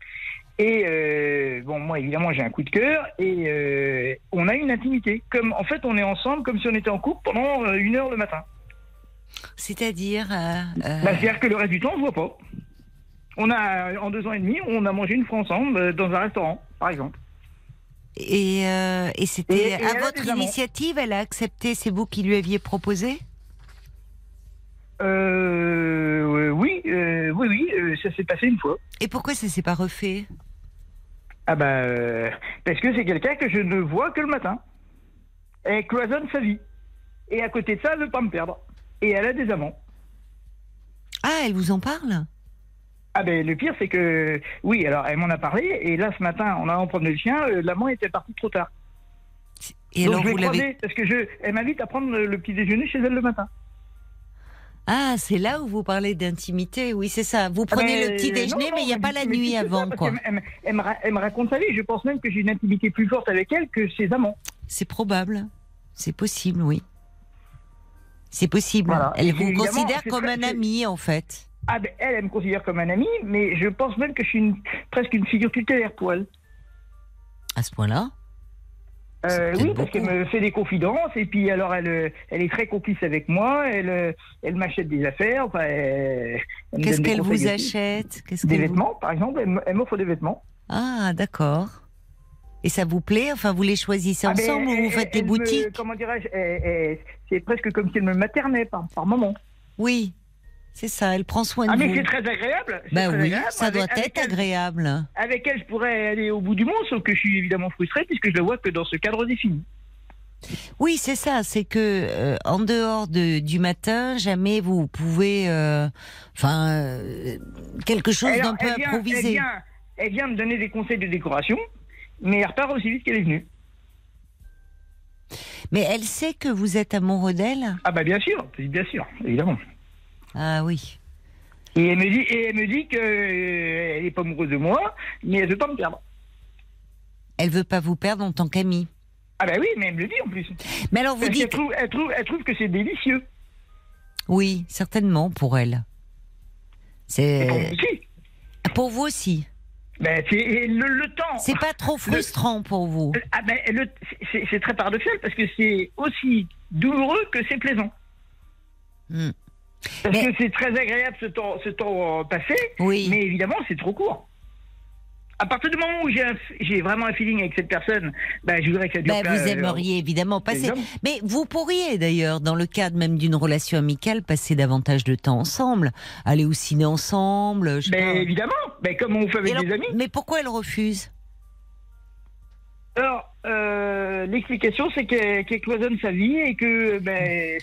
Et euh, bon, moi évidemment j'ai un coup de cœur et euh, on a une intimité. Comme en fait on est ensemble comme si on était en couple pendant une heure le matin. C'est-à-dire euh, euh, bah, C'est-à-dire que le reste du temps, on ne voit pas. On a, en deux ans et demi, on a mangé une fois ensemble euh, dans un restaurant, par exemple. Et, et c'était à votre initiative, elle a accepté, c'est vous qui lui aviez proposé? Euh, Oui, oui, oui, ça s'est passé une fois. Et pourquoi ça s'est pas refait? Ah bah, parce que c'est quelqu'un que je ne vois que le matin. Elle cloisonne sa vie. Et à côté de ça, elle ne veut pas me perdre et elle a des amants. Ah, elle vous en parle? Ah ben le pire c'est que oui alors elle m'en a parlé et là ce matin en allant prendre le chien euh, l'amant était parti trop tard. Et Donc alors je vous l'avez parce que je elle m'invite à prendre le, petit déjeuner chez elle le matin. Ah, c'est là où vous parlez d'intimité, oui, c'est ça. Vous prenez le petit déjeuner, mais il n'y a pas la nuit avant, quoi. Elle, me, raconte sa vie. Je pense même que j'ai une intimité plus forte avec elle que ses amants. C'est probable. C'est possible, oui. C'est possible. Elle vous considère comme un ami, en fait. Ah ben, elle, elle me considère comme un ami, mais je pense même que je suis presque une figure tutélaire pour elle. À ce point-là euh, oui, parce qu'elle me fait des confidences et puis alors elle, elle est très complice avec moi. Elle, elle m'achète des affaires. Qu'est-ce qu'elle vous achète? Des vêtements, par exemple. Elle m'offre des vêtements. Ah, d'accord. Et ça vous plaît? Enfin, vous les choisissez ah, ensemble ou vous faites des boutiques? Comment dirais-je C'est presque comme si elle me maternait par, par moment. Oui, c'est ça, elle prend soin de vous. Ah, mais c'est très agréable. Bah oui, ça doit être agréable. Avec elle, je pourrais aller au bout du monde, sauf que je suis évidemment frustré puisque je la vois que dans ce cadre défini. Oui, c'est ça. C'est que euh, en dehors de, du matin, jamais vous pouvez, euh, enfin, euh, quelque chose d'un peu improvisé. Elle vient, elle vient me donner des conseils de décoration mais elle repart aussi vite qu'elle est venue. Mais elle sait que vous êtes amoureux d'elle? Ah bah bien sûr, bien sûr, évidemment. Ah oui. Et elle me dit, et elle me dit qu'elle euh, n'est pas amoureuse de moi, mais elle veut pas me perdre. Elle veut pas vous perdre en tant qu'amie. Ah bah oui, mais elle me le dit en plus. Mais alors vous dites. trouve, elle, trouve, elle trouve que c'est délicieux. Oui, certainement pour elle. C'est. Pour vous aussi. Pour vous aussi. Ben, c'est le, temps. C'est pas trop frustrant pour vous ah ben, C'est très paradoxal parce que c'est aussi douloureux que c'est plaisant. Hmm. Parce que c'est très agréable ce temps, ce temps euh, passé, oui. mais évidemment c'est trop court. À partir du moment où j'ai vraiment un feeling avec cette personne, ben, je voudrais que ça dure. Ben, vous aimeriez évidemment passer. Mais vous pourriez d'ailleurs, dans le cadre même d'une relation amicale, passer davantage de temps ensemble, aller au ciné ensemble. Je ben, évidemment, ben, comme on fait avec des amis. Mais pourquoi elle refuse? Alors, euh, l'explication, c'est qu'elle cloisonne sa vie et que ben,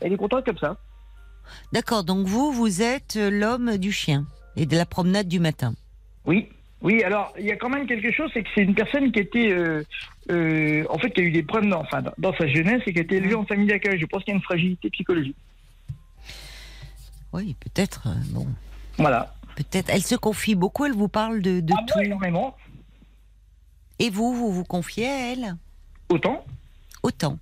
elle est contente comme ça. D'accord, donc vous, vous êtes l'homme du chien et de la promenade du matin. Oui. Oui, alors il y a quand même quelque chose, c'est que c'est une personne qui était, euh, euh, en fait, qui a eu des problèmes dans, enfin, dans, sa jeunesse et qui a été élevée en famille d'accueil. Je pense qu'il y a une fragilité psychologique. Oui, peut-être. euh, Bon, Voilà. peut-être. Elle se confie beaucoup. Elle vous parle de, de Ah, tout. moi, énormément. Et vous, vous vous confiez à elle? Autant. autant.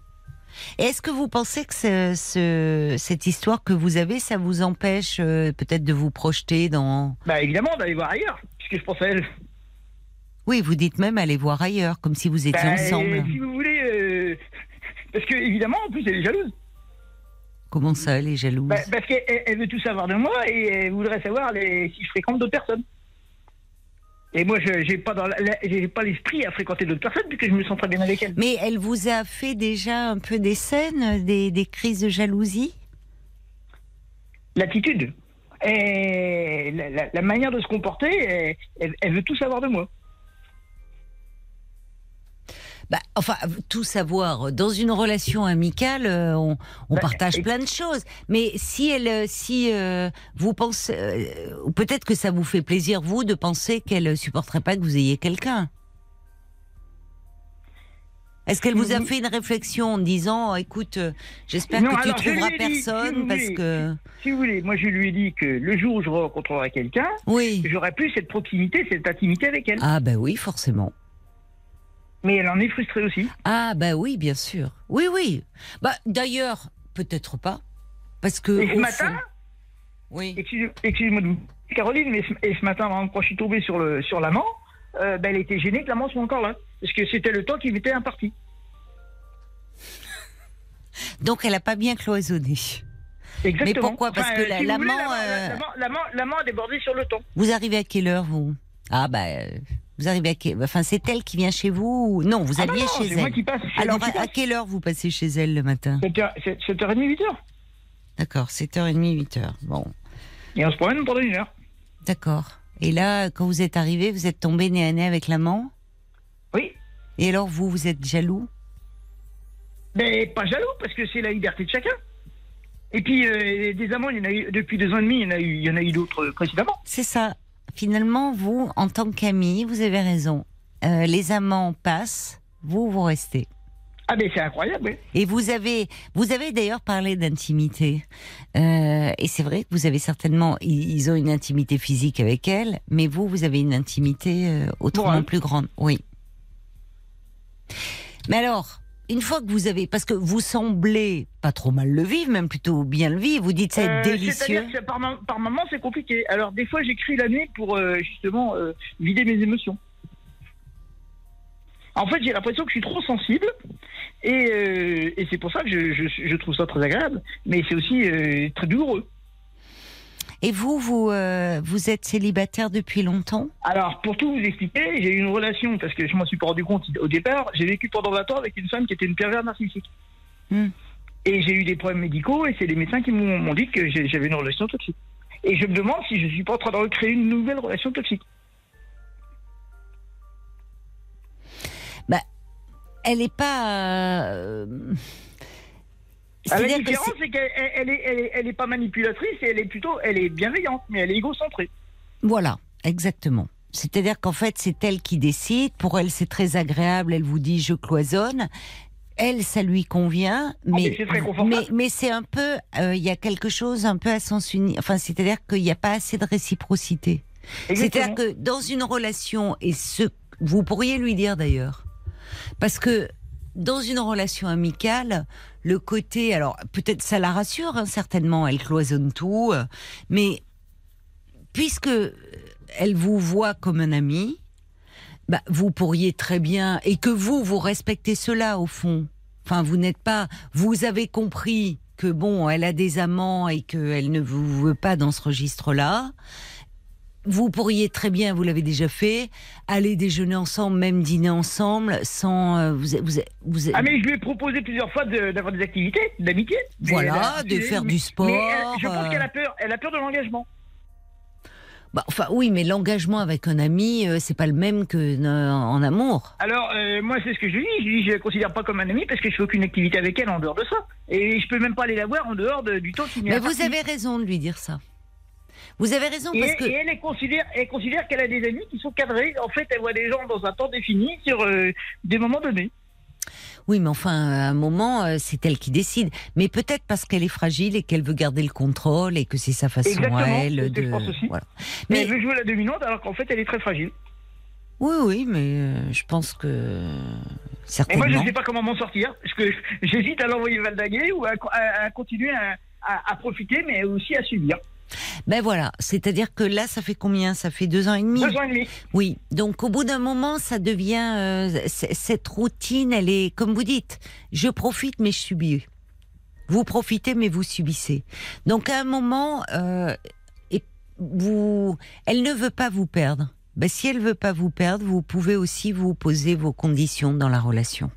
Est-ce que vous pensez que ce- ce- cette histoire que vous avez, ça vous empêche euh, peut-être de vous projeter dans... Bah, évidemment, d'aller voir ailleurs, puisque je pense à elle. Oui, vous dites même aller voir ailleurs, comme si vous étiez Bah, ensemble. Si vous voulez. euh, Parce que, évidemment, en plus, elle est jalouse. Comment ça, elle est jalouse? Bah, parce qu'elle elle- elle veut tout savoir de moi et elle voudrait savoir les- si je fréquente d'autres personnes. Et moi, je j'ai pas dans la- la- j'ai pas l'esprit à fréquenter d'autres personnes puisque je me sens très bien avec elle. Mais elle vous a fait déjà un peu des scènes, des, des crises de jalousie? L'attitude, et la, la- la manière de se comporter, elle, elle- elle veut tout savoir de moi. Bah, Enfin, tout savoir. Dans une relation amicale, euh, on, on Bah, partage et- plein de choses. Mais si elle, euh, si euh, vous pensez, euh, peut-être que ça vous fait plaisir vous de penser qu'elle supporterait pas que vous ayez quelqu'un. Est-ce qu'elle vous a Mhm. fait une réflexion en disant, écoute, euh, j'espère que tu trouveras dit, si personne vous parce voulez, que Si vous voulez, moi je lui ai dit que le jour où je rencontrerai quelqu'un, oui. j'aurai plus cette proximité, cette intimité avec elle. Ah ben oui, forcément. Mais elle en est frustrée aussi. Ah bah oui, bien sûr. Oui, oui. Bah d'ailleurs, peut-être pas, parce que Et ce matin, fond- oui. excusez- excusez-moi vous, Caroline, mais ce, et ce matin, quand je suis tombé sur le sur l'amant, euh, ben, elle était gênée que l'amant soit encore là, parce que c'était le temps qui m'était imparti. Donc elle a pas bien cloisonné. Exactement. pourquoi Parce que euh, la- si l'amant, euh, l'amant- l'amant- a débordé sur le temps. Vous arrivez à quelle heure vous? Ah bah vous arrivez à quelle Enfin c'est elle qui vient chez vous ou... Non, vous Ah alliez non, chez c'est moi elle. qui passe. Alors qui à, à quelle heure vous passez chez elle le matin? 7h- 7h30, 8h. D'accord, 7h30, 8h. Bon, Et on se promène pendant une heure. d'accord. Et là, quand vous êtes arrivé, vous êtes tombé nez à nez avec l'amant Oui. Et alors vous, vous êtes jaloux? Mais pas jaloux, parce que c'est la liberté de chacun. Et puis, euh, des amants, il y en a eu, depuis deux ans et demi, il y en a eu, il y en a eu d'autres précédemment. C'est ça. Finalement, vous, en tant qu'ami, vous avez raison. Euh, les amants passent, vous, vous restez. Ah, ben c'est incroyable, oui. Et vous avez, vous avez d'ailleurs parlé d'intimité. Euh, et c'est vrai que vous avez certainement, ils ont une intimité physique avec elle, mais vous, vous avez une intimité euh, autrement plus grande. Oui. Mais alors, une fois que vous avez, parce que vous semblez pas trop mal le vivre, même plutôt bien le vivre, vous dites c'est Euh, délicieux. Que par, par moment, c'est compliqué. Alors, des fois, j'écris la nuit pour euh, justement euh, vider mes émotions. En fait, j'ai l'impression que je suis trop sensible. Et, euh, et c'est pour ça que je, je- je trouve ça très agréable. Mais c'est aussi très douloureux. Et vous, vous, euh, vous êtes célibataire depuis longtemps? Alors, pour tout vous expliquer, j'ai eu une relation, parce que je m'en suis pas rendu compte au départ, j'ai vécu pendant 20 ans avec une femme qui était une pervers narcissique. Hmm. Et j'ai eu des problèmes médicaux, et c'est les médecins qui m'ont dit que j'avais une relation toxique. Et je me demande si je suis pas en train de recréer une nouvelle relation toxique. Elle n'est pas. euh, Ah, la différence, c'est- qu'elle elle est, elle est, elle est pas manipulatrice, elle est plutôt, elle est bienveillante, mais elle est égocentrée. Voilà, exactement. C'est-à-dire qu'en fait, c'est elle qui décide. Pour elle, c'est très agréable. Elle vous dit je cloisonne. Elle, ça lui convient, mais Ah, mais c'est un peu, euh, il y a quelque chose un peu à sens unique. Enfin, c'est-à-dire qu'il n'y a pas assez de réciprocité. C'est-à-dire que dans une relation, et ce, vous pourriez lui dire d'ailleurs, parce que dans une relation amicale, le côté, alors peut-être ça la rassure, hein, certainement, elle cloisonne tout, euh, mais puisque euh, elle vous voit comme un ami, bah, vous pourriez très bien, et que vous, vous respectez cela au fond. Enfin, vous n'êtes pas, vous avez compris que bon, elle a des amants et qu'elle ne vous veut pas dans ce registre-là. Vous pourriez très bien, vous l'avez déjà fait, aller déjeuner ensemble, même dîner ensemble, sans euh, vous, vous, vous, Ah, mais je lui ai proposé plusieurs fois de- d'avoir des activités, d'amitié. Voilà, de faire du sport, Mais elle- je pense euh. qu'elle a peur, elle a peur de l'engagement. Bah, enfin, oui, mais l'engagement avec un ami, euh, c'est pas le même que euh, en amour. Alors, euh, moi, c'est ce que je lui dis. Je lui dis, je la considère pas comme un ami parce que je fais aucune activité avec elle en dehors de ça. Et je peux même pas aller la voir en dehors de- du temps qui m'est Mais vous avez raison de lui dire ça. Vous avez raison Et, parce que et elle, elle considère, elle considère qu'elle a des amis qui sont cadrés. En fait, elle voit des gens dans un temps défini sur euh, des moments donnés. Oui, mais enfin, à un moment, euh, c'est elle qui décide. Mais peut-être parce qu'elle est fragile et qu'elle veut garder le contrôle et que c'est sa façon Exactement, à elle que de. je pense aussi. Voilà. Mais Mais elle veut jouer la dominante alors qu'en fait, elle est très fragile. oui, oui, mais euh, je pense que Et certainement. moi, je ne sais pas comment m'en sortir. Parce que j'hésite à l'envoyer valdaguer ou à, à- à continuer à profiter, mais aussi à subir. Ben voilà, c'est-à-dire que là, ça fait combien? Ça fait deux ans et demi. Deux ans et demi. Oui, donc au bout d'un moment, ça devient euh, cette routine. Elle est, comme vous dites, je profite mais je subis. Vous profitez mais vous subissez. Donc à un moment, euh, et vous, elle ne veut pas vous perdre. Ben, si elle veut pas vous perdre, vous pouvez aussi vous poser vos conditions dans la relation.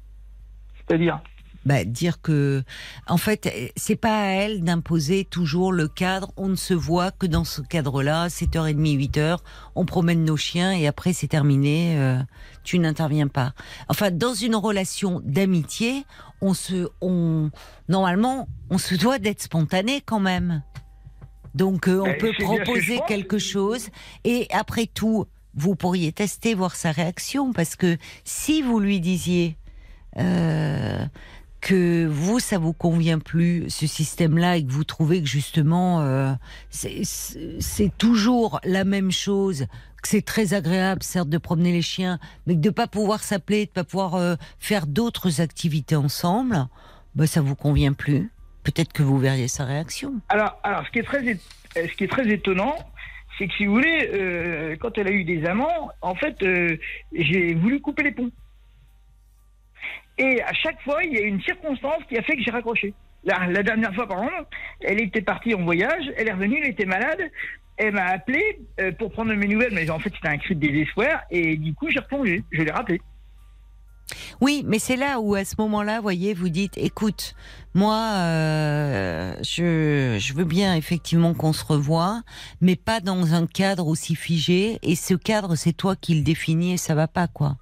C'est-à-dire? Bah, dire que, en fait, c'est pas à elle d'imposer toujours le cadre. On ne se voit que dans ce cadre-là, 7h30, 8h. On promène nos chiens et après c'est terminé. euh, tu n'interviens pas. Enfin, dans une relation d'amitié, on se, on, normalement, on se doit d'être spontané quand même. Donc, euh, on peut que proposer quelque chose et après tout, vous pourriez tester, voir sa réaction parce que si vous lui disiez, euh, que vous, ça vous convient plus, ce système-là, et que vous trouvez que justement, euh, c'est- toujours la même chose, que c'est très agréable, certes, de promener les chiens, mais que de pas pouvoir s'appeler, de pas pouvoir euh, faire d'autres activités ensemble, bah, ça vous convient plus. Peut-être que vous verriez sa réaction. Alors, alors ce, qui est très, euh, ce qui est très étonnant, c'est que si vous voulez, quand elle a eu des amants, en fait, j'ai voulu couper les ponts. Et à chaque fois, il y a une circonstance qui a fait que j'ai raccroché. La, dernière fois, par exemple, elle était partie en voyage, elle est revenue, elle était malade, elle m'a appelé euh, pour prendre mes nouvelles, mais en fait, c'était un cri de désespoir, et du coup, j'ai replongé, je l'ai rappelé. Oui, mais c'est là où, à ce moment-là, voyez, vous dites, écoute, moi, euh, je, je veux bien effectivement qu'on se revoie, mais pas dans un cadre aussi figé. Et ce cadre, c'est toi qui le définis et ça va pas, quoi.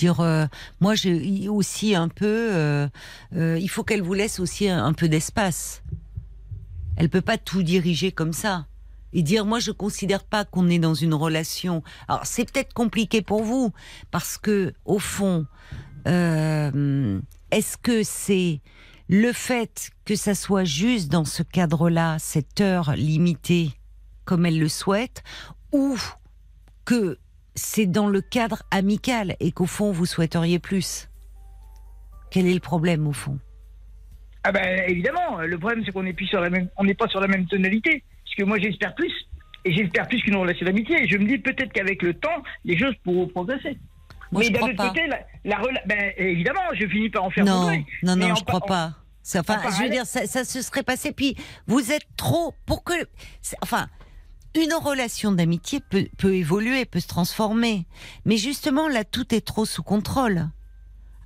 Dire, euh, moi, j'ai aussi un peu, euh, euh, il faut qu'elle vous laisse aussi un, un peu d'espace. Elle peut pas tout diriger comme ça. Et dire, moi, je considère pas qu'on est dans une relation. Alors, c'est peut-être compliqué pour vous, parce que, au fond, est-ce que c'est le fait que ça soit juste dans ce cadre-là, cette heure limitée, comme elle le souhaite, ou que c'est dans le cadre amical et qu'au fond, vous souhaiteriez plus Quel est le problème, au fond? Ah ben évidemment, le problème c'est qu'on n'est pas sur la même tonalité. Parce que moi j'espère plus, et j'espère plus qu'une relation d'amitié. Et je me dis peut-être qu'avec le temps, les choses pourront progresser. Moi, Mais d'un autre pas. côté, la, la rela- ben, évidemment, je finis par en faire Non, non, non, je pa- crois pas. Enfin, en je veux dire, ça, ça se serait passé. Puis vous êtes trop pour que, enfin, une relation d'amitié peut, peut évoluer, peut se transformer. Mais justement, là, tout est trop sous contrôle.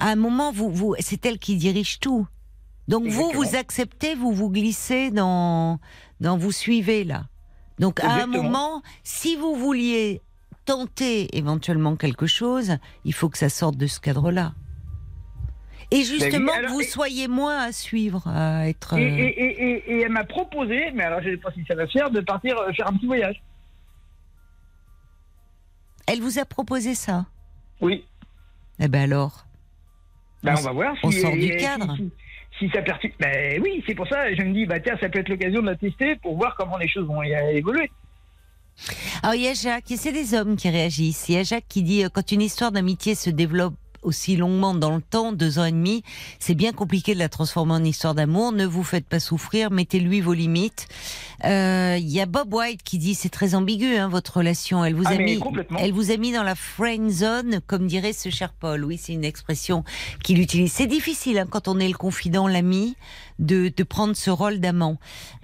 À un moment, vous, vous, c'est elle qui dirige tout. Donc vous, Exactement. vous acceptez, vous vous glissez dans, dans vous suivez là. Donc à un moment, si vous vouliez tenter éventuellement quelque chose, il faut que ça sorte de ce cadre-là. Et justement, alors, que vous et- soyez moins à suivre, à être. Et, euh, et, et, elle m'a proposé, mais alors je ne sais pas si ça va faire, de partir euh, faire un petit voyage. Elle vous a proposé ça? Oui. Eh ben alors? Ben, On on va voir. on si, sort du cadre. Si, si ça perturbe. Ben oui, c'est pour ça. Je me dis, bah tiens, ça peut être l'occasion de la tester pour voir comment les choses vont évoluer. Alors il y a Jacques, et c'est des hommes qui réagissent. Il y a Jacques qui dit euh, quand une histoire d'amitié se développe aussi longuement dans le temps, deux ans et demi, c'est bien compliqué de la transformer en histoire d'amour. Ne vous faites pas souffrir, mettez-lui vos limites. Euh, Il y a Bob White qui dit c'est très ambigu hein, votre relation. Elle vous Ah, a mis, elle vous a mis dans la friend zone, comme dirait ce cher Paul. Oui, c'est une expression qu'il utilise. C'est difficile hein, quand on est le confident, l'ami, de, de prendre ce rôle d'amant.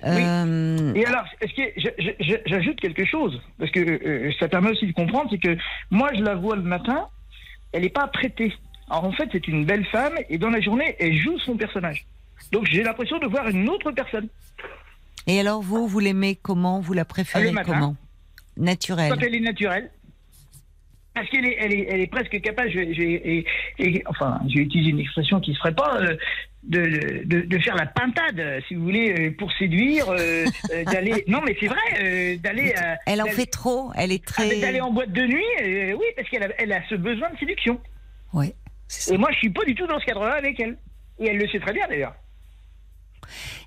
Euh, Et alors, est-ce que j'ajoute quelque chose parce que euh, ça permet aussi de comprendre, c'est que moi je la vois le matin, elle n'est pas prêtée. Alors en fait, c'est une belle femme et dans la journée, elle joue son personnage. Donc j'ai l'impression de voir une autre personne. Et alors vous, vous l'aimez comment? Vous la préférez comment? Naturelle. Quand elle est naturelle. Parce qu'elle est, elle est, elle est presque capable, je, je- et- et- enfin, j'ai utilisé une expression qui ne se ferait pas, euh, de, de, de faire la pintade, si vous voulez, euh, pour séduire, euh, euh, d'aller. Non, mais c'est vrai, euh, d'aller. euh, Elle en fait trop. Elle est ah, mais très. D'aller en boîte de nuit, oui, parce qu'elle a, elle a ce besoin de séduction. Ouais. Et moi, je suis pas du tout dans ce cadre-là avec elle. Et elle le sait très bien d'ailleurs.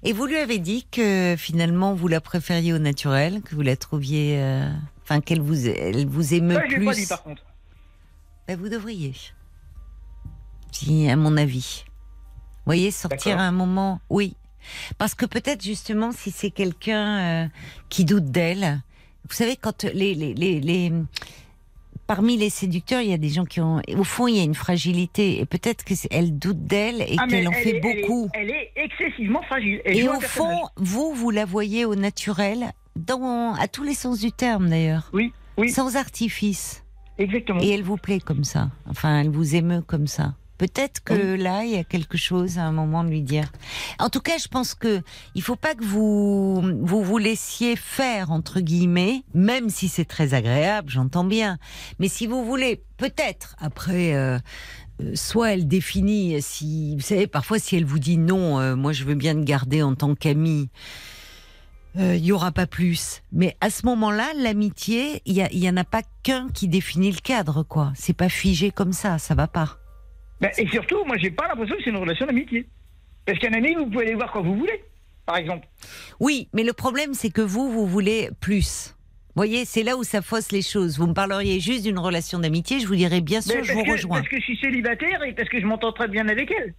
Et vous lui avez dit que finalement vous la préfériez au naturel, que vous la trouviez, enfin qu'elle vous, elle vous émeut je l'ai plus. pas dit par contre. Ben, vous devriez. Si, à mon avis. Vous voyez, sortir D'accord. un moment, oui. Parce que peut-être justement, si c'est quelqu'un euh, qui doute d'elle, vous savez, quand les, les, les, les- parmi les séducteurs, il y a des gens qui ont, au fond, il y a une fragilité, et peut-être qu'elle doute d'elle et Ah, qu'elle en fait est- elle est- beaucoup. Elle est, excessivement fragile. Et, au fond, vous, vous la voyez au naturel, dans, à tous les sens du terme d'ailleurs. Oui, oui. Sans artifice. Exactement. Et elle vous plaît comme ça. Enfin, elle vous émeut comme ça. Peut-être que là, il y a quelque chose à un moment de lui dire. En tout cas, je pense que il faut pas que vous vous vous laissiez faire entre guillemets, même si c'est très agréable, j'entends bien. Mais si vous voulez, peut-être après. euh, euh, soit elle définit si vous savez parfois si elle vous dit non euh, moi je veux bien te garder en tant qu'amie euh, il y aura pas plus mais à ce moment-là l'amitié il y, y en a pas qu'un qui définit le cadre quoi c'est pas figé comme ça ça va pas Ben, et surtout, moi, j'ai pas l'impression que c'est une relation d'amitié. Parce qu'un ami, vous pouvez aller voir quand vous voulez, par exemple. oui mais le problème c'est que vous vous voulez plus vous voyez, c'est là où ça fausse les choses. Vous me parleriez juste d'une relation d'amitié, je vous dirais bien sûr, Ben, je vous que, rejoins. parce que je suis célibataire et parce que je m'entends très bien avec elle.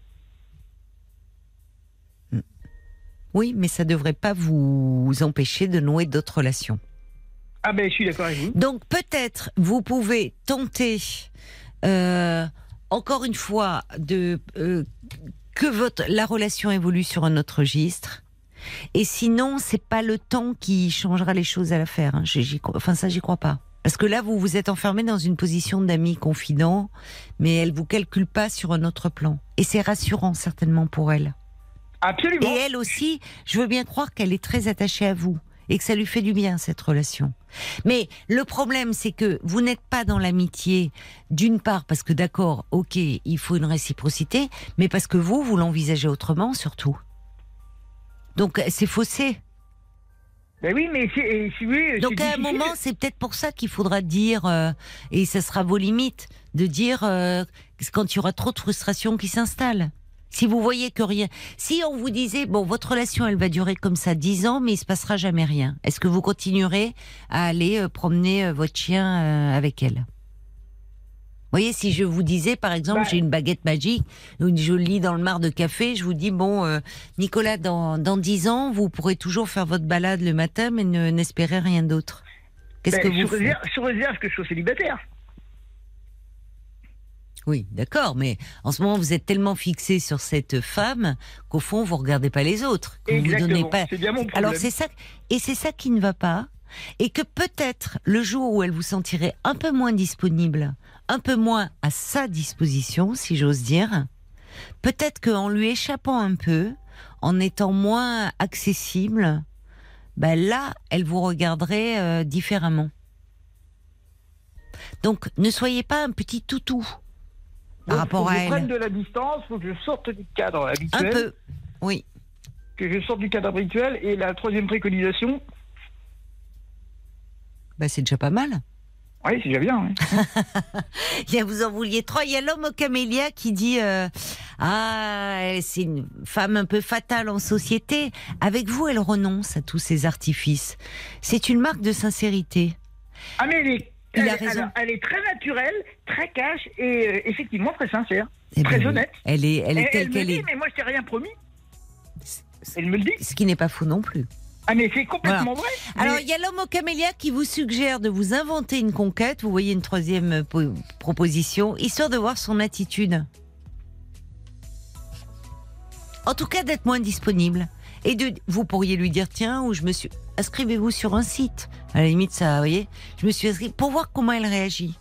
Oui, mais ça devrait pas vous empêcher de nouer d'autres relations. Ah ben, je suis d'accord avec vous. Donc peut-être vous pouvez tenter euh, encore une fois de euh, que votre la relation évolue sur un autre registre. Et sinon, c'est pas le temps qui changera les choses à l'affaire. Hein. Enfin, ça, j'y crois pas. Parce que là, vous vous êtes enfermé dans une position d'ami confident, mais elle vous calcule pas sur un autre plan. Et c'est rassurant certainement pour elle. Absolument. Et elle aussi, je veux bien croire qu'elle est très attachée à vous et que ça lui fait du bien cette relation. Mais le problème, c'est que vous n'êtes pas dans l'amitié, d'une part parce que d'accord, ok, il faut une réciprocité, mais parce que vous, vous l'envisagez autrement surtout. Donc c'est faussé. Ben oui, mais c'est, oui, Donc à un moment, c'est peut-être pour ça qu'il faudra dire, euh, et ça sera vos limites, de dire euh, quand il y aura trop de frustration qui s'installe. Si vous voyez que rien, si on vous disait bon votre relation elle va durer comme ça dix ans mais il se passera jamais rien, est-ce que vous continuerez à aller euh, promener euh, votre chien euh, avec elle? Vous voyez si je vous disais par exemple j'ai une baguette magique, une je lis dans le mar de café, je vous dis bon euh, Nicolas dans dans dix ans vous pourrez toujours faire votre balade le matin mais ne n'espérez rien d'autre. Qu'est-ce Ben, que vous sous, réserve, sous réserve que je sois célibataire. Oui, d'accord, mais en ce moment vous êtes tellement fixé sur cette femme qu'au fond vous regardez pas les autres, que vous vous Exactement. donnez pas. Bien mon. Alors c'est ça, et c'est ça qui ne va pas, et que peut-être le jour où elle vous sentirait un peu moins disponible, un peu moins à sa disposition, si j'ose dire, peut-être qu'en lui échappant un peu, en étant moins accessible, ben là, elle vous regarderait euh, différemment. Donc, ne soyez pas un petit toutou par rapport faut à que je prenne de la distance, faut que je sorte du cadre Un habituel. peu, oui. Que je sorte du cadre habituel. Et la troisième préconisation, Bah, c'est déjà pas mal. oui, c'est déjà bien. oui. Il y a, vous en vouliez trois. Il y a l'homme au camélia qui dit euh, Ah, elle, c'est une femme un peu fatale en société. Avec vous, elle renonce à tous ces artifices. C'est une marque de sincérité. Ah, mais elle est, Il elle, a est- raison. alors, elle est très naturelle, très cash et euh, effectivement très sincère. Eh Très ben oui. honnête. Elle est, elle est telle elle me qu'elle dit, est. mais moi je t'ai rien promis. Elle me le dit. Ce qui n'est pas faux non plus. Ah, mais c'est complètement vrai. Alors, il y a l'homme au camélia qui vous suggère de vous inventer une conquête. Vous voyez une troisième euh, po- proposition, histoire de voir son attitude. En tout cas, d'être moins disponible. Et de, vous pourriez lui dire, tiens, ou je me suis, inscrivez-vous sur un site. À la limite, ça, vous voyez, je me suis inscrit pour voir comment elle réagit.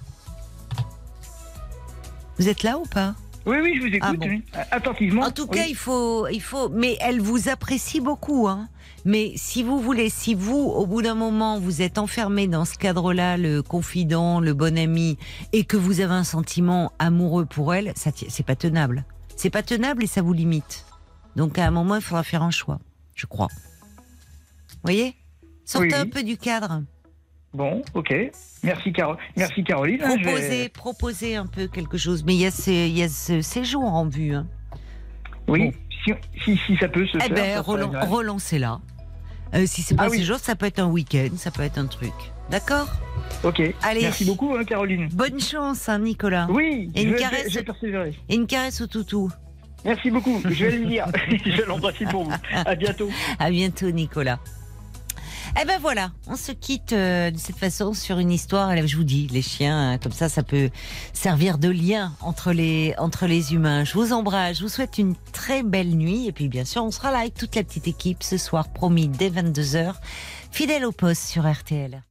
Vous êtes là ou pas? Oui, oui, je vous écoute. Ah bon. oui. Attentivement. En tout Oui. cas, il faut, il faut. Mais elle vous apprécie beaucoup, hein. Mais si vous voulez, si vous, au bout d'un moment, vous êtes enfermé dans ce cadre-là, le confident, le bon ami, et que vous avez un sentiment amoureux pour elle, ça, c'est pas tenable. C'est pas tenable et ça vous limite. Donc à un moment, il faudra faire un choix, je crois. Vous voyez? Sortez Oui. un peu du cadre. Bon, ok. Merci, Caro Merci Caroline. Proposez, vais- proposez un peu quelque chose. Mais il y a, ces- il y a ce séjour en vue. hein. Oui, Bon. si, si, si ça peut se Eh faire. ben, relan- relancez-la. Euh, si c'est pas Ah un oui. séjour, ça peut être un week-end, ça peut être un truc. D'accord? Ok. Allez. Merci beaucoup, hein, Caroline. Bonne chance, hein, Nicolas. Oui, Et je une vais, caresse je vais persévérer. Et une caresse au toutou. Merci beaucoup. Je vais le dire. je vais l'embrasser pour vous. À bientôt. À bientôt, Nicolas. Eh ben voilà, on se quitte euh, de cette façon sur une histoire. Je vous dis, les chiens, hein, comme ça, ça peut servir de lien entre les entre les humains. Je vous embrasse, je vous souhaite une très belle nuit. Et puis, bien sûr, on sera là avec toute la petite équipe ce soir, promis, dès 22 h fidèle au poste sur RTL.